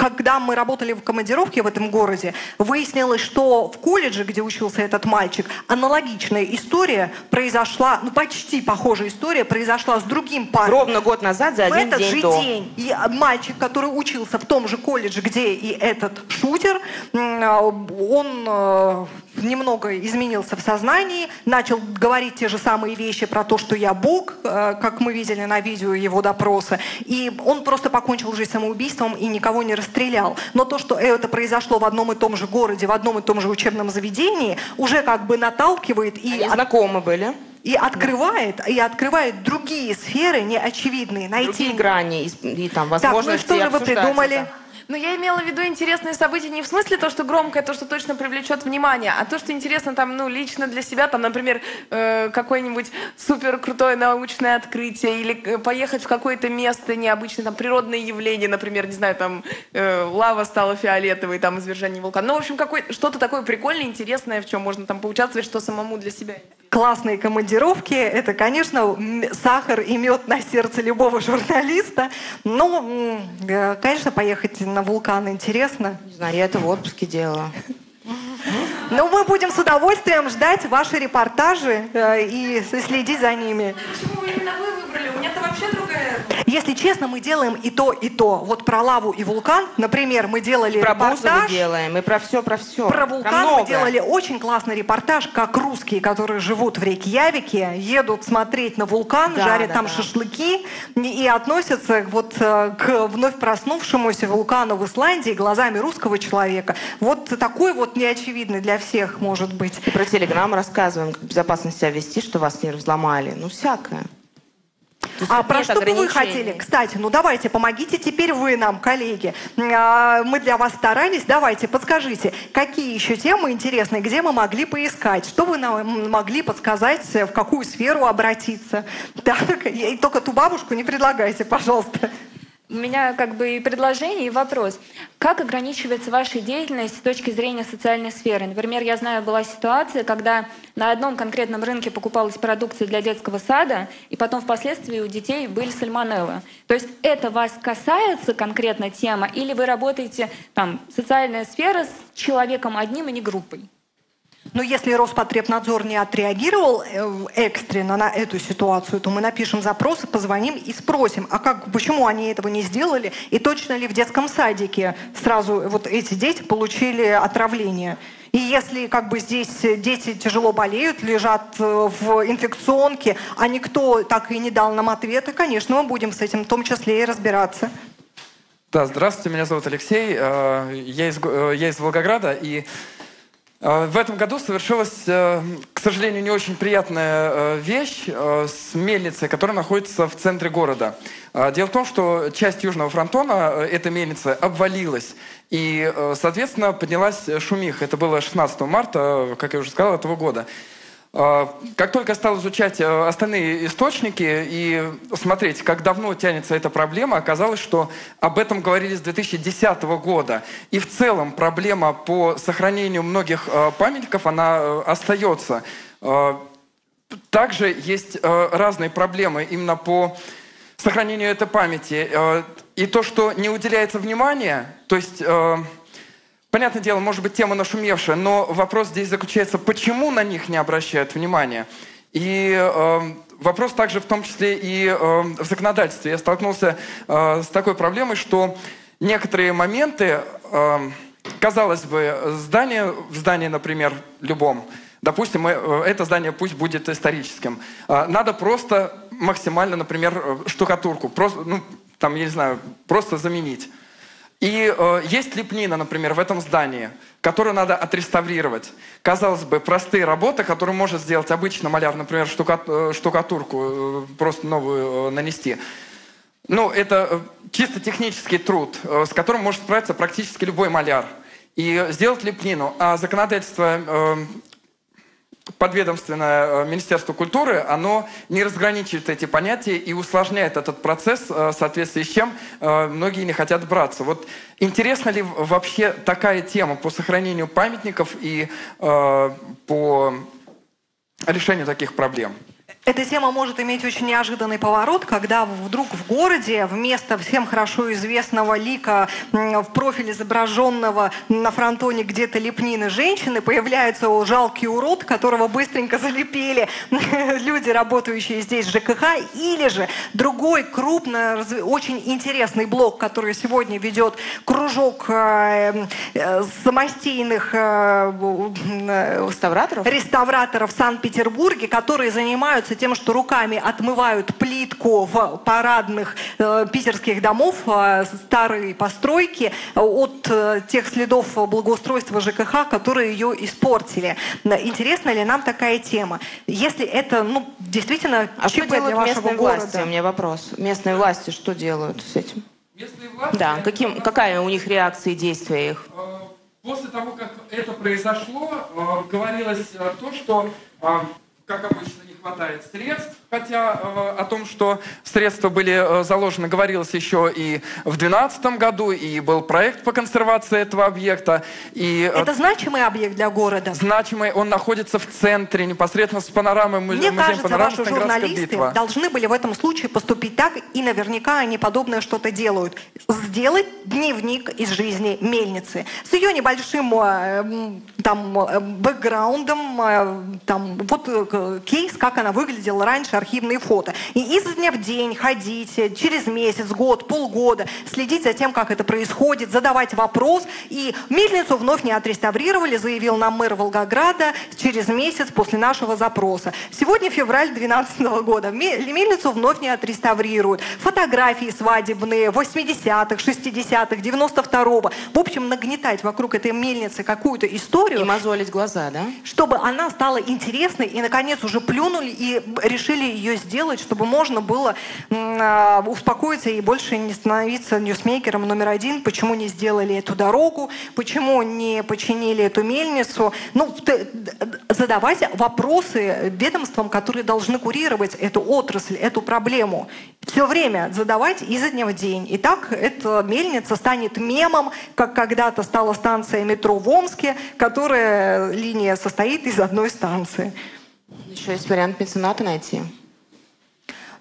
Speaker 2: Когда мы работали в командировке в этом городе, выяснилось, что в колледже, где учился этот мальчик, аналогичная история произошла, ну почти похожая история произошла с другим парнем.
Speaker 3: Ровно год назад, за
Speaker 2: В
Speaker 3: один
Speaker 2: этот
Speaker 3: день
Speaker 2: же
Speaker 3: до.
Speaker 2: день. И мальчик, который учился в том же колледже, где и этот шутер, а, он э, немного изменился в сознании, начал говорить те же самые вещи про то, что я Бог, э, как мы видели на видео его допроса. И он просто покончил жизнь самоубийством и никого не расстрелял. Но то, что это произошло в одном и том же городе, в одном и том же учебном заведении, уже как бы наталкивает и...
Speaker 3: Они знакомы были?
Speaker 2: и открывает, и открывает другие сферы неочевидные. Найти...
Speaker 3: Другие грани и, и там
Speaker 2: Так, ну
Speaker 3: возможности
Speaker 2: что же вы придумали?
Speaker 3: это.
Speaker 4: Но я имела в виду интересные события не в смысле то, что громкое, то, что точно привлечет внимание, а то, что интересно там, ну, лично для себя, там, например, э, какое-нибудь супер крутое научное открытие или э, поехать в какое-то место необычное, там, природное явление, например, не знаю, там, э, лава стала фиолетовой, там, извержение вулкана. Ну, в общем, какое, что-то такое прикольное, интересное, в чем можно там поучаствовать, что самому для себя
Speaker 2: Классные командировки – это, конечно, сахар и мед на сердце любого журналиста. М, э, конечно, поехать на вулкан интересно.
Speaker 3: Не знаю, я это в отпуске делала.
Speaker 2: Но мы будем с удовольствием ждать ваши репортажи э, и следить за ними.
Speaker 4: Почему именно вы выбрали? У меня-то вообще другая...
Speaker 2: Если честно, мы делаем и то, и то. Вот про лаву и вулкан, например, мы делали
Speaker 3: Про
Speaker 2: репортаж.
Speaker 3: делаем, и про все, про все.
Speaker 2: Про вулкан мы
Speaker 3: многое.
Speaker 2: делали очень классный репортаж, как русские, которые живут в Рейкьявике, едут смотреть на вулкан,
Speaker 3: Да,
Speaker 2: жарят
Speaker 3: да,
Speaker 2: там
Speaker 3: да.
Speaker 2: шашлыки и относятся вот э, к вновь проснувшемуся вулкану в Исландии глазами русского человека. Вот такой вот неочевидный для всех может быть.
Speaker 3: И про Телеграм рассказываем, как безопасно себя вести, что вас не взломали. Ну, всякое.
Speaker 2: А про что бы вы хотели? Кстати, ну давайте, помогите теперь вы нам, коллеги. А, Мы для вас старались. Давайте, подскажите, какие еще темы интересные, где мы могли поискать? Что вы нам могли подсказать, в какую сферу обратиться? Так, и только ту бабушку не предлагайте, пожалуйста.
Speaker 5: У меня как бы и предложение, и вопрос. Как ограничивается ваша деятельность с точки зрения социальной сферы? Например, я знаю, была ситуация, когда на одном конкретном рынке покупалась продукция для детского сада, и потом впоследствии у детей были сальмонеллы. То есть это вас касается конкретно тема, или вы работаете там социальная сфера с человеком одним и не группой?
Speaker 2: Но если Роспотребнадзор не отреагировал э, экстренно на эту ситуацию, то мы напишем запрос, позвоним и спросим, а как, почему они этого не сделали, и точно ли в детском садике сразу вот эти дети получили отравление. И если как бы здесь дети тяжело болеют, лежат э, в инфекционке, а никто так и не дал нам ответа, конечно, мы будем с этим в том числе и разбираться.
Speaker 21: Да, здравствуйте, меня зовут Алексей, э, я из, я из Волгограда, и в этом году совершилась, э, к сожалению, не очень приятная э, вещь э, с мельницей, которая находится в центре города. Э, Дело в том, что часть южного фронтона этой мельницы обвалилась, и, соответственно, поднялась шумиха. Это было 16 марта, как я уже сказал, этого года. А, Как только стал изучать э, остальные источники и смотреть, как давно тянется эта проблема, оказалось, что об этом говорили с 2010 года. И в целом проблема по сохранению многих э, памятников, она э, остается. Э, Также есть разные проблемы именно по сохранению этой памяти. И то, что не уделяется внимания, то есть... Понятное дело, может быть, тема нашумевшая, но вопрос здесь заключается, почему на них не обращают внимания. И э, вопрос также в том числе и э, в законодательстве. Я столкнулся э, с такой проблемой, что некоторые моменты, э, казалось бы, здание, в здании, например, любом, допустим, э, это здание пусть будет историческим, э, надо просто максимально, например, э, штукатурку, просто, ну, там, я не знаю, просто заменить. И э, есть лепнина, например, в этом здании, которую надо отреставрировать. Казалось бы, простые работы, которые может сделать обычный маляр, например, штука- э, штукатурку, э, просто новую э, нанести. Ну, это э, чисто технический труд, э, с которым может справиться практически любой маляр. И сделать лепнину. А законодательство э, подведомственное э, Министерству культуры, оно не разграничивает эти понятия и усложняет этот процесс, э, в соответствии с чем э, многие не хотят браться. Вот интересна ли вообще такая тема по сохранению памятников и по решению таких проблем?
Speaker 2: Эта тема может иметь очень неожиданный поворот, когда вдруг в городе вместо всем хорошо известного лика в профиле изображенного на фронтоне где-то лепнины женщины появляется жалкий урод, которого быстренько залепили люди, работающие здесь в ЖКХ, или же другой разв- очень интересный блок, который сегодня ведет кружок э, э, самостийных реставраторов? реставраторов в Санкт-Петербурге, которые занимаются занимаются тем, что руками отмывают плитку в парадных э, питерских домов э, старой постройки от э, тех следов благоустройства ЖКХ, которые ее испортили. Интересна ли нам такая тема? Если это ну, действительно
Speaker 3: а
Speaker 2: ЧП
Speaker 3: что делают
Speaker 2: для
Speaker 3: местные
Speaker 2: города.
Speaker 3: власти? У меня вопрос. Местные власти что делают с этим?
Speaker 21: Местные власти...
Speaker 3: Да, каким, какая у них реакция и действия их?
Speaker 21: Э, после того, как это произошло, э, говорилось э, то, что, как обычно, хватает средств, хотя э, о том, что средства были э, заложены, говорилось еще и в 2012 году, и был проект по консервации этого объекта. И,
Speaker 2: э, Это значимый объект для города?
Speaker 21: Значимый, он находится в центре, непосредственно с панорамой
Speaker 2: музея
Speaker 21: Мне кажется,
Speaker 2: панорамы ваши журналисты битва. должны были в этом случае поступить так, и наверняка они подобное что-то делают. Сделать дневник из жизни мельницы. С ее небольшим там бэкграундом, там вот кейс, как она выглядела раньше, архивные фото. И изо дня в день ходить, через месяц, год, полгода, следить за тем, как это происходит, задавать вопрос. И мельницу вновь не отреставрировали, заявил нам мэр Волгограда через месяц после нашего запроса. Сегодня февраль 2012 года. Мельницу вновь не отреставрируют. Фотографии свадебные 80-х, 60-х, 92-го. В общем, нагнетать вокруг этой мельницы какую-то историю.
Speaker 3: И мозолить глаза, да?
Speaker 2: Чтобы она стала интересной и, наконец, уже плюнули и решили ее сделать, чтобы можно было э, успокоиться и больше не становиться ньюсмейкером номер один. Почему не сделали эту дорогу? Почему не починили эту мельницу? Ну, задавать вопросы ведомствам, которые должны курировать эту отрасль, эту проблему. Все время задавать изо дня в день. И так эта мельница станет мемом, как когда-то стала станция метро в Омске, которая линия состоит из одной станции.
Speaker 3: Еще есть вариант мецената найти.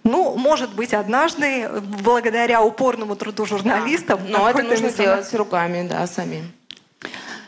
Speaker 2: Ну, может быть, однажды, благодаря упорному труду журналистов.
Speaker 3: Да. Но это нужно меценат... делать руками, да, самим.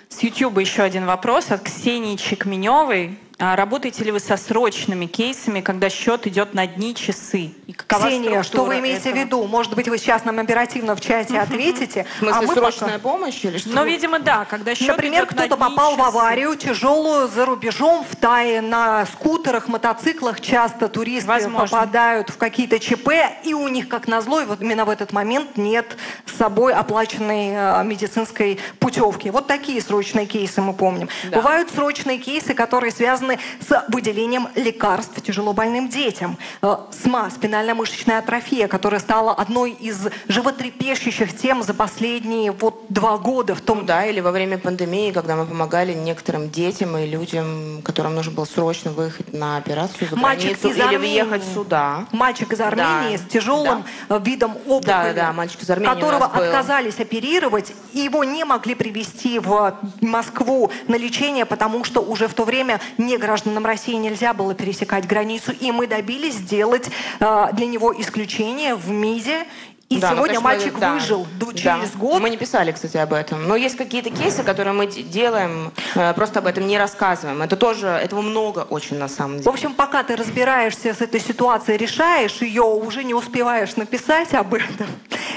Speaker 1: С YouTube еще один вопрос от Ксении Чекменевой. А работаете ли вы со срочными кейсами, когда счет идет на дни, часы?
Speaker 2: И Ксения, что вы имеете этого? в виду? Может быть, вы сейчас нам оперативно в чате ответите?
Speaker 3: В смысле, а мы срочная пока... помощь или что?
Speaker 1: Ну, видимо, да. Когда счет
Speaker 2: Например, кто-то попал
Speaker 1: часы.
Speaker 2: в аварию тяжелую за рубежом, в Тае, на скутерах, мотоциклах. Часто туристы Возможно. попадают в какие-то ЧП, и у них, как назло, вот именно в этот момент нет с собой оплаченной э, медицинской путевки. Вот такие срочные кейсы мы помним. Да. Бывают срочные кейсы, которые связаны связаны с выделением лекарств тяжелобольным детям. Э, СМА, спинально-мышечная атрофия, которая стала одной из животрепещущих тем за последние вот два года. В том...
Speaker 3: Ну, да, или во время пандемии, когда мы помогали некоторым детям и людям, которым нужно было срочно выехать на операцию за
Speaker 2: Мальчик
Speaker 3: границу
Speaker 2: из
Speaker 3: или
Speaker 2: Армении.
Speaker 3: въехать сюда.
Speaker 2: Мальчик из Армении да. с тяжелым да. Э, видом опухоли,
Speaker 3: да, да, мальчик из Армении
Speaker 2: которого отказались оперировать, и его не могли привести в Москву на лечение, потому что уже в то время не гражданам России нельзя было пересекать границу, и мы добились сделать э, для него исключение в МИДе и да, сегодня ну, мальчик да, выжил через да. год.
Speaker 3: Мы не писали, кстати, об этом. Но есть какие-то кейсы, которые мы делаем, э, просто об этом не рассказываем. Это тоже, этого много очень на самом деле.
Speaker 2: В общем, пока ты разбираешься с этой ситуацией, решаешь ее, уже не успеваешь написать об этом.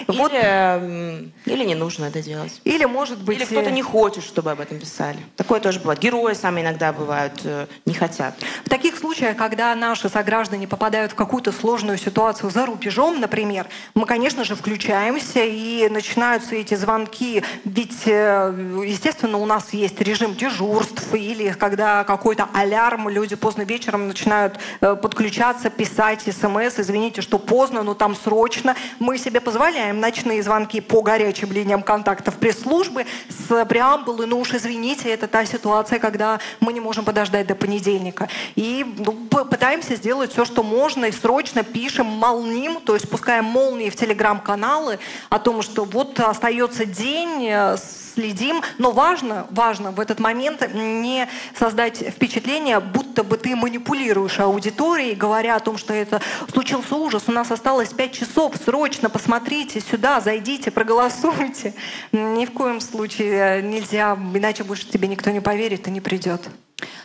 Speaker 3: Или, вот. или не нужно это делать.
Speaker 2: Или, может быть...
Speaker 3: Или кто-то не хочет, чтобы об этом писали. Такое тоже бывает. Герои сами иногда бывают, э, не хотят.
Speaker 2: В таких случаях, когда наши сограждане попадают в какую-то сложную ситуацию за рубежом, например, мы, конечно же, включаемся, и начинаются эти звонки. Ведь, э, естественно, у нас есть режим дежурств, или когда какой-то алярм, люди поздно вечером начинают э, подключаться, писать смс, извините, что поздно, но там срочно. Мы себе позволяем ночные звонки по горячим линиям контактов пресс-службы с преамбулы, ну уж извините, это та ситуация, когда мы не можем подождать до понедельника. И ну, пытаемся сделать все, что можно, и срочно пишем, молним, то есть пускаем молнии в телеграм телеграм-каналы о том, что вот остается день, э, следим, но важно, важно в этот момент не создать впечатление, будто бы ты манипулируешь аудиторией, говоря о том, что это случился ужас, у нас осталось пять часов, срочно посмотрите сюда, зайдите, проголосуйте. Ни в коем случае нельзя, иначе больше тебе никто не поверит и не придет.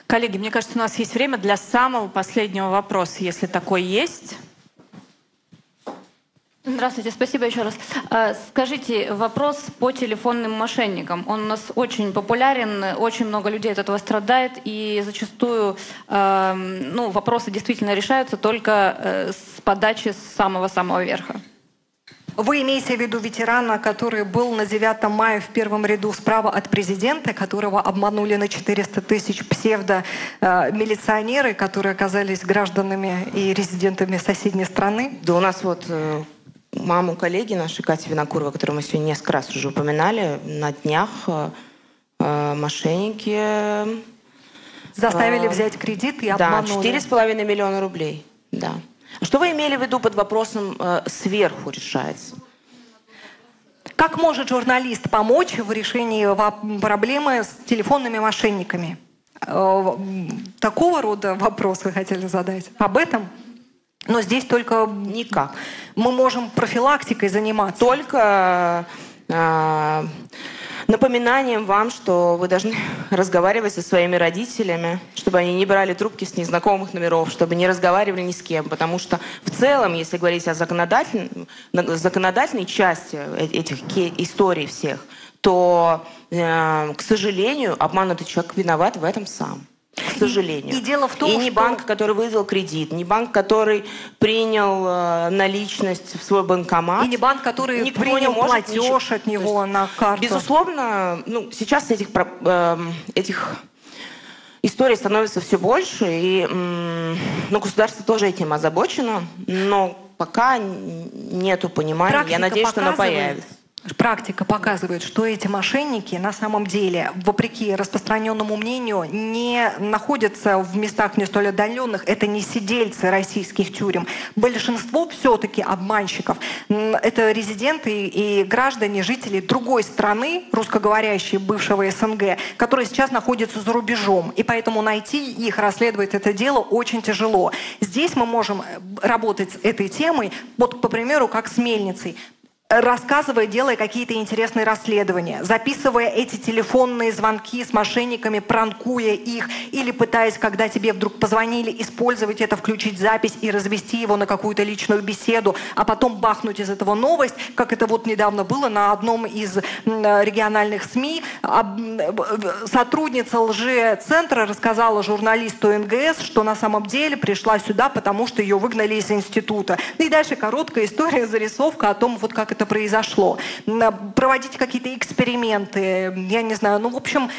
Speaker 1: Коллеги, мне кажется, у нас есть время для самого последнего вопроса, если такой есть.
Speaker 5: Здравствуйте, спасибо еще раз. А, скажите, вопрос по телефонным мошенникам. Он у нас очень популярен, очень много людей от этого страдает, и зачастую ну, вопросы действительно решаются только э, с подачи с самого-самого верха.
Speaker 2: Вы имеете в виду ветерана, который был на 9 мая в первом ряду справа от президента, которого обманули на 400 тысяч псевдо-милиционеры, которые оказались гражданами и резидентами соседней страны?
Speaker 3: Да у нас вот э, маму коллеги нашей Кати Винокурова, которую мы сегодня несколько раз уже упоминали, на днях э, э мошенники...
Speaker 2: Заставили э, взять кредит и обманули.
Speaker 3: Да, 4,5 миллиона рублей. Да. Что вы имели в виду под вопросом э, «сверху решается»?
Speaker 2: Как может журналист помочь в решении проблемы с телефонными мошенниками? Э, такого рода вопрос вы хотели задать? Об этом? Но здесь только...
Speaker 3: Никак.
Speaker 2: Мы можем профилактикой заниматься.
Speaker 3: Только... Э, напоминанием вам, что вы должны разговаривать со своими родителями, чтобы они не брали трубки с незнакомых номеров, чтобы не разговаривали ни с кем. Потому что в целом, если говорить о законодательной, законодательной части э, этих историй всех, то, э, к сожалению, обманутый человек виноват в этом сам к сожалению.
Speaker 2: И, дело в том,
Speaker 3: и не
Speaker 2: что...
Speaker 3: банк, который выдал кредит, не банк, который принял э, наличность в свой банкомат.
Speaker 2: И не банк, который Никто принял не платеж ничего... от него есть, на карту.
Speaker 3: Безусловно, ну, сейчас этих, э, этих историй становится все больше, и ну, государство тоже этим озабочено, но пока нету понимания.
Speaker 2: Практика
Speaker 3: Я надеюсь,
Speaker 2: показывает,
Speaker 3: что оно появится.
Speaker 2: Практика показывает, что эти мошенники на самом деле, вопреки распространенному мнению, не находятся в местах не столь отдаленных. Это не сидельцы российских тюрем. Большинство все-таки обманщиков — это резиденты и граждане, жители другой страны, русскоговорящие бывшего СНГ, которые сейчас находятся за рубежом. И поэтому найти их, расследовать это дело очень тяжело. Здесь мы можем работать с этой темой, вот, по примеру, как с мельницей рассказывая, делая какие-то интересные расследования, записывая эти телефонные звонки с мошенниками, пранкуя их, или пытаясь, когда тебе вдруг позвонили, использовать это, включить запись и развести его на какую-то личную беседу, а потом бахнуть из этого новость, как это вот недавно было на одном из региональных СМИ. Сотрудница лже-центра рассказала журналисту НГС, что на самом деле пришла сюда, потому что ее выгнали из института. И дальше короткая история, зарисовка о том, вот как это это произошло, проводить какие-то эксперименты, я не знаю, ну, в общем,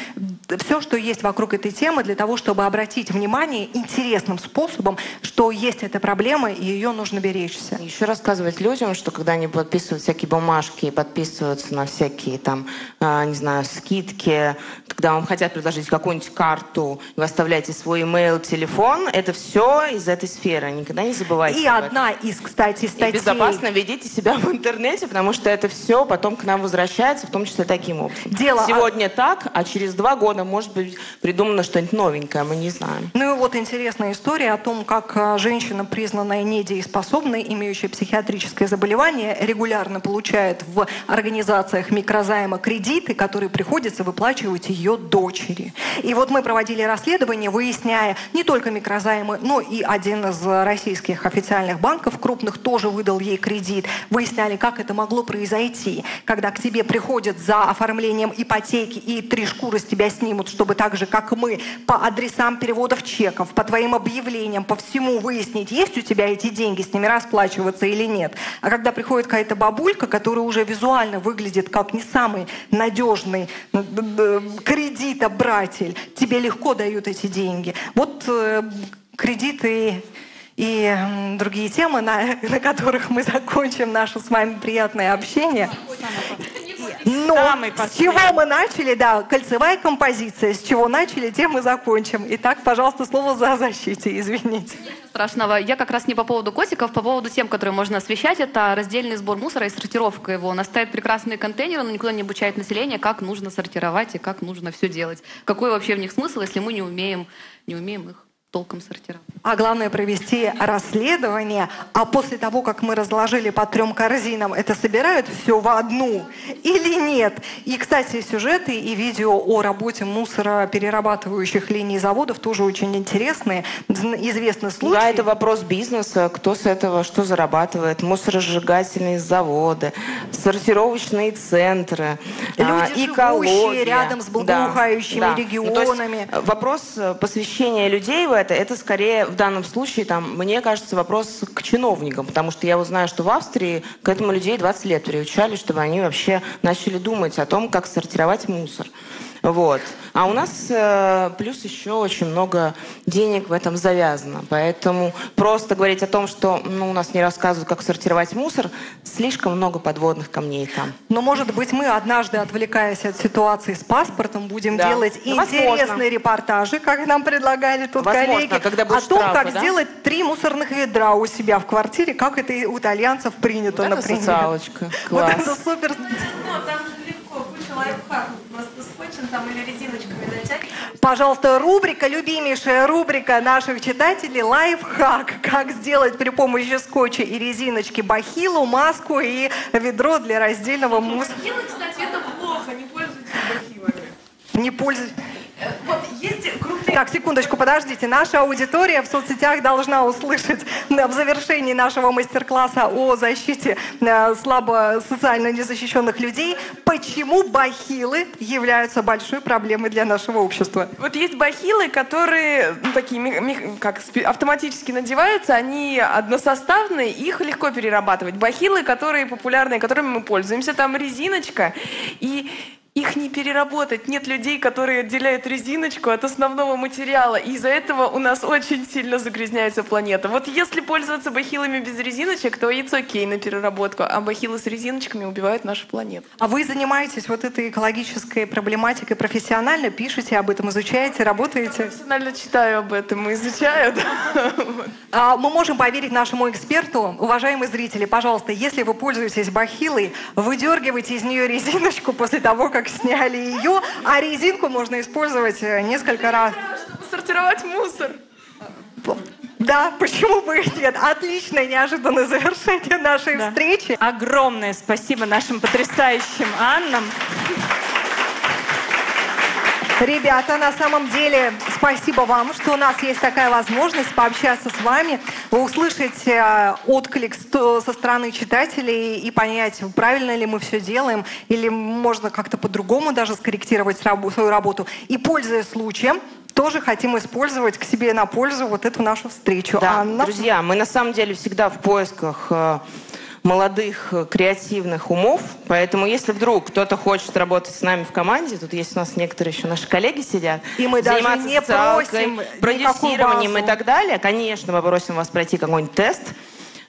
Speaker 2: все, что есть вокруг этой темы, для того, чтобы обратить внимание интересным способом, что есть эта проблема, и ее нужно беречься.
Speaker 3: Еще рассказывать людям, что когда они подписывают всякие бумажки и подписываются на всякие там, э, не знаю, скидки, когда вам хотят предложить какую-нибудь карту, вы оставляете свой email, телефон, это все из этой сферы. Никогда не забывайте.
Speaker 2: И одна из, кстати, статей... И
Speaker 3: безопасно ведите себя в интернете, потому что это все потом к нам возвращается, в том числе таким образом. Дело Сегодня о... так, а через два года может быть придумано что-нибудь новенькое, мы не знаем.
Speaker 2: Ну и вот интересная история о том, как а, женщина, признанная недееспособной, имеющая психиатрическое заболевание, регулярно получает в организациях микрозайма кредиты, которые приходится выплачивать ее дочери. И вот мы проводили расследование, выясняя не только микрозаймы, но и один из российских официальных банков крупных тоже выдал ей кредит. Выясняли, как это могло произойти, когда к тебе приходят за оформлением ипотеки и три шкуры с тебя снимут, чтобы так же, как мы, по адресам переводов чеков, по твоим объявлениям, по всему выяснить, есть у тебя эти деньги, с ними расплачиваться или нет. А когда приходит какая-то бабулька, которая уже визуально выглядит как не самый надежный кредитобратель, тебе легко дают эти деньги. Вот э, кредиты и другие темы, на, на которых мы закончим наше с вами приятное общение. Но с чего мы начали, да, кольцевая композиция, с чего начали, тем мы закончим. Итак, пожалуйста, слово за защите, извините.
Speaker 8: Страшного. Я как раз не по поводу котиков, по поводу тем, которые можно освещать. Это раздельный сбор мусора и сортировка его. У нас стоят прекрасные контейнеры, но никуда не обучает население, как нужно сортировать и как нужно все делать. Какой вообще в них смысл, если мы не умеем, не умеем их толком сортировать.
Speaker 2: А главное провести расследование, а после того, как мы разложили по трем корзинам, это собирают все в одну или нет? И, кстати, сюжеты и видео о работе мусороперерабатывающих линий заводов тоже очень интересные. Известны случаи.
Speaker 3: Да, это вопрос бизнеса, кто с этого что зарабатывает. Мусоросжигательные заводы, сортировочные центры,
Speaker 2: а, Люди,
Speaker 3: экология.
Speaker 2: рядом с благоухающими да, регионами.
Speaker 3: Ну, вопрос посвящения людей в это, это скорее в данном случае, там, мне кажется, вопрос к чиновникам, потому что я вот знаю, что в Австрии к этому людей 20 лет приучали, чтобы они вообще начали думать о том, как сортировать мусор. Вот. А у нас э, плюс еще очень много денег в этом завязано. Поэтому просто говорить о том, что ну, у нас не рассказывают, как сортировать мусор, слишком много подводных камней там.
Speaker 2: Но, может быть, мы однажды, отвлекаясь от ситуации с паспортом, будем да. делать ну, интересные возможно. репортажи, как нам предлагали тут возможно, коллеги,
Speaker 3: когда
Speaker 2: о том,
Speaker 3: штрафы,
Speaker 2: как
Speaker 3: да?
Speaker 2: сделать три мусорных ведра у себя в квартире, как это у итальянцев принято,
Speaker 3: вот
Speaker 2: например.
Speaker 3: Это социалочка. Класс.
Speaker 2: Вот это супер.
Speaker 19: Ну, там же легко, куча лайфхаков. Просто скотчем там или резиночками дотягивать.
Speaker 2: Пожалуйста, рубрика, любимейшая рубрика наших читателей «Лайфхак». Как сделать при помощи скотча и резиночки бахилу, маску и ведро для раздельного мусора.
Speaker 19: Бахилы, кстати, это плохо, не пользуйтесь бахилами.
Speaker 2: Не пользуйтесь.
Speaker 19: Вот есть крутые...
Speaker 2: Так, секундочку, подождите. Наша аудитория в соцсетях должна услышать в завершении нашего мастер-класса о защите э, слабо социально незащищенных людей, почему бахилы являются большой проблемой для нашего общества.
Speaker 4: Вот есть бахилы, которые ну, такие как автоматически надеваются, они односоставные, их легко перерабатывать. Бахилы, которые популярные, которыми мы пользуемся, там резиночка и их не переработать. Нет людей, которые отделяют резиночку от основного материала. И из-за этого у нас очень сильно загрязняется планета. Вот если пользоваться бахилами без резиночек, то яйцо окей на переработку, а бахилы с резиночками убивают нашу планету.
Speaker 2: А вы занимаетесь вот этой экологической проблематикой профессионально? Пишете об этом, изучаете, работаете?
Speaker 4: Я профессионально читаю об этом и изучаю.
Speaker 2: А мы можем поверить нашему эксперту. Уважаемые зрители, пожалуйста, если вы пользуетесь бахилой, выдергивайте из нее резиночку после того, как сняли ее, а резинку можно использовать э, несколько раз.
Speaker 4: Чтобы сортировать мусор.
Speaker 2: Да, почему бы и нет? Отличное неожиданное завершение нашей да. встречи.
Speaker 1: Огромное спасибо нашим потрясающим Аннам.
Speaker 2: Ребята, на самом деле, спасибо вам, что у нас есть такая возможность пообщаться с вами, услышать э, отклик со стороны читателей и понять, правильно ли мы все делаем, или можно как-то по-другому даже скорректировать свою работу. И, пользуясь случаем, тоже хотим использовать к себе на пользу вот эту нашу встречу.
Speaker 3: Да, Анна? друзья, мы на самом деле всегда в поисках э, молодых э, креативных умов. Поэтому если вдруг кто-то хочет работать с нами в команде, тут есть у нас некоторые еще наши коллеги сидят,
Speaker 2: и мы даже не просим
Speaker 3: продюсированием и так далее, конечно, мы просим вас пройти какой-нибудь тест,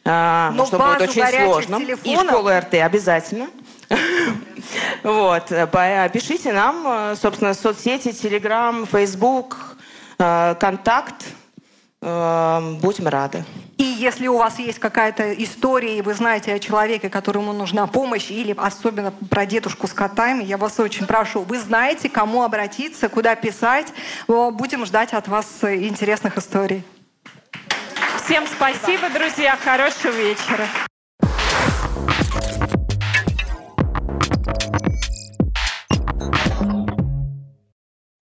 Speaker 2: а,
Speaker 3: Но что будет очень сложно. И школу РТ обязательно. Вот. Пишите нам, э, собственно, соцсети, Телеграм, Фейсбук, э, Контакт. Будем рады.
Speaker 2: И если у вас есть какая-то история, и вы знаете о человеке, которому нужна помощь, или особенно про дедушку с котами, я вас очень прошу, вы знаете, кому обратиться, куда писать. Будем ждать от вас интересных историй.
Speaker 1: Всем спасибо, друзья. Хорошего вечера.